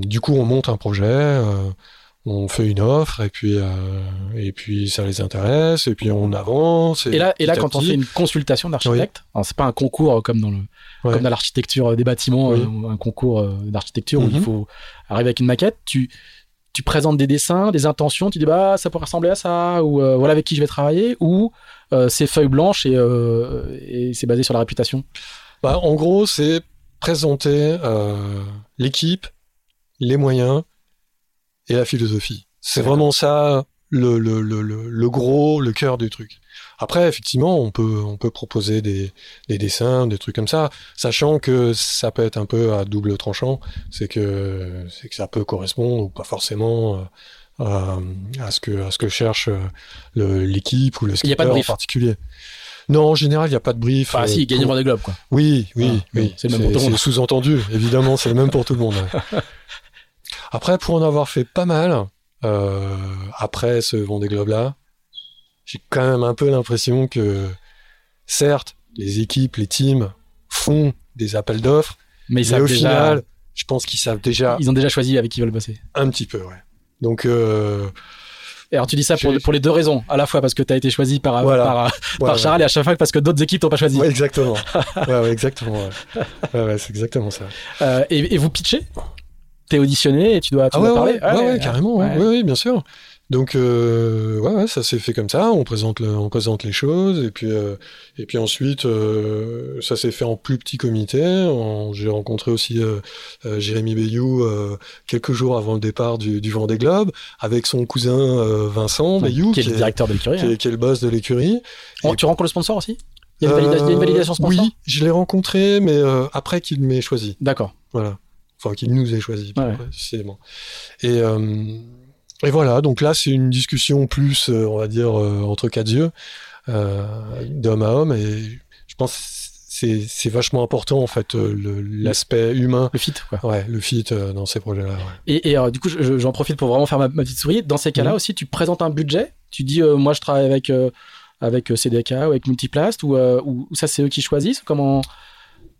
du coup, on monte un projet, euh, on fait une offre, et puis, euh, et puis ça les intéresse, et puis on avance. Et là, et là petit quand on fait une consultation d'architecte, alors c'est pas un concours comme dans le Ouais. comme dans l'architecture des bâtiments, Oui. euh, un concours euh, d'architecture où Mhm. il faut arriver avec une maquette. Tu tu présentes des dessins, des intentions, tu dis bah ça pourrait ressembler à ça ou euh, voilà avec qui je vais travailler ou euh, c'est feuille blanche et, euh, et c'est basé sur la réputation? Bah, en gros, c'est présenter l'équipe, les moyens et la philosophie. C'est vraiment ça le, le, le, le, gros, le cœur du truc. Après, effectivement, on peut, on peut proposer des, des dessins, des trucs comme ça, sachant que ça peut être un peu à double tranchant. C'est que, c'est que ça peut correspondre ou pas forcément euh, à, à ce que, à ce que cherche euh, l'équipe ou le skipper en particulier. Non, en général, il n'y a pas de brief. Euh, si, gagner le pour- Vendée Globe quoi. oui, oui, Ah, oui. c'est le même pour tout le monde. sous-entendu, évidemment, c'est le même pour tout le monde. <laughs> Après, pour en avoir fait pas mal, euh, après ce Vendée Globe-là, j'ai quand même un peu l'impression que, certes, les équipes, les teams font des appels d'offres, Mais, au déjà- final, je pense qu'ils savent déjà ils ont déjà choisi avec qui ils veulent bosser. un petit peu, ouais. Donc, euh, Et alors tu dis ça pour, les deux raisons, à la fois parce que tu as été choisi par, Voilà. par, ouais, par ouais. Charal et à chaque fois parce que d'autres équipes t'ont pas choisi. Exactement. ouais, exactement. Ouais, ouais, ouais, c'est exactement ça. Euh, et, et vous pitchez? T'es auditionné et tu dois, tu Ah dois parler ouais, ouais, ouais, carrément, ouais, bien sûr. Donc, euh, ouais, ça s'est fait comme ça. On présente, le, on présente les choses, et puis, euh, et puis ensuite, euh, ça s'est fait en plus petit comité. J'ai rencontré aussi Jérémy Bayou quelques jours avant le départ du, du Vendée Globe, avec son cousin Vincent Bayou, qui est le directeur de l'écurie. qui est- qui est le boss de l'écurie. hein. Et- Tu rencontres le sponsor aussi? Il y, a une valida- il y a une validation sponsor? Oui, je l'ai rencontré, mais après qu'il m'ait choisi. D'accord. Voilà. Enfin, qu'il nous ait choisi, Ouais. précisément. Et, euh, et voilà, donc là, c'est une discussion plus, euh, on va dire, euh, entre quatre yeux, d'homme à homme. Et je pense que c'est c'est vachement important, en fait, l'aspect humain. Le fit, quoi. Ouais, le fit euh, dans ces projets-là. ouais. Et, et, du coup, je- je- j'en profite pour vraiment faire ma, ma petite souris. Dans ces cas-là Mhm. aussi, tu présentes un budget. Tu dis, euh, moi, je travaille avec euh, avec CDK ou avec Multiplast, ou, ou ou ça, c'est eux qui choisissent? Comment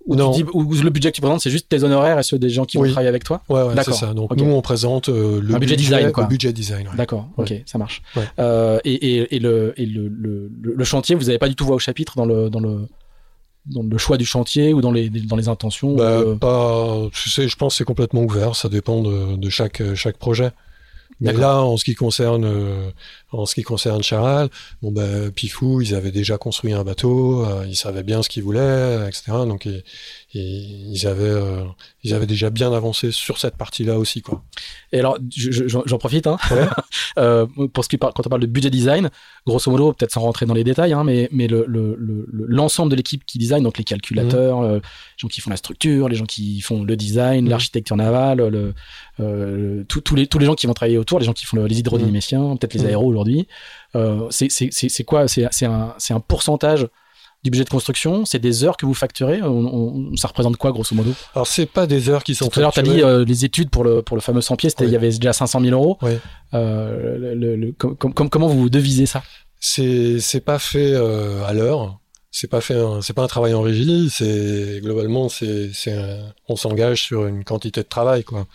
ou, Non. tu dis- ou le budget que tu présentes, c'est juste tes honoraires et ceux des gens qui vont Oui. travailler avec toi Ouais, ouais, c'est ça. Donc nous, on présente euh, le budget design, quoi. le budget design. ouais. D'accord, ok, ça marche. Euh, et, et, et, le, et le, le, le- le chantier, vous n'avez pas du tout voix au chapitre dans le, dans le, dans le choix du chantier ou dans les, dans les intentions Bah, euh, pas, tu sais, je pense que c'est complètement ouvert. Ça dépend de, de chaque chaque projet. Mais là, en ce qui concerne en ce qui concerne Charal, bon ben Pifou, ils avaient déjà construit un bateau, euh, ils savaient bien ce qu'ils voulaient, etc. Donc ils avaient euh, ils avaient déjà bien avancé sur cette partie-là aussi, quoi. Et alors, je- je- j'en profite, hein. Ouais. <laughs> Euh, pour ce qui parle, quand on parle de budget design, grosso modo, peut-être sans rentrer dans les détails, hein, mais, mais le, le, le- le- l'ensemble de l'équipe qui design, donc les calculateurs, euh, les gens qui font la structure, les gens qui font le design, Mhm. l'architecture navale, le, tous- les, tous les gens qui vont travailler autour, les gens qui font le- les hydrodynamiciens, peut-être les Mhm. aéros aujourd'hui, euh, c'est, quoi? C'est, un, pourcentage du budget de construction? C'est des heures que vous facturez? On, on- Ça représente quoi, grosso modo? Alors c'est pas des heures qui sont tout à l'heure, tu as dit euh, les études pour le, pour le fameux 100 pieds, il Oui. y avait déjà 500 000 euros. Oui. Euh, le- le- le- com- com- com- comment vous devisez ça? C'est pas fait euh, à l'heure. C'est pas fait, c'est pas un travail en régie. C'est globalement, c'est, on s'engage sur une quantité de travail, quoi.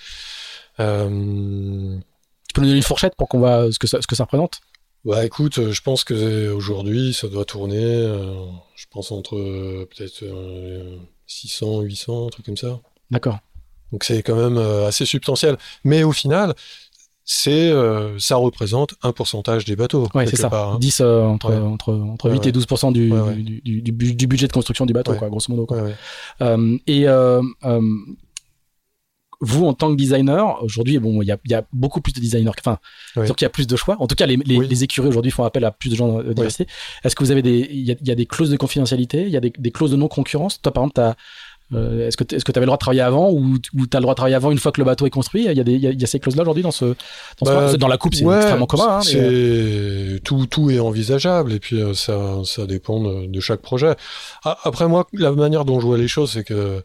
Euh, peux nous donner une fourchette pour qu'on voit ce que ça, ce que ça représente? Bah écoute, euh, je pense que euh, aujourd'hui, ça doit tourner, euh, je pense entre euh, peut-être euh, 600, 800, un truc comme ça. D'accord. Donc c'est quand même euh, assez substantiel. Mais au final, c'est, euh, ça représente un pourcentage des bateaux. Ouais, c'est ça. part, hein. 10 euh, entre, Ouais. entre, entre Ouais, 8 et ouais. 12 du. Du, du, du bu- du budget de construction du bateau, quoi, grosso modo. Quoi. Euh, et euh, euh, vous, en tant que designer, aujourd'hui, bon, il y a, il y a beaucoup plus de designers. Enfin, donc il y a plus de choix. En tout cas, les, les, Oui. les écuries aujourd'hui font appel à plus de gens de diversité. Est-ce que vous avez des, il y a, il y a des clauses de confidentialité, il y a des, des clauses de non-concurrence? Toi, par exemple, t'as euh, est-ce que tu est-ce que avais le droit de travailler avant ou, tu as le droit de travailler avant une fois que le bateau est construit? Il y a, des, il y a, il y a ces clauses-là aujourd'hui dans ce, dans, ce Bah, dans la coupe, c'est Ouais, extrêmement commun. hein, mais, euh, tout, tout est envisageable et puis euh, ça, ça dépend de, de chaque projet. Après moi, la manière dont je vois les choses, c'est que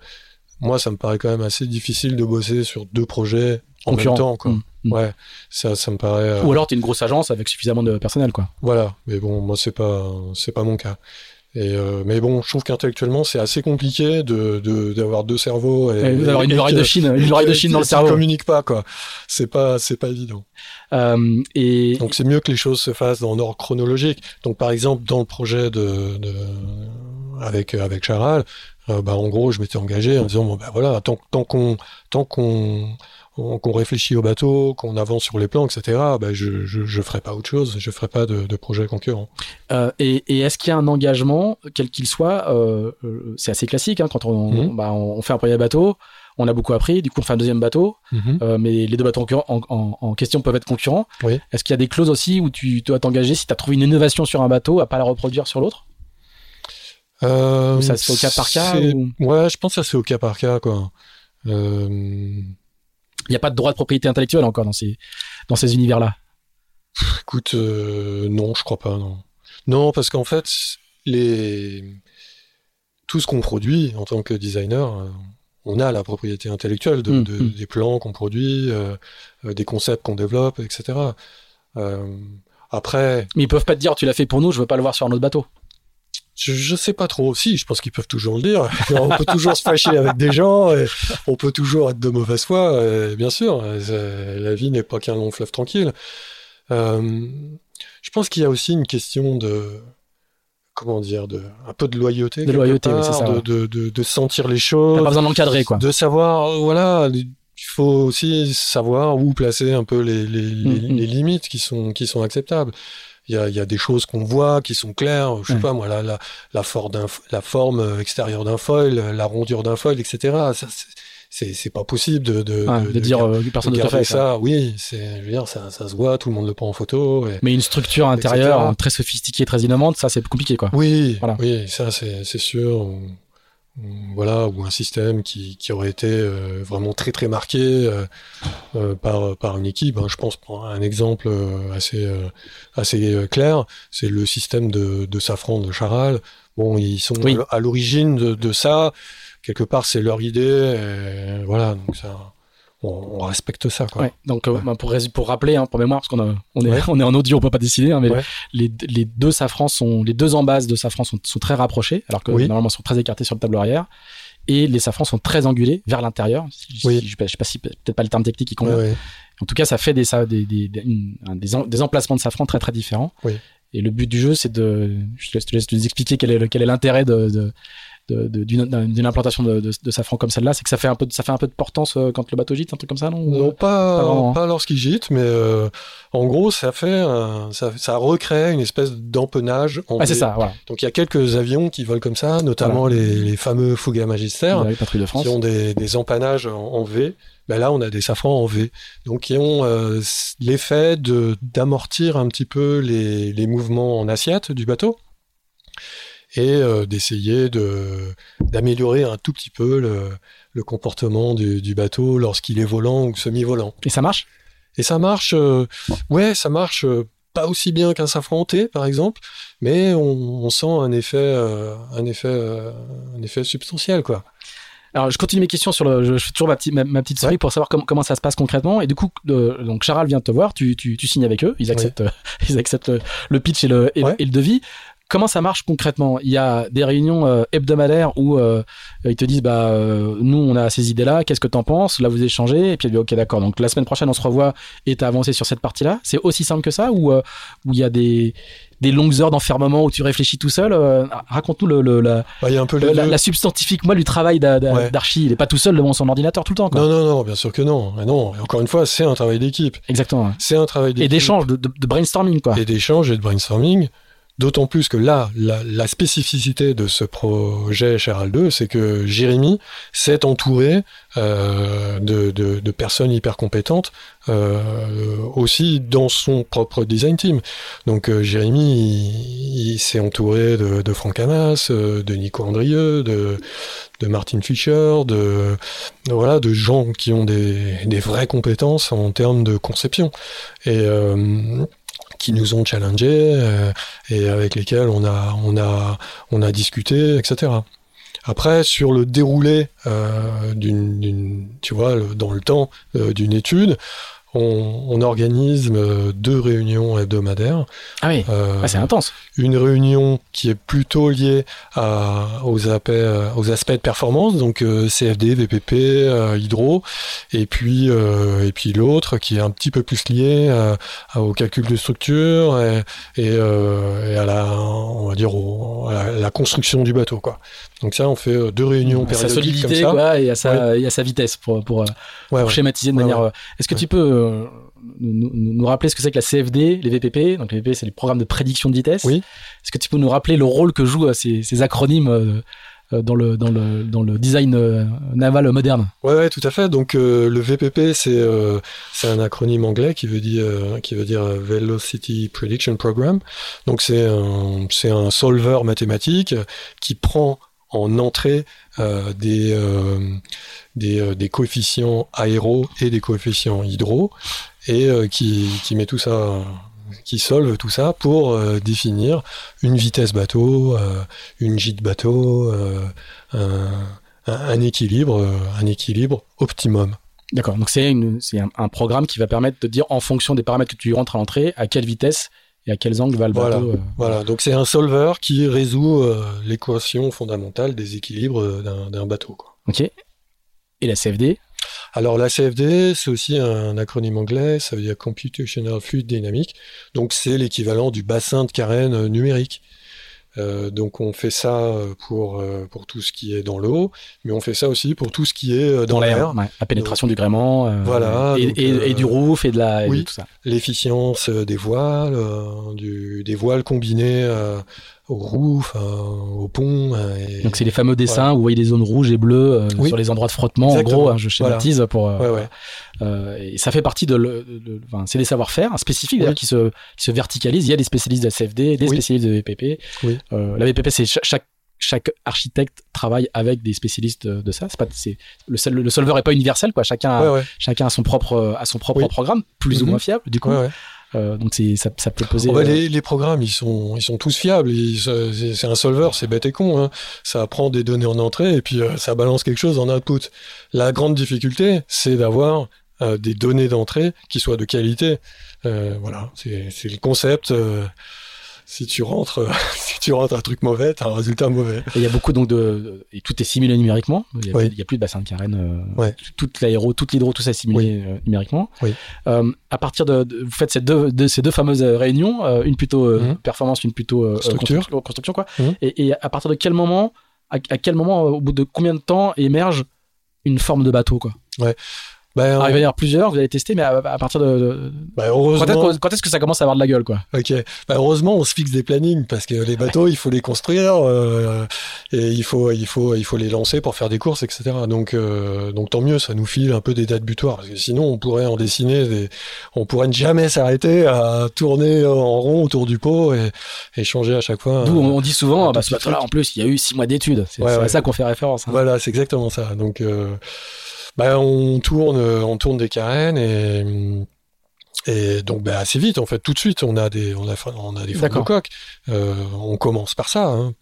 moi, ça me paraît quand même assez difficile de bosser sur deux projets en même temps. Quoi. Mm, mm. Ouais, ça, ça me paraît. euh, Ou alors tu es une grosse agence avec suffisamment de personnel, quoi. Voilà, mais bon, moi, c'est pas, c'est pas mon cas. Et euh, mais bon, je trouve qu'intellectuellement, c'est assez compliqué de de- d'avoir deux cerveaux et, Et vous avoir une oreille de Chine, une oreille de Chine dans le <laughs> cerveau. communiquent pas quoi. C'est pas c'est pas évident. Euh, et Donc c'est mieux que les choses se fassent dans l'ordre chronologique. Donc par exemple dans le projet de, de avec avec Charal, euh, bah en gros je m'étais engagé en disant bon bah voilà tant tant qu'on tant qu'on on- qu'on réfléchit au bateau, qu'on avance sur les plans, etc. Bah je je je ferai pas autre chose, je ferai pas de, de projet concurrent. Euh, et, et est-ce qu'il y a un engagement, quel qu'il soit euh, C'est assez classique hein, quand on, Mhm. bah, on fait un premier bateau, on a beaucoup appris, du coup on fait un deuxième bateau, euh, mais les deux bateaux en, en- en- en question peuvent être concurrents. Oui. Est-ce qu'il y a des clauses aussi où tu dois t'engager si tu as trouvé une innovation sur un bateau à pas la reproduire sur l'autre? Euh, ça se fait au cas par cas ou- Ouais, je pense que ça se fait au cas par cas quoi. Euh, Il n'y a pas de droit de propriété intellectuelle encore dans ces, dans ces univers-là? Écoute, euh, non, je crois pas, non. Non, parce qu'en fait, les... tout ce qu'on produit en tant que designer, on a la propriété intellectuelle de, de- mm. des plans qu'on produit, des concepts qu'on développe, etc. Après, Mais ils peuvent pas te dire tu l'as fait pour nous, je veux pas le voir sur un autre bateau. Je, je sais pas trop. Si, je pense qu'ils peuvent toujours le dire. <laughs> on peut toujours se fâcher avec des gens, et on peut toujours être de mauvaise foi, et bien sûr. euh, La vie n'est pas qu'un long fleuve tranquille. Euh, je pense qu'il y a aussi une question de comment dire, de un peu de loyauté, De loyauté, oui, part, c'est ça, de, ouais. de, de, de sentir les T'as choses, pas besoin de l'encadrer quoi. de savoir, euh, voilà, il faut aussi savoir où placer un peu les, les, les, Mm, mm. les limites qui sont, qui sont acceptables. Il y a, y a des choses qu'on voit qui sont claires, je sais pas moi, la, la, la, for- d'un- la forme extérieure d'un foil, la rondure d'un foil, etc. Ça, c'est- pas possible de, de, de, de dire euh, personne ne fait ça. ça. Oui, c'est, je veux dire, ça, ça se voit, tout le monde le prend en photo. Et... Mais une structure intérieure très sophistiquée, très innovante, ça c'est compliqué quoi. Oui, Voilà. oui, ça c'est sûr. Voilà, ou un système qui, qui aurait été euh, vraiment très très marqué euh, euh, par, par une équipe. hein. Je pense prendre un exemple assez, assez clair, c'est le système de, de safran de Charal. Bon, ils sont Oui. à l'origine de, de ça. Quelque part, c'est leur idée. et voilà, donc ça, on, on respecte ça. Quoi. Ouais. Donc euh, Ouais. bah, pour, rappeler, hein, pour mémoire, parce qu'on a- on est, Ouais. <laughs> on est en audio, on peut pas décider, hein, mais les, les deux safrans sont, les deux embases de safran sont, sont très rapprochés, alors que Oui. normalement sont très écartés sur le tableau arrière. et les safrans sont très angulés vers l'intérieur. Je, je, sais pas- je sais pas si peut-être pas le terme technique qui convient. En tout cas, ça fait des, ça, des, des, des, une- un- des, en- des emplacements de safran très très différents. Oui. Et le but du jeu, c'est de. Je te laisse, te expliquer quel est, l'intérêt de- d'une, d'un- d'une implantation de, de, de safran comme celle-là. C'est que ça fait un peu, de- ça fait un peu de portance euh, quand le bateau gîte, un truc comme ça, non Non, pas, Pas hein. pas lorsqu'il gîte, mais euh, en gros, ça fait, un- ça, ça recrée une espèce d'empennage. en Ah, c'est V. ça, voilà. Donc il y a quelques avions qui volent comme ça, notamment les, les fameux Fuga Magister, de France. qui ont des, des empannages en, en V. Ben là, on a des safrans en V, donc qui ont euh, l'effet d'amortir un petit peu les, les mouvements en assiette du bateau et euh, d'essayer de d'améliorer un tout petit peu le, le comportement du, du bateau lorsqu'il est volant ou semi-volant. Et ça marche? Et ça marche, euh, ouais, ça marche euh, pas aussi bien qu'un safran hanté, par exemple, mais on, on sent un effet, euh, un effet, un effet substantiel, quoi. Alors, je continue mes questions sur le. Je, fais toujours ma, petite ma, ma petite Ouais. pour savoir comment comment ça se passe concrètement. Et du coup, euh, donc Charal vient te voir, tu, tu, tu signes avec eux, ils acceptent, euh, <laughs> ils acceptent le, pitch et le, et, le- Ouais. et le devis. Comment ça marche concrètement? Il y a des réunions euh, hebdomadaires où euh, ils te disent bah euh, nous on a ces idées là, qu'est-ce que t'en penses? Là vous échangez et puis ok d'accord. Donc la semaine prochaine on se revoit et t'as avancé sur cette partie là. C'est aussi simple que ça ou où il y a des des longues heures d'enfermement où tu réfléchis tout seul euh, Raconte-nous le, le- la, Bah, Il y a un peu les le- la, substantifique moi du travail Ouais. d'archi. Il est pas tout seul devant son ordinateur tout le temps. Quoi. Non, non, non, bien sûr que non. Mais non, et encore une fois, c'est un travail d'équipe. Exactement. C'est un travail Et d'échange, de, de, de brainstorming quoi. et d'échange et de brainstorming. D'autant plus que là, la, spécificité de ce projet Cheral 2, c'est que Jérémy s'est entouré euh, de, personnes hyper compétentes euh, aussi dans son propre design team. Donc euh, Jérémy, il, s'est entouré de, Franck Hamas, de Nico Andrieux, de, Martin Fischer, de, voilà, de gens qui ont des, des vraies compétences en termes de conception. Qui nous ont challengés euh, et avec lesquels on a, on a, on a discuté, etc. Après, sur le déroulé euh, d'une, tu vois, dans le temps euh, d'une étude, on, on organise euh, deux réunions hebdomadaires. Ah oui, Euh, Ah, c'est intense. une réunion qui est plutôt liée à, aux, aspects, euh, aux aspects de performance, donc euh, CFD, VPP, euh, hydro, et puis, et puis l'autre qui est un petit peu plus lié à- au calcul de structure et, et, et à la, on va dire, au- à la, la construction du bateau, quoi. Donc ça, on fait deux réunions À sa périodiques comme solidité et à sa, et à sa vitesse pour, pour, Ouais, pour ouais. schématiser de manière. Est-ce que tu peux euh, nous, nous- nous rappeler ce que c'est que la CFD, les VPP Donc les VPP, c'est les programmes de prédiction de vitesse. Oui. Est-ce que tu peux nous rappeler le rôle que jouent euh, ces, ces acronymes euh, euh, dans, le, dans, le, dans le design euh, naval moderne? Ouais, ouais, tout à fait. Donc euh, le VPP, c'est euh, un acronyme anglais qui veut dire qui veut dire Velocity Prediction Program. Donc c'est un c'est un solver mathématique qui prend en entrée euh, des euh, euh, des coefficients aéro et des coefficients hydro et qui met tout ça qui solve tout ça pour définir une vitesse bateau, une gîte bateau, un, un, équilibre, un équilibre optimum. D'accord, donc c'est un, un programme qui va permettre de dire en fonction des paramètres que tu rentres à l'entrée, à quelle vitesse et à quels angles va le Voilà. bateau. euh. Voilà, donc c'est un solver qui résout euh, l'équation fondamentale des équilibres d'un bateau. Quoi. Ok. Et la CFD Alors la CFD, c'est aussi un acronyme anglais, ça veut dire Computational Fluid Dynamic, donc c'est l'équivalent du bassin de carène euh, numérique. Euh, donc on fait ça euh, pour, euh, pour tout ce qui est dans l'eau, mais on fait ça aussi pour tout ce qui est dans, l'air. ouais, la pénétration du gréement. euh, Voilà, Et, donc, et- et du roof et de la et oui. de tout ça. l'efficience des voiles, du, des voiles combinées au roof, au pont. euh, et- Donc c'est les fameux dessins où vous voyez des zones rouges et bleues euh, Oui. sur les endroits de frottement. Exactement. En gros, hein, je schématise pour. euh, Ouais, ouais. et ça fait partie de. le- de- enfin, c'est des savoir-faire spécifiques d'ailleurs Oui. qui se qui se verticalisent. Il y a des spécialistes de la CFD, des Oui. spécialistes de VPP. Euh, la VPP, c'est cha- chaque chaque architecte travaille avec des spécialistes de, de ça. C'est pas c'est le, sol- le solver est pas universel quoi. Chacun a, Ouais, ouais. chacun a son propre a son propre Oui. programme plus ou Mhm. moins fiable du coup. Ouais, ouais. Euh, donc c'est ça, ça peut poser. Oh, bah, les, les programmes, ils sont, ils sont tous fiables. C'est un solver, c'est bête et con. Hein. Ça prend des données en entrée et puis euh, ça balance quelque chose en output. La grande difficulté, c'est d'avoir euh, des données d'entrée qui soient de qualité. Euh, voilà, c'est c'est le concept. Euh, si tu rentres, <laughs> si tu rentres un truc mauvais, t'as un résultat mauvais. il y a beaucoup donc de, et tout est simulé numériquement. Il y a, plus de bassin de carène. Euh, Toute l'aéro, toute l'hydro, tout ça est simulé euh, numériquement. Oui. Euh, à partir de, vous faites ces deux, de, ces deux fameuses réunions, euh, une plutôt mhm. performance, une plutôt structure, construction, quoi. Mhm. Et, et, à partir de quel moment, à, à, quel moment, au bout de combien de temps émerge une forme de bateau, quoi? Ouais. Ben, ah, il va y avoir plusieurs, vous allez tester, mais à, partir de. Bah, heureusement... Quand est-ce que ça commence à avoir de la gueule, quoi? Ok. Bah, heureusement, on se fixe des plannings parce que les bateaux, il faut les construire euh, et il faut, il faut, il faut les lancer pour faire des courses, etc. Donc, euh, donc tant mieux, ça nous file un peu des dates butoirs parce que sinon, on pourrait en dessiner, des... on pourrait ne jamais s'arrêter à tourner en rond autour du pot et, et changer à chaque fois. D'où on dit souvent, bah, ce bateau-là, en plus, il y a eu six mois d'études. C'est à ça qu'on fait référence. Hein. Voilà, c'est exactement ça. Donc euh, bah, on tourne, on tourne des carènes et et donc bah, assez vite en fait, tout de suite on a des on a on a des formes de coques. Euh, on commence par ça. Hein.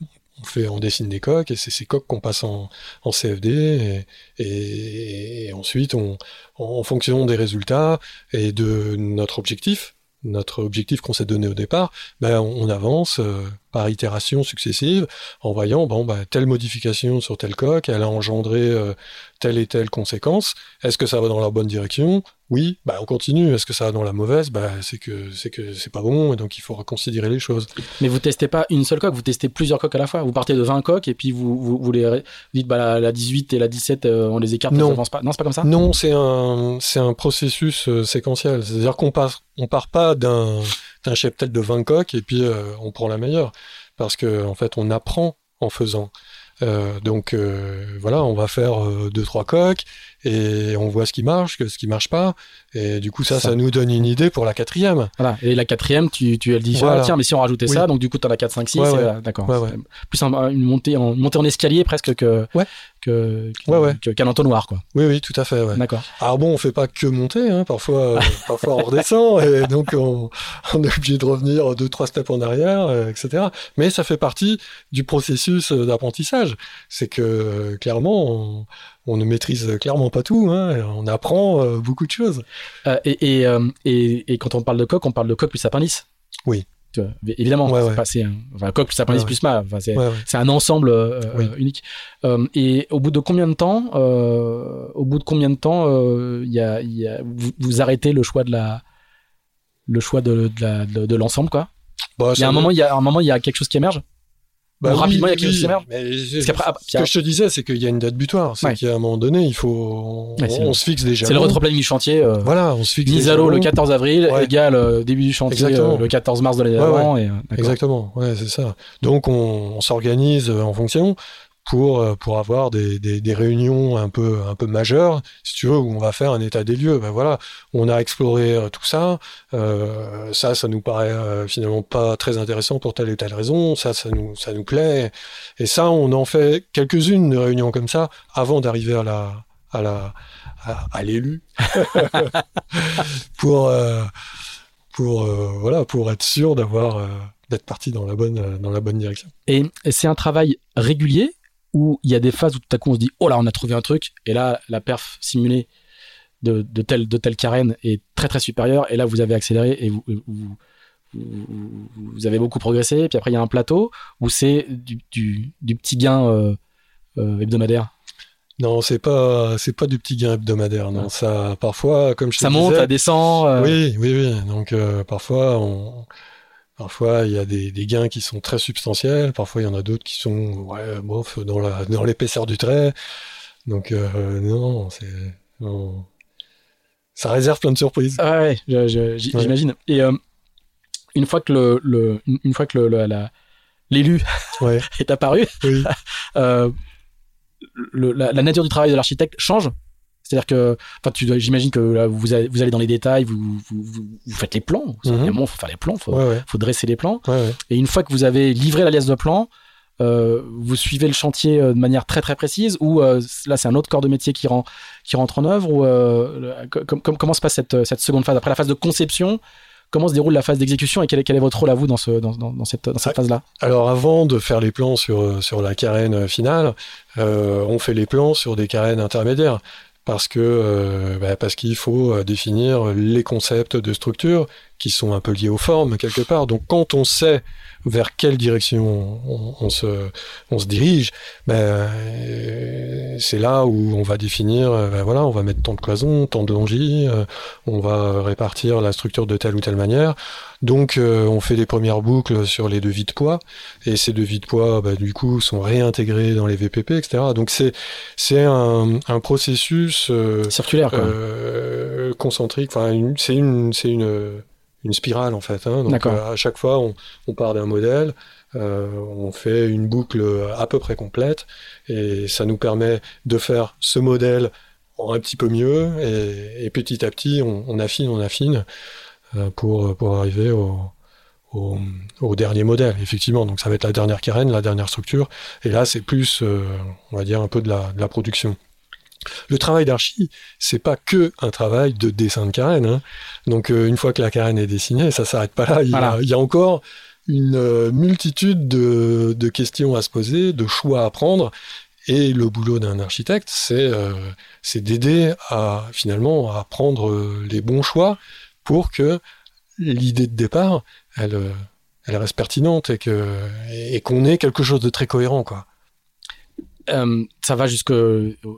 On fait, on dessine des coques et c'est ces coques qu'on passe en, en CFD et, et, ensuite on, en fonction des résultats et de notre objectif, notre objectif qu'on s'est donné au départ, ben on, avance euh, par itération successive en voyant bon bah telle modification sur telle coque, elle a engendré euh, telle et telle conséquence. Est-ce que ça va dans la bonne direction? Oui, bah on continue. Est-ce que ça va dans la mauvaise? Bah c'est que c'est que c'est pas bon et donc il faut reconsidérer les choses. Mais vous testez pas une seule coque, vous testez plusieurs coques à la fois. Vous partez de 20 coques et puis vous vous, vous les dites bah la, 18 et la 17 euh, on les écarte, non. pas. Non, c'est pas comme ça? Non, c'est un c'est un processus euh, séquentiel. C'est-à-dire qu'on part on part pas d'un d'un cheptel de 20 coques et puis euh, on prend la meilleure parce que en fait on apprend en faisant. Euh, donc euh, voilà, on va faire deux trois coques et on voit ce qui marche, ce qui marche pas. Et du coup ça, ça, nous donne une idée pour la quatrième. Voilà. Et la quatrième, tu tu elle dit ah, tiens mais si on rajoutait ça, donc du coup t'en as 4, 5, 6. D'accord. Plus une montée en une montée en escalier presque que que qu'un entonnoir quoi. Oui oui tout à fait. D'accord. Alors bon on fait pas que monter, hein. parfois <laughs> parfois on redescend et donc on, on, est obligé de revenir deux trois steps en arrière, etc. Mais ça fait partie du processus d'apprentissage. C'est que euh, clairement, on, ne maîtrise clairement pas tout. Hein, on apprend euh, beaucoup de choses. Euh, et, et, quand on parle de coq, on parle de coq plus appendice. Oui. évidemment, c'est un coq plus appendice plus mât. c'est un ensemble unique. et au bout de combien de temps, au bout de combien de temps, il y a, vous, arrêtez le choix de la, le choix de, de l'ensemble, quoi? Bah, il y a un moment, il y a un moment, il y a quelque chose qui émerge? Bah, rapidement, il y a quelque chose qui ah, Ce que je te disais, c'est qu'il y a une date butoir. C'est qu'à un moment donné, il faut, on, se fixe déjà. C'est le retroplanning du chantier. Euh, voilà, on se fixe. Mise à l'eau le 14 avril, égal euh, début du chantier euh, le 14 mars de l'année d'avant. Exactement. Ouais, c'est ça. Donc, on, on s'organise en fonction pour euh, pour avoir des, des, des, réunions un peu un peu majeures, si tu veux, où on va faire un état des lieux. Ben voilà, on a exploré euh, tout ça. Euh, ça, ça nous paraît euh, finalement pas très intéressant pour telle et telle raison. Ça, ça nous ça nous plaît. Et ça, on en fait quelques-unes de réunions comme ça avant d'arriver à la à la à, l'élu <laughs> pour pour voilà pour être sûr d'avoir d'être parti dans la bonne dans la bonne direction. Et c'est un travail régulier où il y a des phases où tout à coup on se dit oh là on a trouvé un truc et là la perf simulée de, de telle de telle carène est très très supérieure et là vous avez accéléré et vous, vous, vous, avez beaucoup progressé et puis après il y a un plateau où c'est du, du, du, petit gain euh, euh, hebdomadaire non, c'est pas c'est pas du petit gain hebdomadaire. Non, ça parfois, comme je ça monte, ça descend. Euh. Oui, oui, oui. Donc parfois on Parfois, il y a des, gains qui sont très substantiels. Parfois, il y en a d'autres qui sont ouais, bof, dans la dans l'épaisseur du trait. Donc euh, non, c'est ça réserve plein de surprises. Ah ouais, j'imagine. Et euh, une fois que le, une fois que le, l'élu <laughs> est apparu, <laughs> euh, la, la, nature du travail de l'architecte change c'est-à-dire que, enfin, j'imagine que là, vous, allez, vous allez dans les détails, vous, vous, vous faites les plans. Il mhm. faut faire les plans, faut, faut dresser les plans. Et une fois que vous avez livré la liasse de plans, euh, vous suivez le chantier euh, de manière très très précise ou euh, là c'est un autre corps de métier qui, rend, qui rentre en œuvre ou comment se passe cette, cette seconde phase? Après la phase de conception comment se déroule la phase d'exécution et quel est, quel est, votre rôle à vous dans, ce, dans, dans, cette, dans cette phase-là? Alors avant de faire les plans sur, sur la carène finale, on fait les plans sur des carènes intermédiaires parce que euh, bah, parce qu'il faut euh, définir les concepts de structure qui sont un peu liées aux formes quelque part. Donc quand on sait vers quelle direction on, se, on se dirige, ben, euh, c'est là où on va définir, euh, ben voilà, on va mettre tant de cloisons, tant de longis, euh, on va répartir la structure de telle ou telle manière. Donc on fait des premières boucles sur les devis de poids, et ces devis de poids, ben, du coup, sont réintégrés dans les VPP, etc. Donc c'est c'est un, un processus circulaire, quoi. concentrique. Enfin, c'est une c'est une une spirale en fait. Hein. Donc euh, à chaque fois, on, on part d'un modèle, euh, on fait une boucle à peu près complète, et ça nous permet de faire ce modèle un petit peu mieux, et, et petit à petit, on, on affine, on affine euh, pour, pour arriver au, au, au, dernier modèle, effectivement. Donc ça va être la dernière carène, la dernière structure, et là c'est plus, euh, on va dire, un peu de la, de la production. Le travail d'archi, c'est pas que un travail de dessin de carène. Hein. Donc euh, une fois que la carène est dessinée, ça s'arrête pas là. Il, y, a, encore une euh, multitude de, questions à se poser, de choix à prendre. Et le boulot d'un architecte, c'est euh, d'aider à finalement à prendre les bons choix pour que l'idée de départ, elle, elle reste pertinente et qu'on ait quelque chose de très cohérent, quoi. Euh, ça va jusque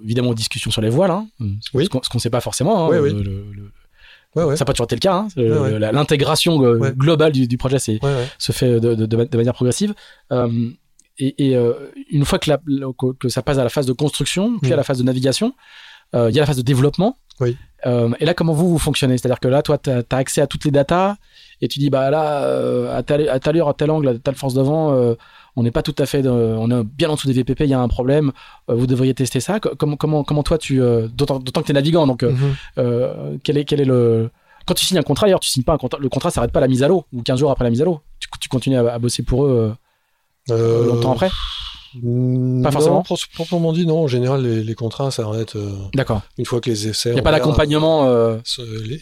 évidemment aux discussions sur les voiles, hein, ce qu'on ne sait pas forcément. Hein, ça n'a pas toujours été le cas. Hein, L'intégration euh, globale du, projet se fait de, manière progressive. Euh, et, une fois que, que, ça passe à la phase de construction, puis à mm. la phase de navigation, il y a la phase de développement. et là, comment vous, vous fonctionnez? C'est-à-dire que là, toi, tu as, accès à toutes les datas et tu dis, bah là, à, telle, à telle heure, à tel angle, à telle force de vent, on n'est pas tout à fait, on est bien en dessous des VPP, il y a un problème, euh, vous devriez tester ça. Comment, comment, comment toi, tu, euh, d'autant, que tu es navigant, donc euh, mhm. quel, est, quel est le. Quand tu signes un contrat, d'ailleurs, tu signes pas un contrat, le contrat s'arrête pas à la mise à l'eau, ou 15 jours après la mise à l'eau. Tu, tu continues à, bosser pour eux longtemps après pas forcément. Non, proprement dit, non. En général, les, contrats s'arrêtent. Euh, D'accord. Une fois que les essais. Il n'y a pas d'accompagnement. Euh...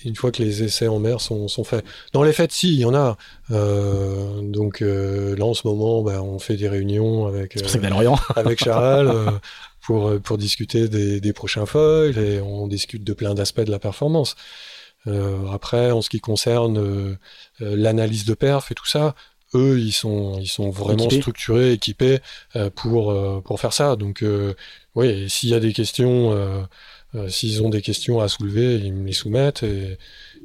Une fois que les essais en mer sont, sont faits. Dans les faits, si, il y en a. Euh, donc euh, là, en ce moment, bah, on fait des réunions avec. <laughs> avec Charles. <laughs> pour, pour discuter des, des prochains foils et on discute de plein d'aspects de la performance. après, en ce qui concerne l'analyse de perf et tout ça, eux, ils sont, ils sont vraiment structurés, équipés euh, pour, euh, pour faire ça. Donc, euh, oui, s'il y a des questions, s'ils ont des questions à soulever, ils me les soumettent et,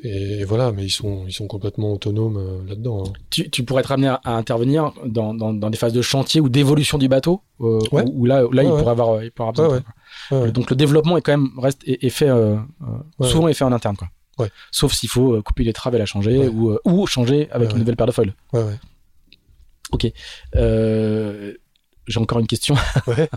et voilà, mais ils sont, ils sont complètement autonomes là-dedans. Hein. Tu, tu, pourrais être amené à, intervenir dans, dans, dans, des phases de chantier ou d'évolution du bateau, ouais. où, là, là il, pourrait avoir, il pourrait avoir besoin. Donc le développement est quand même reste est, fait souvent est fait en interne quoi. Sauf s'il faut couper les traves et la changer ou, ou changer avec une nouvelle paire de foils. Ok. Euh, j'ai encore une question. <laughs> Ouais.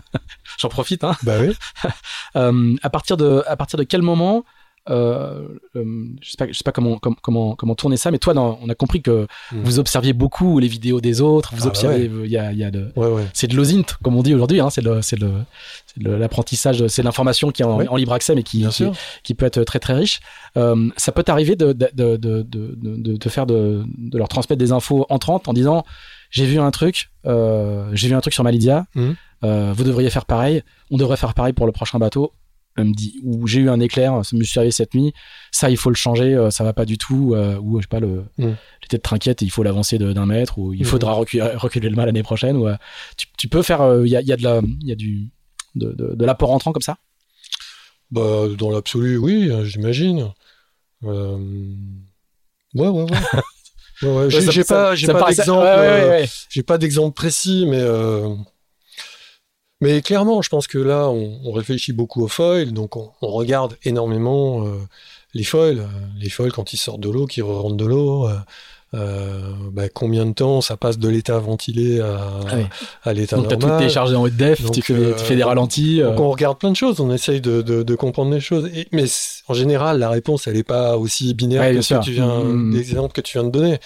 J'en profite. Hein. Bah oui. <laughs> euh, à partir de à partir de quel moment euh, euh, je sais pas, je sais pas comment, comment, comment tourner ça, mais toi, dans, on a compris que hmm. vous observiez beaucoup les vidéos des autres, vous ah bah observez, il y a, y a de, ouais, c'est de l'osint, comme on dit aujourd'hui, hein, c'est l'apprentissage, c'est l'information qui est en, libre accès, mais qui, qui, qui, peut être très très riche. Ça peut t'arriver de, de, de, de, de, de, faire de, de leur transmettre des infos entrantes en disant j'ai vu un truc, euh, j'ai vu un truc sur Malidia, mmh. euh, vous devriez faire pareil, on devrait faire pareil pour le prochain bateau. Elle me dit, ou j'ai eu un éclair, ça me suis arrivé cette nuit, ça il faut le changer, euh, ça va pas du tout, ou je sais pas, le, mmh. j'étais de trinquette, il faut l'avancer d'un mètre, ou il mmh. faudra reculer, reculer, le mal l'année prochaine, ou tu, tu, peux faire, il y a, y, a de la, y a du, de, de, de l'apport entrant comme ça? Bah, Dans l'absolu, oui, j'imagine. Euh... Ouais, ouais, ouais. <laughs> Ouais, j'ai pas, j'ai pas d'exemple, euh, j'ai pas d'exemple précis, mais euh, mais clairement, je pense que là, on, on réfléchit beaucoup aux foils, donc on, on regarde énormément euh, les foils, les foils quand ils sortent de l'eau, qui rentrent de l'eau. Euh, bah, combien de temps ça passe de l'état ventilé à, ah à l'état normal. Donc t'as tout téléchargé en haut def, tu, fais, tu fais des ralentis. Donc on regarde plein de choses, on essaye de, de, de comprendre les choses. Et, mais en général, la réponse, elle n'est pas aussi binaire que, ce que tu viens, mmh. des exemples que tu viens de donner.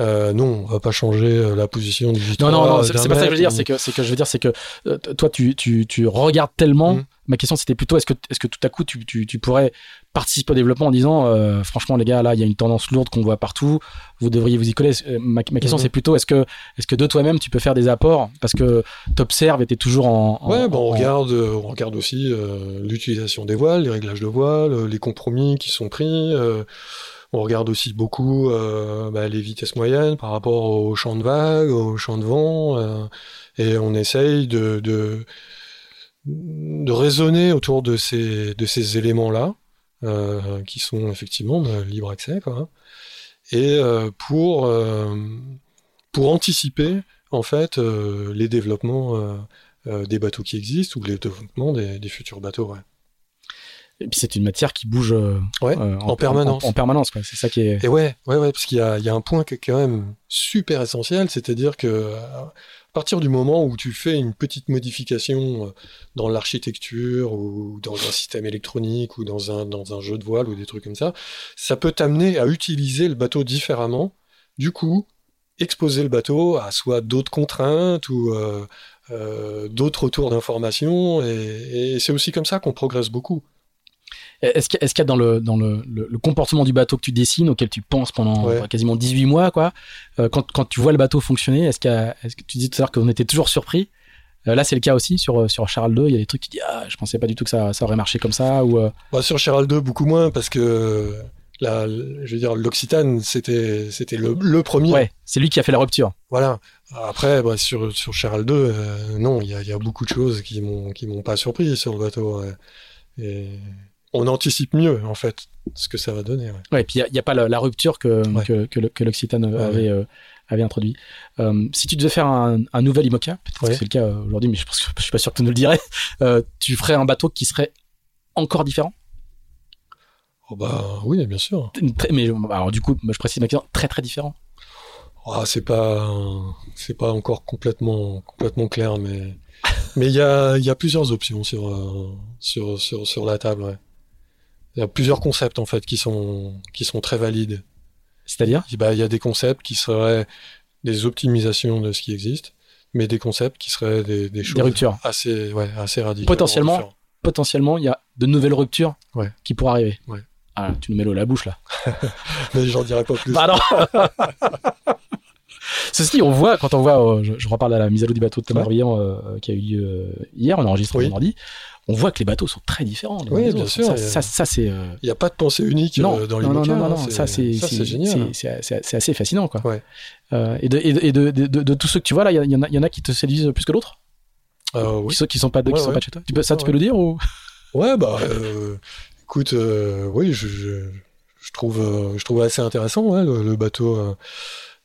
Euh, non, on va pas changer euh, la position du Non, non, non, c'est pas ça que je veux dire. C'est que, c'est que je veux dire, c'est que euh, toi, tu, tu, tu regardes tellement. Mmh. Ma question, c'était plutôt, est-ce que, est-ce que tout à coup, tu, tu, tu pourrais participer au développement en disant, euh, franchement, les gars, là, il y a une tendance lourde qu'on voit partout. Vous devriez vous y coller. Ma, ma question, mmh. c'est plutôt, est-ce que, est-ce que de toi-même, tu peux faire des apports? Parce que t'observes et t'es toujours en. en ouais, bon, on regarde, on regarde aussi l'utilisation des voiles, les réglages de voiles, les compromis qui sont pris On regarde aussi beaucoup bah, les vitesses moyennes par rapport au champ de vague, au champ de vent, et on essaye de, de, raisonner autour de ces, de ces éléments-là, qui sont effectivement de libre accès, quoi, hein. et pour, pour anticiper en fait les développements des bateaux qui existent ou les développements des, des futurs bateaux. Ouais. Et puis c'est une matière qui bouge euh, euh, en, permanence. En, permanence, C'est ça qui est. Et ouais, ouais, ouais, parce qu'il y a, y a un point qui est quand même super essentiel, c'est-à-dire que euh, à partir du moment où tu fais une petite modification dans l'architecture ou dans un système électronique ou dans un, dans un jeu de voile ou des trucs comme ça, ça peut t'amener à utiliser le bateau différemment. Du coup, exposer le bateau à soit d'autres contraintes ou euh, d'autres retours d'informations. Et, et c'est aussi comme ça qu'on progresse beaucoup. Est-ce qu'il y, a dans, le, dans le, le, comportement du bateau que tu dessines, auquel tu penses pendant quasiment 18 mois, quoi, euh, quand, quand, tu vois le bateau fonctionner, est-ce, est que tu dis tout à l'heure qu'on était toujours surpris? Euh, Là, c'est le cas aussi sur, euh, sur Charles II. Il y a des trucs qui disent Ah, je pensais pas du tout que ça, ça aurait marché comme ça. Ou, bah, sur Charles II, beaucoup moins, parce que la, je veux dire, l'Occitane, c'était, c'était le, le, premier. Ouais, c'est lui qui a fait la rupture. Voilà. Après, bah, sur, sur Charles II, non, il y a, y a, beaucoup de choses qui m'ont, qui m'ont pas surpris sur le bateau. Et on anticipe mieux en fait ce que ça va donner. Ouais, et puis il n'y a, pas la, rupture que, que, l'Occitane avait, euh, avait introduit. Euh, si tu devais faire un, nouvel IMOCA, peut-être que c'est le cas euh, aujourd'hui, mais je, pense je suis pas sûr que tu nous le dirais, <laughs> tu ferais un bateau qui serait encore différent? Oh bah oui, bien sûr. mais alors du coup, je précise ma question, très très différent. Oh, c'est pas c'est pas encore complètement complètement clair, mais <laughs> mais il y a, y a plusieurs options sur, sur, sur, sur la table. Ouais. Il y a plusieurs concepts en fait qui sont qui sont très valides. C'est-à-dire? Bah, il y a des concepts qui seraient des optimisations de ce qui existe, mais des concepts qui seraient des, des choses assez ouais, assez radicales. Potentiellement potentiellement il y a de nouvelles ruptures ouais. qui pourraient arriver. Ouais. Ah, tu nous mets l'eau à la bouche là. <laughs> mais j'en dirai pas plus. <laughs> Ceci, on voit, quand on voit, euh, je, reparle à la mise à l'eau du bateau de Thomas ouais. Euh, qui a eu lieu euh, hier, on a enregistré oui. vendredi, on voit que les bateaux sont très différents. Oui, bien sûr. Ça, ça, c'est. Il n'y a pas de pensée unique non, dans les non, non, non, non, non, ça c'est génial. C'est assez fascinant, quoi. Ouais. Euh, et de, et de, de, de, de, tous ceux que tu vois là, il y, en a, y en a qui te séduisent plus que d'autres? Euh, oui. Qui, qui sont pas de, qui sont pas de chez toi? Tu peux, ça, tu peux le dire ou? Ouais, bah, écoute, oui, je, je, je, trouve, je trouve assez intéressant le, bateau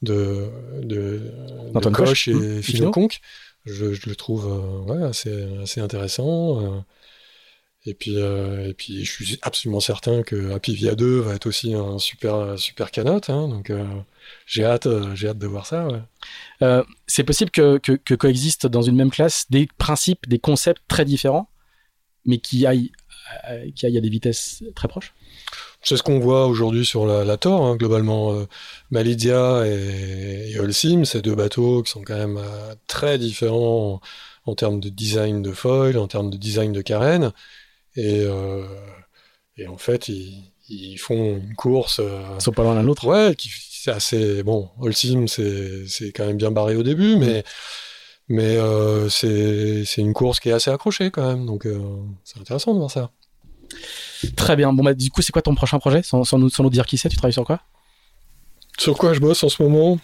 de, de, de Koch et mmh, Philo Conque. Je, je, le trouve ouais, assez, assez intéressant. Et puis, euh, et puis, je suis absolument certain que Happy Via 2 va être aussi un super, super canot. Hein, donc, euh, j'ai hâte, euh, j'ai hâte de voir ça. Ouais. Euh, c'est possible que, que, que, coexistent dans une même classe des principes, des concepts très différents, mais qui aillent, qui aillent à des vitesses très proches? C'est ce qu'on voit aujourd'hui sur la, la Tor, hein, globalement. Euh, Malidia et, et Holcim, ces deux bateaux qui sont quand même euh, très différents en, en, termes de design de foil, en termes de design de carène. Et, euh, et en fait, ils, ils, font une course. Ils sont pas loin l'un l'autre. Ouais, c'est assez bon. Holcim, c'est c'est quand même bien barré au début, mais mmh. mais c'est c'est une course qui est assez accrochée quand même. Donc c'est intéressant de voir ça. Très bien. Bon bah du coup, c'est quoi ton prochain projet? Sans, sans, nous, sans nous dire qui c'est Tu travailles sur quoi? Sur quoi je bosse en ce moment?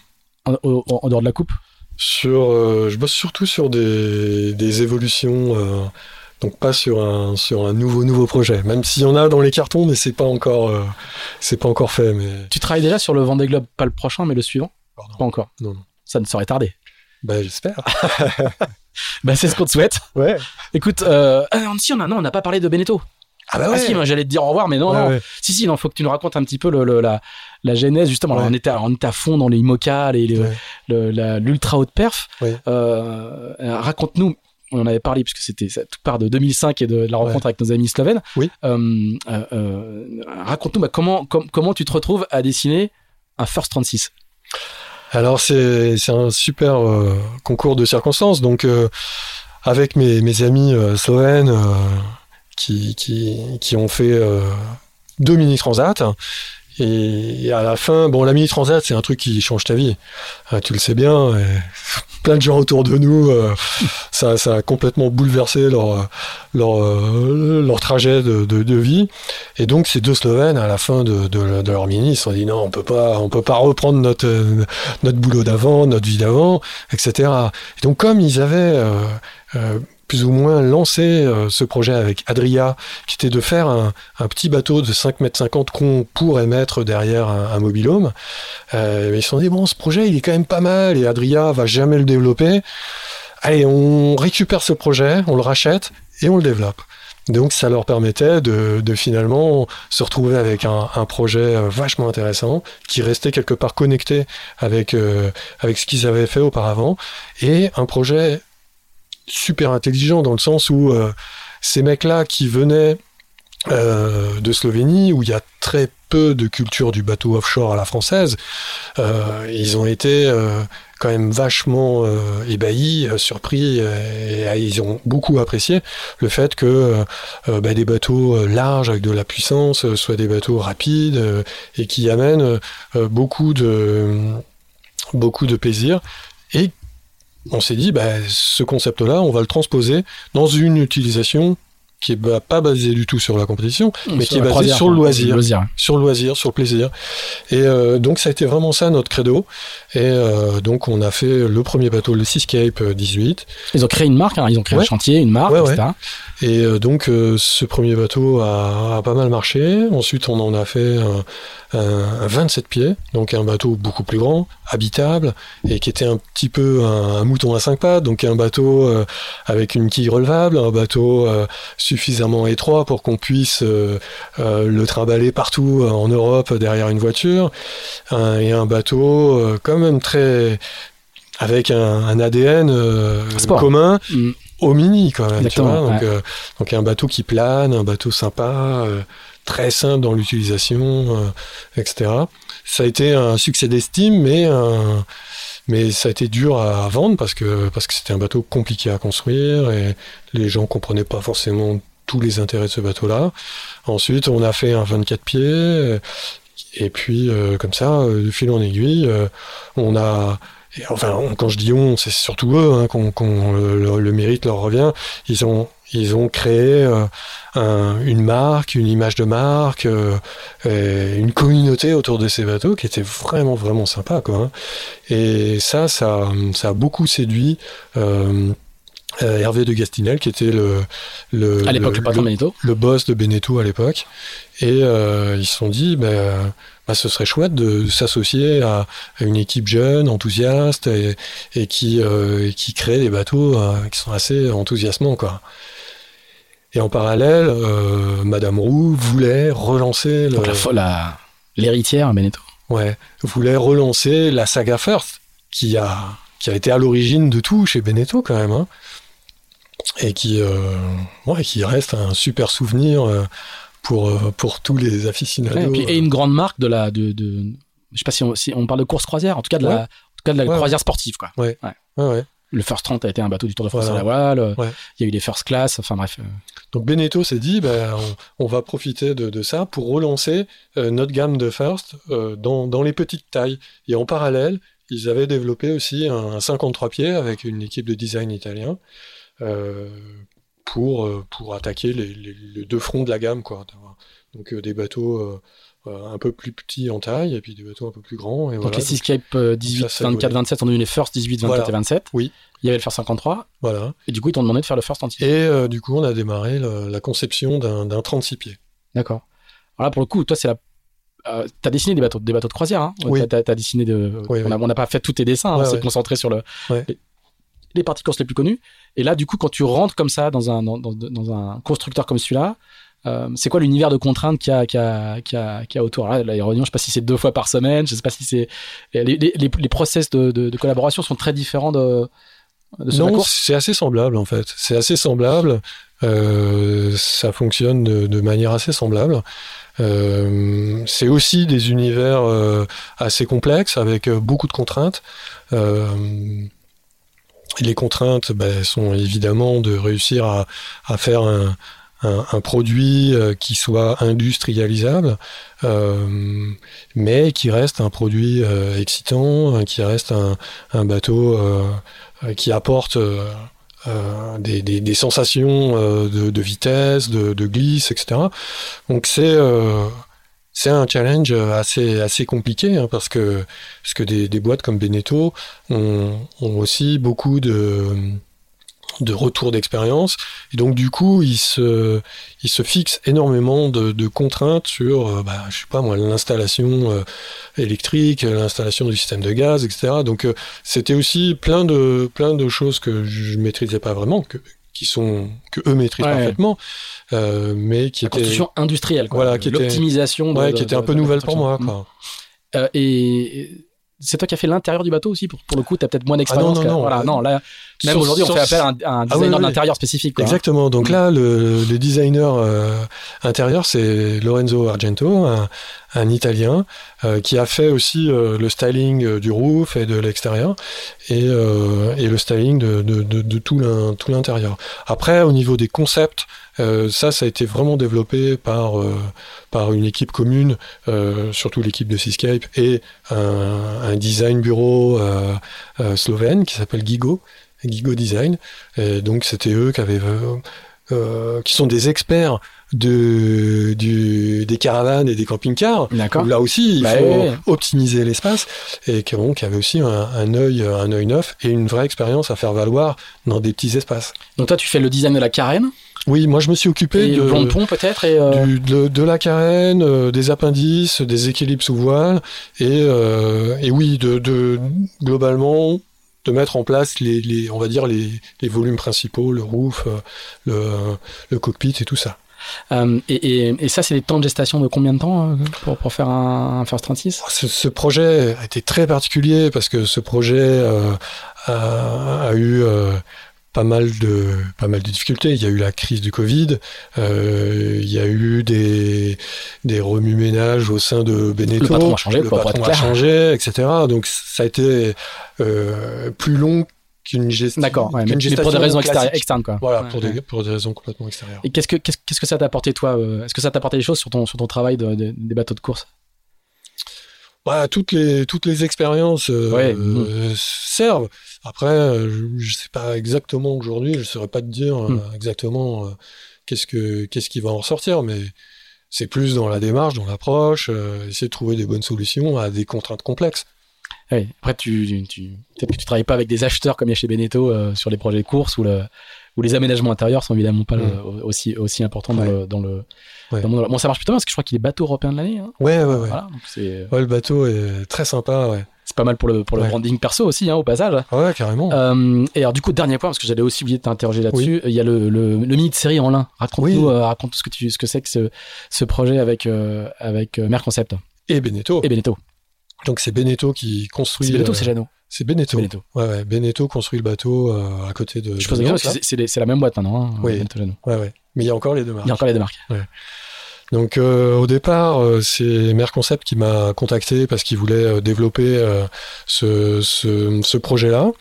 En, en, en, dehors de la coupe? Sur, euh, je bosse surtout sur des des évolutions euh, donc pas sur un sur un nouveau nouveau projet, même s'il y en a dans les cartons, mais c'est pas encore euh, c'est pas encore fait. Mais tu travailles déjà sur le Vendée Globe, pas le prochain, mais le suivant? Pas encore. Non, non. Ça ne saurait tarder. Bah j'espère. <laughs> bah c'est ce qu'on te souhaite. Ouais. Écoute, euh, ah, si on a non, on n'a pas parlé de Beneteau. Ah bah ouais. Ah si, j'allais te dire au revoir, mais non, ouais, non. Ouais. Si, si, il faut que tu nous racontes un petit peu le, le, la, la genèse, justement. Alors, on, était à, on était à fond dans les IMOCA, l'ultra haute perf. Euh, raconte-nous, on en avait parlé puisque c'était tout part de 2005 et de, la rencontre avec nos amis slovènes. Oui. Euh, euh, raconte-nous bah, comment, com, comment tu te retrouves à dessiner un First 36 Alors c'est un super concours de circonstances. Donc avec mes, mes amis slovènes qui, ont fait deux mini transats Et, à la fin, bon, la mini transat, c'est un truc qui change ta vie. Euh, tu le sais bien. <laughs> plein de gens autour de nous, euh, <laughs> ça, ça a complètement bouleversé leur leur, euh, leur trajet de, vie. Et donc ces deux Slovènes, à la fin de, leur mini, ils se dit non, on peut pas, on peut pas reprendre notre notre boulot d'avant, notre vie d'avant, etc. Et donc comme ils avaient plus ou moins lancé euh, ce projet avec Adria, qui était de faire un, petit bateau de 5 mètres 50 qu'on pourrait mettre derrière un, un mobilhome. Euh, ils se sont dit, bon, ce projet, il est quand même pas mal, et Adria va jamais le développer. Allez, on récupère ce projet, on le rachète, et on le développe. Donc ça leur permettait de, finalement se retrouver avec un, projet euh, vachement intéressant qui restait quelque part connecté avec, avec ce qu'ils avaient fait auparavant et un projet super intelligent dans le sens où euh, ces mecs-là qui venaient euh, de Slovénie, où il y a très peu de culture du bateau offshore à la française, euh, ils ont été quand même vachement ébahis, surpris, et, ils ont beaucoup apprécié le fait que bah, des bateaux larges avec de la puissance soient des bateaux rapides et qui amènent beaucoup de beaucoup de plaisir et on s'est dit, bah, ce concept-là, on va le transposer dans une utilisation qui est pas basée du tout sur la compétition, mais qui est basée sur le loisir, sur le loisir, sur le plaisir. Et euh, donc ça a été vraiment ça notre credo. Et euh, donc on a fait le premier bateau, le Seascape 18. Ils ont créé une marque, hein, ils ont créé un chantier, une marque, etc. Et euh, donc ce premier bateau a, a, pas mal marché. Ensuite on en a fait un, un, 27 pieds, donc un bateau beaucoup plus grand, habitable, et qui était un petit peu un, mouton à cinq pattes, donc un bateau euh, avec une quille relevable, un bateau euh, suffisamment étroit pour qu'on puisse euh, le trimballer partout en Europe derrière une voiture, et un bateau quand même très avec un, ADN commun. Mm. au mini quand même, tu vois, donc, donc un bateau qui plane, un bateau sympa, très simple dans l'utilisation, euh, etc. Ça a été un succès d'estime, mais mais ça a été dur à vendre parce que c'était un bateau compliqué à construire et les gens comprenaient pas forcément tous les intérêts de ce bateau-là. Ensuite, on a fait un 24 pieds et puis euh, comme ça, euh, de fil en aiguille, on a enfin, quand je dis on, c'est surtout eux hein, qu'on, le, mérite leur revient. Ils ont ils ont créé euh, une marque, une image de marque, euh, une communauté autour de ces bateaux qui était vraiment vraiment sympa quoi. Hein. Et ça, ça, ça a beaucoup séduit. Euh, Hervé de Gastinel, qui était le, le, à l'époque, le, le, boss de Beneteau à l'époque. Et ils se sont dit, bah, ce serait chouette de s'associer à, une équipe jeune, enthousiaste, et, qui, qui crée des bateaux qui sont assez enthousiasmants. Quoi. Et en parallèle, euh, Madame Roux voulait relancer le... la, l'héritière Beneteau. Ouais, voulait relancer la saga First, qui a, qui a été à l'origine de tout chez Beneteau quand même, hein, et qui, euh, ouais, qui reste un super souvenir euh, pour, pour tous les aficionados. et, une grande marque de la, de, de je sais pas si on, si on, parle de course croisière, en tout cas de la, en tout cas de la croisière sportive, quoi. Ouais. ouais. Le First 30 a été un bateau du Tour de France à la voile. Il y a eu les First Class. Enfin bref. Donc Beneteau s'est dit, ben, on, va profiter de, ça pour relancer euh, notre gamme de First euh, dans, les petites tailles. Et en parallèle, ils avaient développé aussi un, 53 pieds avec une équipe de design italien euh, pour, pour attaquer les, deux fronts de la gamme. Quoi. Donc des bateaux un peu plus petits en taille et puis des bateaux un peu plus grands. Et Donc les Seascape 18, 24, 27 sont devenus les First 18, 24 et 27. Oui. Il y avait le First 53. Voilà. Et du coup, ils t'ont demandé de faire le First entier. Et euh, du coup, on a démarré la conception d'un 36 pieds. D'accord. Alors là, pour le coup, toi, c'est la. Euh, t'as dessiné des bateaux, des bateaux de croisière, hein Oui. T'as as dessiné de. on n'a pas fait tous tes dessins, hein. on s'est concentré sur le. Les, parties courses les plus connues. Et là, du coup, quand tu rentres comme ça dans un, dans, dans un constructeur comme celui-là, euh, c'est quoi l'univers de contraintes qu'il y y a, qu'il y a, autour? Là, l'aérodynamo, je sais pas si c'est deux fois par semaine, je sais pas si c'est les, les, les, process de, de, de, collaboration sont très différents de, de ce Non, c'est assez semblable en fait. C'est assez semblable. Euh, ça fonctionne de, de, manière assez semblable. Euh, c'est aussi des univers assez complexes avec beaucoup de contraintes. Les contraintes ben, sont évidemment de réussir à, à faire un, un, produit qui soit industrialisable, mais qui reste un produit excitant, qui reste un, bateau qui apporte des, sensations de, vitesse, de, glisse, etc. Donc c'est c'est un challenge assez assez compliqué hein, parce que parce que des, boîtes comme Beneteau ont, aussi beaucoup de de retours d'expérience. Et donc du coup ils se ils se fixent énormément de, de contraintes sur euh, bah, je sais pas moi l'installation euh, électrique l'installation du système de gaz etc donc euh, c'était aussi plein de plein de choses que je maîtrisais pas vraiment que qui sont que eux maîtrisent parfaitement, euh, mais qui la construction industrielle, quoi. Voilà, qui l'optimisation, ouais, qui était un peu nouvelle pour moi, quoi. Euh, et c'est toi qui as fait l'intérieur du bateau aussi pour, pour le coup tu as peut-être moins d'expérience ah non, non, non, voilà, non là même aujourd'hui on fait appel à un, à un ah designer d'intérieur spécifique quoi. exactement donc mm. là le, le designer euh, intérieur c'est Lorenzo Argento un, un italien euh, qui a fait aussi euh, le styling du roof et de l'extérieur et, et le styling de, de, de, de tout l'intérieur après au niveau des concepts ça, ça a été vraiment développé par, par une équipe commune, surtout l'équipe de Seascape, et un, un design bureau slovène qui s'appelle Gigo, Gigo Design. Et donc, c'était eux qui avaient... qui sont des experts de, du, des caravanes et des camping-cars. Là aussi, il bah faut optimiser l'espace et qui, bon, qui avait aussi un, un, œil, un œil neuf et une vraie expérience à faire valoir dans des petits espaces. Donc toi, tu fais le design de la carène? Oui, moi je me suis occupé de, de pont peut-être et euh... de, de, la carène, euh, des appendices, des équilibres sous voile et, euh, et oui, de, de, globalement de mettre en place les, les on va dire les, les, volumes principaux, le roof, euh, le, le cockpit et tout ça. Euh, et, et, et, ça, c'est des temps de gestation de combien de temps pour, pour faire un, un First 36 ce, ce, projet a été très particulier parce que ce projet a, a, eu pas mal de pas mal de difficultés. Il y a eu la crise du Covid, euh, il y a eu des des remue-ménages au sein de Beneteau. Le patron a changé, le patron a changé, etc. Donc ça a été euh, plus long qu'une gestion. D'accord, ouais, mais, pour des raisons externes, quoi. Voilà, pour, Des, pour des raisons complètement extérieures. Et qu'est-ce que qu'est-ce que ça t'a apporté toi euh, Est-ce que ça t'a apporté des choses sur ton sur ton travail de, de, des bateaux de course? Bah, toutes les toutes les expériences euh, ouais. euh, servent. Après, euh, je, je sais pas exactement aujourd'hui, je saurais pas te dire mm. exactement qu'est-ce que qu'est-ce qui va en ressortir, mais c'est plus dans la démarche, dans l'approche, essayer de trouver des bonnes solutions à des contraintes complexes. Ouais. Après, tu, tu, peut-être que tu travailles pas avec des acheteurs comme il y a chez Beneteau sur les projets de course où, le, où les aménagements intérieurs sont évidemment pas mm. aussi, aussi importants dans, le, dans, le, Ouais. Bon, ça marche plutôt bien parce que je crois qu'il est bateau européen de l'année. Hein. Ouais, ouais, ouais. Voilà, donc c'est... ouais. le bateau est très sympa, ouais. C'est pas mal pour le, pour le branding perso aussi, hein, au passage. Ouais, carrément. Euh, et alors, du coup, dernier point, parce que j'allais aussi oublier de t'interroger là-dessus, il y a le, le, le mini de série en lin. Raconte-nous, oui. euh, raconte ce que tu, ce que c'est que ce, ce projet avec, euh, avec euh, Merconcept. Et Beneteau. Et Beneteau. Donc, c'est Beneteau qui construit. C'est Beneteau, c'est Jeannot. C'est Beneteau. Beneteau. Ouais, ouais. Beneteau construit le bateau euh, à côté de. Je pose la question parce que c'est, c'est la même boîte maintenant. Hein, oui. Ouais, ouais. Mais il y a encore les deux marques. Il y a encore les deux marques. Ouais. Donc euh, au départ, euh, c'est Merconcept qui m'a contacté parce qu'il voulait euh, développer euh, ce, ce, ce projet-là.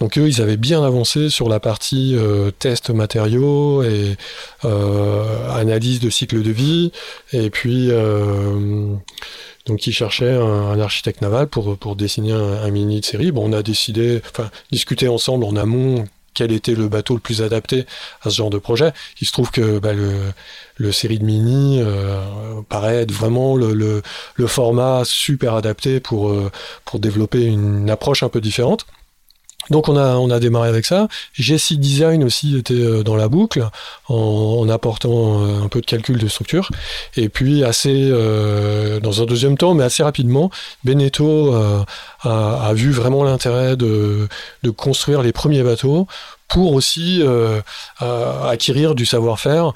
Donc eux, ils avaient bien avancé sur la partie test matériaux et analyse de cycle de vie. Et puis donc ils cherchaient un, un, architecte naval pour pour dessiner un, un, mini de série. Bon, on a décidé, enfin discuter ensemble en amont quel était le bateau le plus adapté à ce genre de projet. Il se trouve que bah, le, série de mini euh, paraît être vraiment le, format super adapté euh, pour développer une approche un peu différente. Donc on a, on a démarré avec ça. GC Design aussi était euh, dans la boucle en, apportant euh, un peu de calcul de structure. Et puis assez, euh, dans un deuxième temps, mais assez rapidement, Beneteau a, vu vraiment l'intérêt de, de construire les premiers bateaux pour aussi acquérir du savoir-faire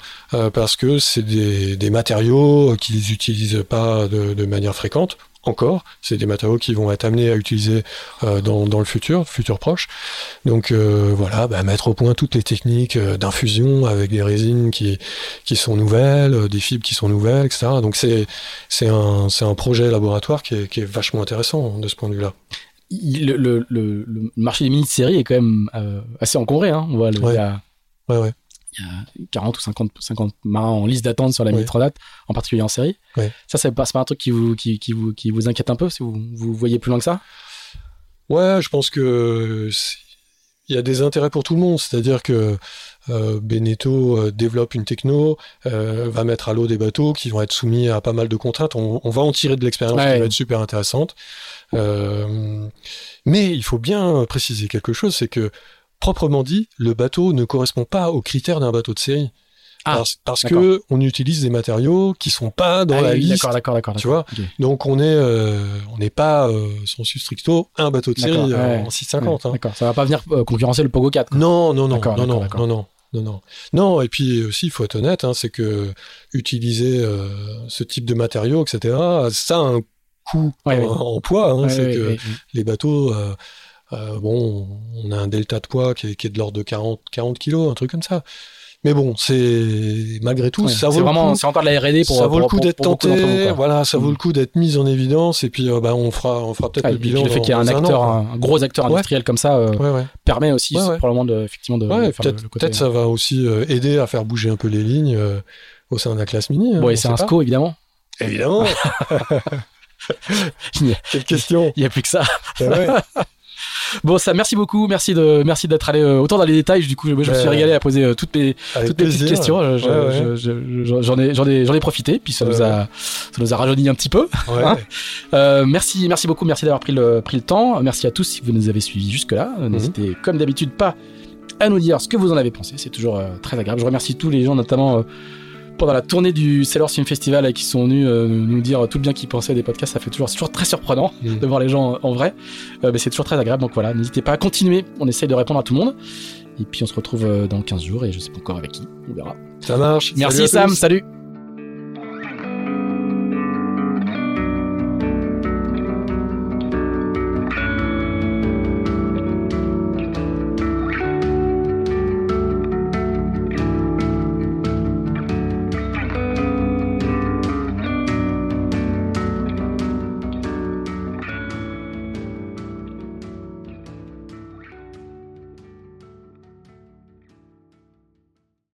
parce que c'est des, des, matériaux qu'ils n'utilisent pas de, manière fréquente encore. C'est des matériaux qui vont être amenés à utiliser euh, dans, dans, le futur, futur proche. Donc euh, voilà, bah, mettre au point toutes les techniques euh, d'infusion avec des résines qui, qui sont nouvelles, euh, des fibres qui sont nouvelles, etc. Donc c'est c'est un, un projet laboratoire qui est, qui est vachement intéressant de ce point de vue-là. Le, le, le, le, marché des mini séries est quand même assez encombré. Hein. On voit le, ouais. Il y a, ouais, ouais il y a 40 ou 50, 50 marins en liste d'attente sur la Oui. Mini en particulier en série. Oui. Ça, c'est pas, pas un truc qui vous, qui, qui vous, qui vous inquiète un peu si vous, vous voyez plus loin que ça? Ouais, je pense que il y a des intérêts pour tout le monde. C'est-à-dire que euh, Beneteau euh, développe une techno, euh, va mettre à l'eau des bateaux qui vont être soumis à pas mal de contraintes. On, on va en tirer de l'expérience Ouais. qui va être super intéressante. Euh, mais il faut bien préciser quelque chose, c'est que proprement dit, le bateau ne correspond pas aux critères d'un bateau de série. Ah, parce parce que on utilise des matériaux qui sont pas dans Ah la oui, liste. D'accord, d'accord, d'accord. Tu vois. Donc on est, euh, on n'est pas euh, sensu stricto un bateau de série euh, ouais. en 650. hein. D'accord, ça va pas venir euh, concurrencer le Pogo 4. quoi. Non, non, non, non, non, non, non, non, non. Non, et puis aussi, il faut être honnête, hein, c'est que utiliser ce type de matériaux, etc., ça a un coût Ouais, en, ouais. en poids. hein, Ouais, c'est ouais, que ouais, ouais. les bateaux, euh, bon, on a un delta de poids qui est, qui est de l'ordre de 40, 40 kilos, un truc comme ça. Mais bon, c'est malgré tout, Ouais, ça vaut c'est vraiment, encore de la R&D pour ça vaut pour- le coup d'être tenté, voilà, ça vaut Mm. le coup d'être mis en évidence, et puis euh, bah, on fera, on fera peut-être Ouais, le bilan. le fait qu'il y ait un acteur, an, un, gros acteur Ouais. industriel comme ça, euh, permet aussi probablement de, effectivement de, Ouais, de faire peut-être le, le côté. peut-être ça va aussi aider à faire bouger un peu les lignes au sein de la classe mini. hein, Bon, et c'est un pas. SCO évidemment. Évidemment. <laughs> <laughs> A- Quelle question. Il y a plus que ça. Bon, ça, merci beaucoup, merci de, merci d'être allé euh, autant dans les détails. Du coup, je, je me suis régalé à poser euh, toutes mes, Avec toutes mes petites questions. Ouais, je- J'en ai, j'en ai, j'en ai profité, puis ça nous a, ça nous a rajeuni un petit peu. Ouais. Hein Euh, merci, merci beaucoup, merci d'avoir pris le, pris le temps. Merci à tous si vous nous avez suivis jusque-là. Euh, N'hésitez, comme d'habitude, pas à nous dire ce que vous en avez pensé. C'est toujours euh, très agréable. Je remercie tous les gens, notamment euh, pendant la tournée du Sailor Film Festival, euh, qui sont venus euh, nous dire tout le bien qu'ils pensaient des podcasts. Ça fait toujours, toujours très surprenant Mm. de voir les gens en vrai. Euh, mais c'est toujours très agréable. Donc voilà, n'hésitez pas à continuer. On essaye de répondre à tout le monde. Et puis on se retrouve euh, dans 15 jours et je sais pas encore avec qui. On verra. Ça marche. Merci Salut Sam, salut.